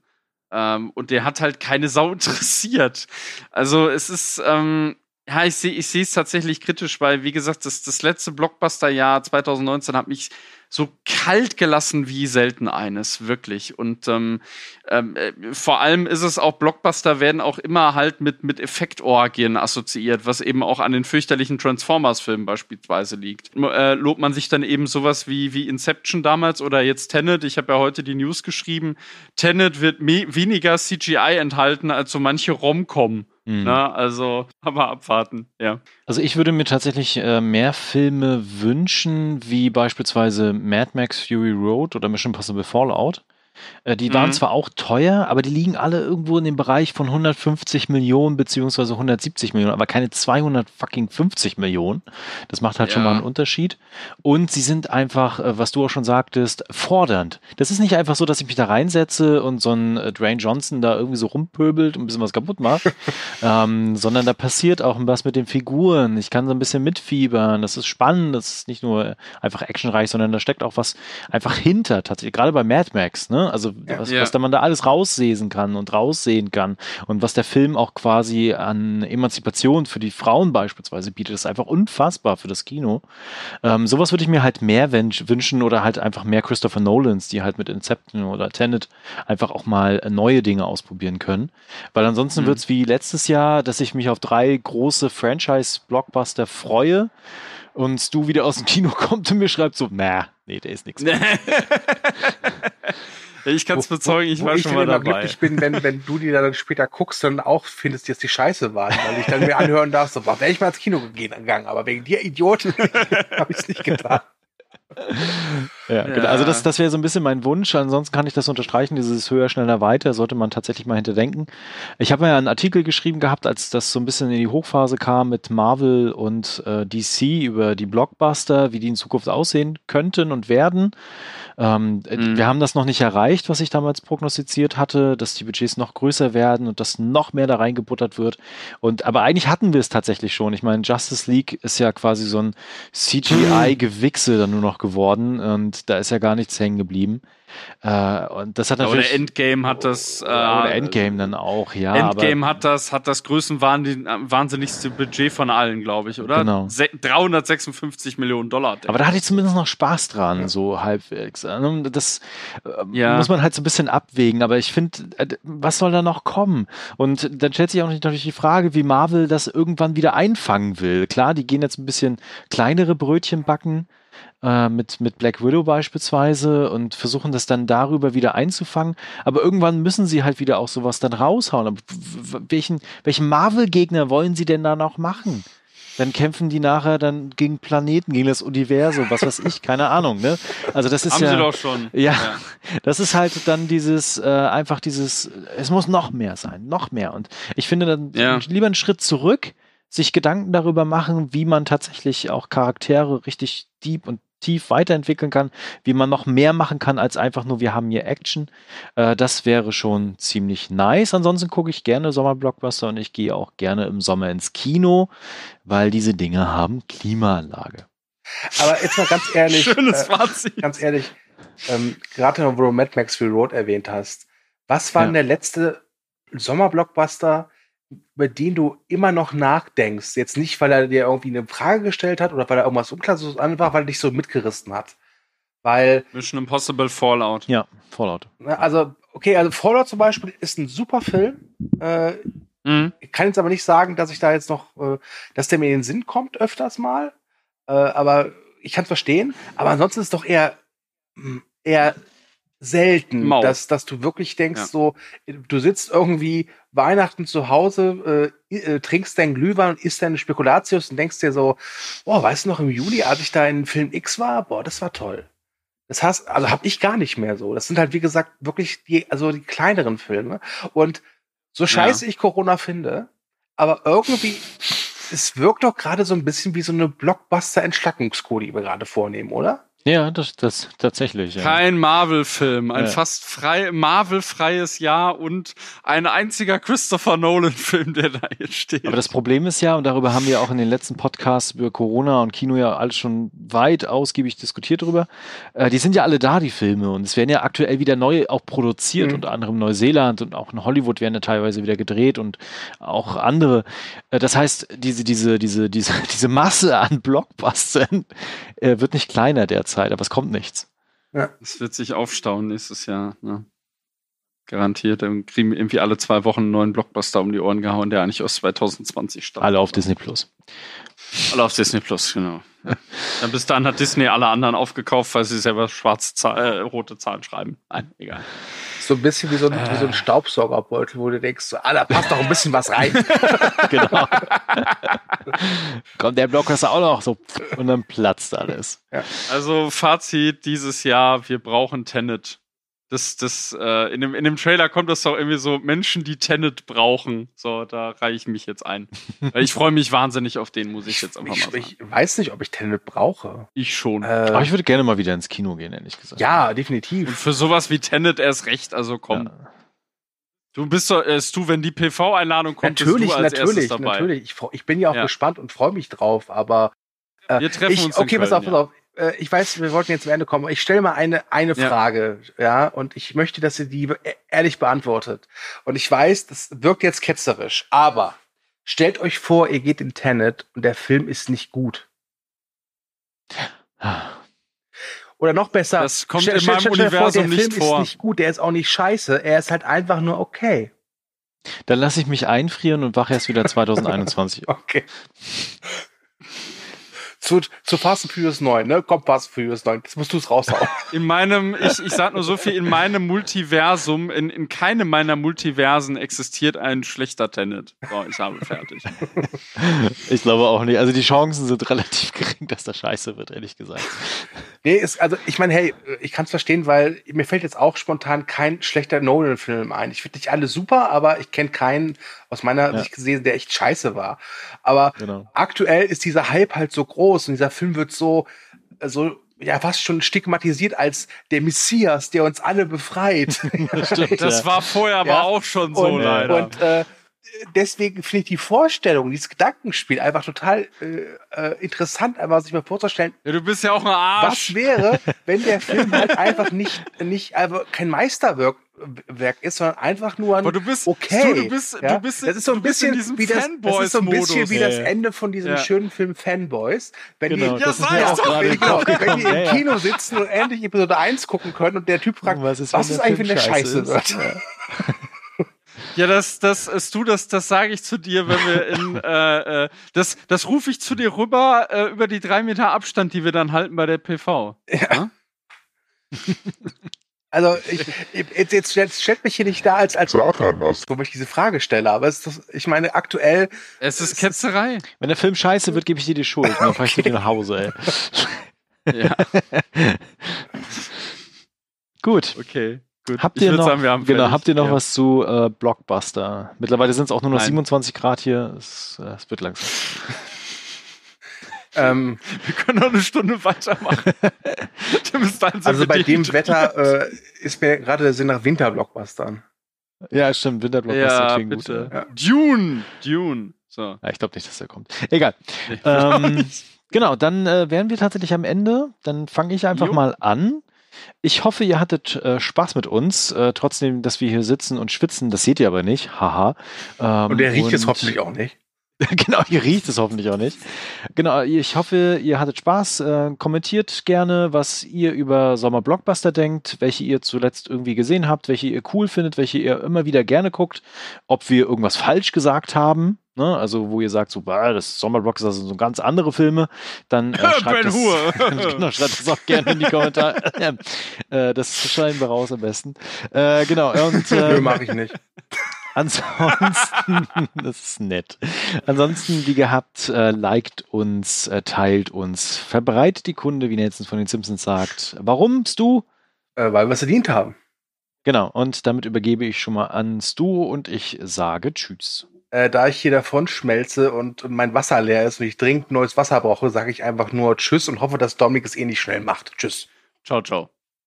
Ähm, und der hat halt keine Sau interessiert. Also es ist, ähm, ja, ich sehe ich sehe es tatsächlich kritisch, weil, wie gesagt, das, das letzte Blockbuster-Jahr 2019 hat mich so kalt gelassen wie selten eines, wirklich. Und ähm, ähm, äh, vor allem ist es auch, Blockbuster werden auch immer halt mit, mit Effektorgien assoziiert, was eben auch an den fürchterlichen Transformers-Filmen beispielsweise liegt. Äh, lobt man sich dann eben sowas wie, wie Inception damals oder jetzt Tenet, ich habe ja heute die News geschrieben, Tenet wird weniger CGI enthalten als so manche Rom-Com. Mhm. Na, also, aber abwarten, ja. Also ich würde mir tatsächlich äh, mehr Filme wünschen, wie beispielsweise Mad Max Fury Road oder Mission Impossible Fallout. Äh, die waren mhm. zwar auch teuer, aber die liegen alle irgendwo in dem Bereich von 150 Millionen beziehungsweise 170 Millionen, aber keine 250 Millionen. Das macht halt ja. schon mal einen Unterschied. Und sie sind einfach, äh, was du auch schon sagtest, fordernd. Das ist nicht einfach so, dass ich mich da reinsetze und so ein äh, Dwayne Johnson da irgendwie so rumpöbelt und ein bisschen was kaputt macht, ähm, sondern da passiert auch was mit den Figuren. Ich kann so ein bisschen mitfiebern. Das ist spannend. Das ist nicht nur einfach actionreich, sondern da steckt auch was einfach hinter. Tatsächlich. Gerade bei Mad Max, ne? Also was, ja. was da man da alles rauslesen kann und raussehen kann und was der Film auch quasi an Emanzipation für die Frauen beispielsweise bietet, ist einfach unfassbar für das Kino. Ähm, sowas würde ich mir halt mehr wünschen oder halt einfach mehr Christopher Nolans, die halt mit Inception oder Tenet einfach auch mal neue Dinge ausprobieren können. Weil ansonsten mhm. wird es wie letztes Jahr, dass ich mich auf drei große Franchise-Blockbuster freue und du wieder aus dem Kino kommst und mir schreibst so, na, nee, der ist nichts. Ich kann es bezeugen, ich wo, wo war ich schon mal dabei. Ich bin, wenn, wenn du die dann später guckst, dann auch findest, dass die scheiße waren, weil ich dann mir anhören darf, so, wäre ich mal ins Kino gegangen, aber wegen dir Idioten habe ich es nicht getan. Ja, genau. Also das, das wäre so ein bisschen mein Wunsch. Ansonsten kann ich das unterstreichen, dieses höher, schneller, weiter sollte man tatsächlich mal hinterdenken. Ich habe ja einen Artikel geschrieben gehabt, als das so ein bisschen in die Hochphase kam mit Marvel und äh, DC über die Blockbuster, wie die in Zukunft aussehen könnten und werden. Ähm, mhm. Wir haben das noch nicht erreicht, was ich damals prognostiziert hatte, dass die Budgets noch größer werden und dass noch mehr da reingebuttert wird. Und aber eigentlich hatten wir es tatsächlich schon. Ich meine, Justice League ist ja quasi so ein CGI-Gewichse dann nur noch geworden und da ist ja gar nichts hängen geblieben. Äh, und das hat natürlich. Oder Endgame hat das. Äh, oder Endgame dann auch, ja. Endgame hat das, hat das größenwahnsinnigste Budget von allen, glaube ich, oder? Genau. 356 Millionen Dollar. Aber da hatte ich zumindest noch Spaß dran, ja. so halbwegs. Also, das äh, ja. muss man halt so ein bisschen abwägen. Aber ich finde, äh, was soll da noch kommen? Und dann stellt sich auch natürlich die Frage, wie Marvel das irgendwann wieder einfangen will. Klar, die gehen jetzt ein bisschen kleinere Brötchen backen äh, mit, mit Black Widow beispielsweise und versuchen das dann darüber wieder einzufangen. Aber irgendwann müssen sie halt wieder auch sowas dann raushauen. Aber welchen, welchen Marvel-Gegner wollen sie denn da noch machen? dann kämpfen die nachher dann gegen Planeten, gegen das Universum, was weiß ich, keine Ahnung, ne? Also das ist Haben ja. sie doch schon. Ja, das ist halt dann dieses, äh, einfach dieses, es muss noch mehr sein, noch mehr. Und ich finde dann Ja. lieber einen Schritt zurück, sich Gedanken darüber machen, wie man tatsächlich auch Charaktere richtig deep und tief weiterentwickeln kann, wie man noch mehr machen kann als einfach nur, wir haben hier Action. Äh, das wäre schon ziemlich nice. Ansonsten gucke ich gerne Sommerblockbuster und ich gehe auch gerne im Sommer ins Kino, weil diese Dinge haben Klimaanlage. Aber jetzt mal ganz ehrlich, Schönes äh, Fazit. ganz ehrlich, ähm, gerade wo du Mad Max Fury Road erwähnt hast, was war Ja. denn der letzte Sommerblockbuster, über den du immer noch nachdenkst? Jetzt nicht, weil er dir irgendwie eine Frage gestellt hat oder weil er irgendwas unklar so einfach, weil er dich so mitgerissen hat. Weil, Mission Impossible Fallout. Ja, Fallout. also, okay, also Fallout zum Beispiel ist ein super Film. Äh, Mhm. ich kann jetzt aber nicht sagen, dass ich da jetzt noch, äh, dass der mir in den Sinn kommt öfters mal. Äh, aber ich kann es verstehen. Aber ansonsten ist es doch eher, mh, eher selten, Mau. dass, dass du wirklich denkst, Ja. so, du sitzt irgendwie Weihnachten zu Hause, äh, äh, trinkst deinen Glühwein und isst deine Spekulatius und denkst dir so, boah, weißt du noch im Juli, als ich da in Film X war, boah, das war toll. Das hast, also habe ich gar nicht mehr so. Das sind halt, wie gesagt, wirklich die, also die kleineren Filme. Und so scheiße ich Corona finde, aber irgendwie, es wirkt doch gerade so ein bisschen wie so eine Blockbuster-Entschlackungskur, die wir gerade vornehmen, oder? Ja, das, das tatsächlich. Ja. Kein Marvel-Film, ein Ja. fast frei, Marvel-freies Jahr und ein einziger Christopher Nolan-Film, der da jetzt steht. Aber das Problem ist ja, und darüber haben wir auch in den letzten Podcasts über Corona und Kino ja alles schon weit ausgiebig diskutiert drüber. Äh, die sind ja alle da, die Filme. Und es werden ja aktuell wieder neu auch produziert, Mhm. unter anderem Neuseeland und auch in Hollywood werden ja teilweise wieder gedreht und auch andere. Äh, das heißt, diese, diese, diese, diese, diese Masse an Blockbustern äh, wird nicht kleiner derzeit, aber es kommt nichts. Es wird sich aufstauen nächstes Jahr. Ne? Garantiert. Dann kriegen wir irgendwie alle zwei Wochen einen neuen Blockbuster um die Ohren gehauen, der eigentlich aus 2020 stammt. Alle auf Disney Plus. Alle auf Disney Plus, genau. Dann bis dahin hat Disney alle anderen aufgekauft, weil sie selber schwarze Zahl, äh, rote Zahlen schreiben. Nein, egal. So ein bisschen wie so ein, wie so ein Staubsaugerbeutel, wo du denkst, so, ah, da passt doch ein bisschen was rein. genau. Kommt der Blockbuster auch noch so und dann platzt alles. Also Fazit dieses Jahr, wir brauchen Tenet. Das, das, äh, in, dem, in dem Trailer kommt das doch irgendwie so, Menschen, die Tenet brauchen. So, da reiche ich mich jetzt ein. Weil ich freue mich wahnsinnig auf den, muss ich jetzt einfach Ich, mal sagen. ich weiß nicht, ob ich Tenet brauche. Ich schon. Aber Äh, ich würde gerne mal wieder ins Kino gehen, ehrlich gesagt. ja, Und definitiv. für sowas wie Tenet erst recht, also komm. Ja. Du bist doch, äh, du, wenn die PV-Einladung kommt, Natürlich, bist du als natürlich, erstes dabei. natürlich. Ich, freu- ich bin ja auch Ja. gespannt und freue mich drauf, aber äh, Wir treffen ich, uns in Okay, pass Köln, auf, pass ja. auf. Äh, Ich weiß, wir wollten jetzt zum Ende kommen. aber Ich stelle mal eine, eine Ja. Frage, ja, und ich möchte, dass ihr die e- ehrlich beantwortet. Und ich weiß, das wirkt jetzt ketzerisch, aber stellt euch vor, ihr geht in Tenet und der Film ist nicht gut. Oder noch besser, Das kommt stell- in stell- meinem stell dir vor, Universum der nicht Film vor. ist nicht gut, der ist auch nicht scheiße, er ist halt einfach nur okay. Dann lasse ich mich einfrieren und wache erst wieder 2021. Okay. Zu, zu Fast and Furious 9, ne? Komm, Fast and Furious 9. Jetzt musst du es raushauen. In meinem, ich, ich sag nur so viel, in meinem Multiversum, in, in keinem meiner Multiversen existiert ein schlechter Tenet. So, ich habe fertig. Ich glaube auch nicht. Also die Chancen sind relativ gering, dass das scheiße wird, ehrlich gesagt. nee, ist, also ich meine, hey, ich kann es verstehen, weil mir fällt jetzt auch spontan kein schlechter Nolan-Film ein. Ich finde nicht alle super, aber ich kenne keinen aus meiner Ja. Sicht gesehen, der echt scheiße war. Aber Genau. aktuell ist dieser Hype halt so groß und dieser Film wird so, so ja, fast schon stigmatisiert als der Messias, der uns alle befreit. Stimmt, Das war vorher aber Ja. auch schon so, und, leider. Und äh, deswegen finde ich die Vorstellung, dieses Gedankenspiel einfach total äh, äh, interessant, einfach sich mal vorzustellen, ja, du bist ja auch ein Arsch. was wäre, wenn der Film halt einfach nicht, nicht einfach kein Meisterwerk Werk ist, sondern einfach nur ein Aber du bist- okay. du- du bist- ja? du bist- das ist so ein du bist in bisschen diesem wie das, das ist so ein bisschen wie das Ja, ja. Ende von diesem Ja. schönen Film Fanboys. Wenn Genau, die, Ja, das mir es auch den Genau, wenn die im Ja, ja. Kino sitzen und endlich Episode 1 gucken können und der Typ fragt, Was ist, was wenn ist eigentlich, wenn der Scheiße scheiße wird? Ja, das, das ist du, das, das sage ich zu dir, wenn wir in, äh, äh, das, das rufe ich zu dir rüber äh, über die drei Meter Abstand, die wir dann halten bei der PV. Ja? Also ich, jetzt, jetzt, jetzt stellt mich hier nicht da als als wo ich diese Frage stelle, aber es ist, ich meine aktuell. Es ist Ketzerei. Wenn der Film scheiße wird, gebe ich dir die Schuld. Dann fahre ich mit dir nach Hause, ey. Ja. Gut. Okay. Gut. Habt ihr noch, sagen, wir haben genau, fertig. habt ihr noch Ja. was zu äh, Blockbuster? Mittlerweile sind es auch nur noch Nein. 27 Grad hier. Es, äh, es wird langsam. Ähm, Wir können noch eine Stunde weitermachen. Also bei dem. Wetter äh, ist mir gerade der Sinn nach Winterblockbustern. Ja, stimmt. Winterblockbuster Ja, klingt bitte. gut. Ja. Dune. Dune. So. Ja, ich glaube nicht, dass der kommt. Egal. Nee, Ähm, genau, dann äh, wären wir tatsächlich am Ende. Dann fange ich einfach Jo. mal an. Ich hoffe, ihr hattet äh, Spaß mit uns, äh, trotzdem, dass wir hier sitzen und schwitzen. Das seht ihr aber nicht. Haha. Ähm, Und der riecht es und- hoffentlich auch nicht. genau, ihr riecht es hoffentlich auch nicht. Genau, ich hoffe, ihr hattet Spaß. Äh, kommentiert gerne, was ihr über Sommer Blockbuster denkt, welche ihr zuletzt irgendwie gesehen habt, welche ihr cool findet, welche ihr immer wieder gerne guckt, ob wir irgendwas falsch gesagt haben. Ne? Also, wo ihr sagt, so, bah, das Sommer Blockbuster sind so ganz andere Filme, dann äh, schreibt, Ben das, genau, schreibt das auch gerne in die Kommentare. äh, das schneiden wir raus am besten. Äh, genau, und Nö, ähm, mache ich nicht. Ansonsten, das ist nett. Ansonsten, wie gehabt, äh, liked uns, äh, teilt uns, verbreitet die Kunde, wie Nelson von den Simpsons sagt. Warum, Stu? Äh, weil wir es verdient haben. Genau, und damit übergebe ich schon mal an Stu und ich sage Tschüss. Äh, da ich hier davon schmelze und mein Wasser leer ist und ich dringend neues Wasser brauche, sage ich einfach nur Tschüss und hoffe, dass Dominik es eh nicht schnell macht. Tschüss. Ciao, ciao.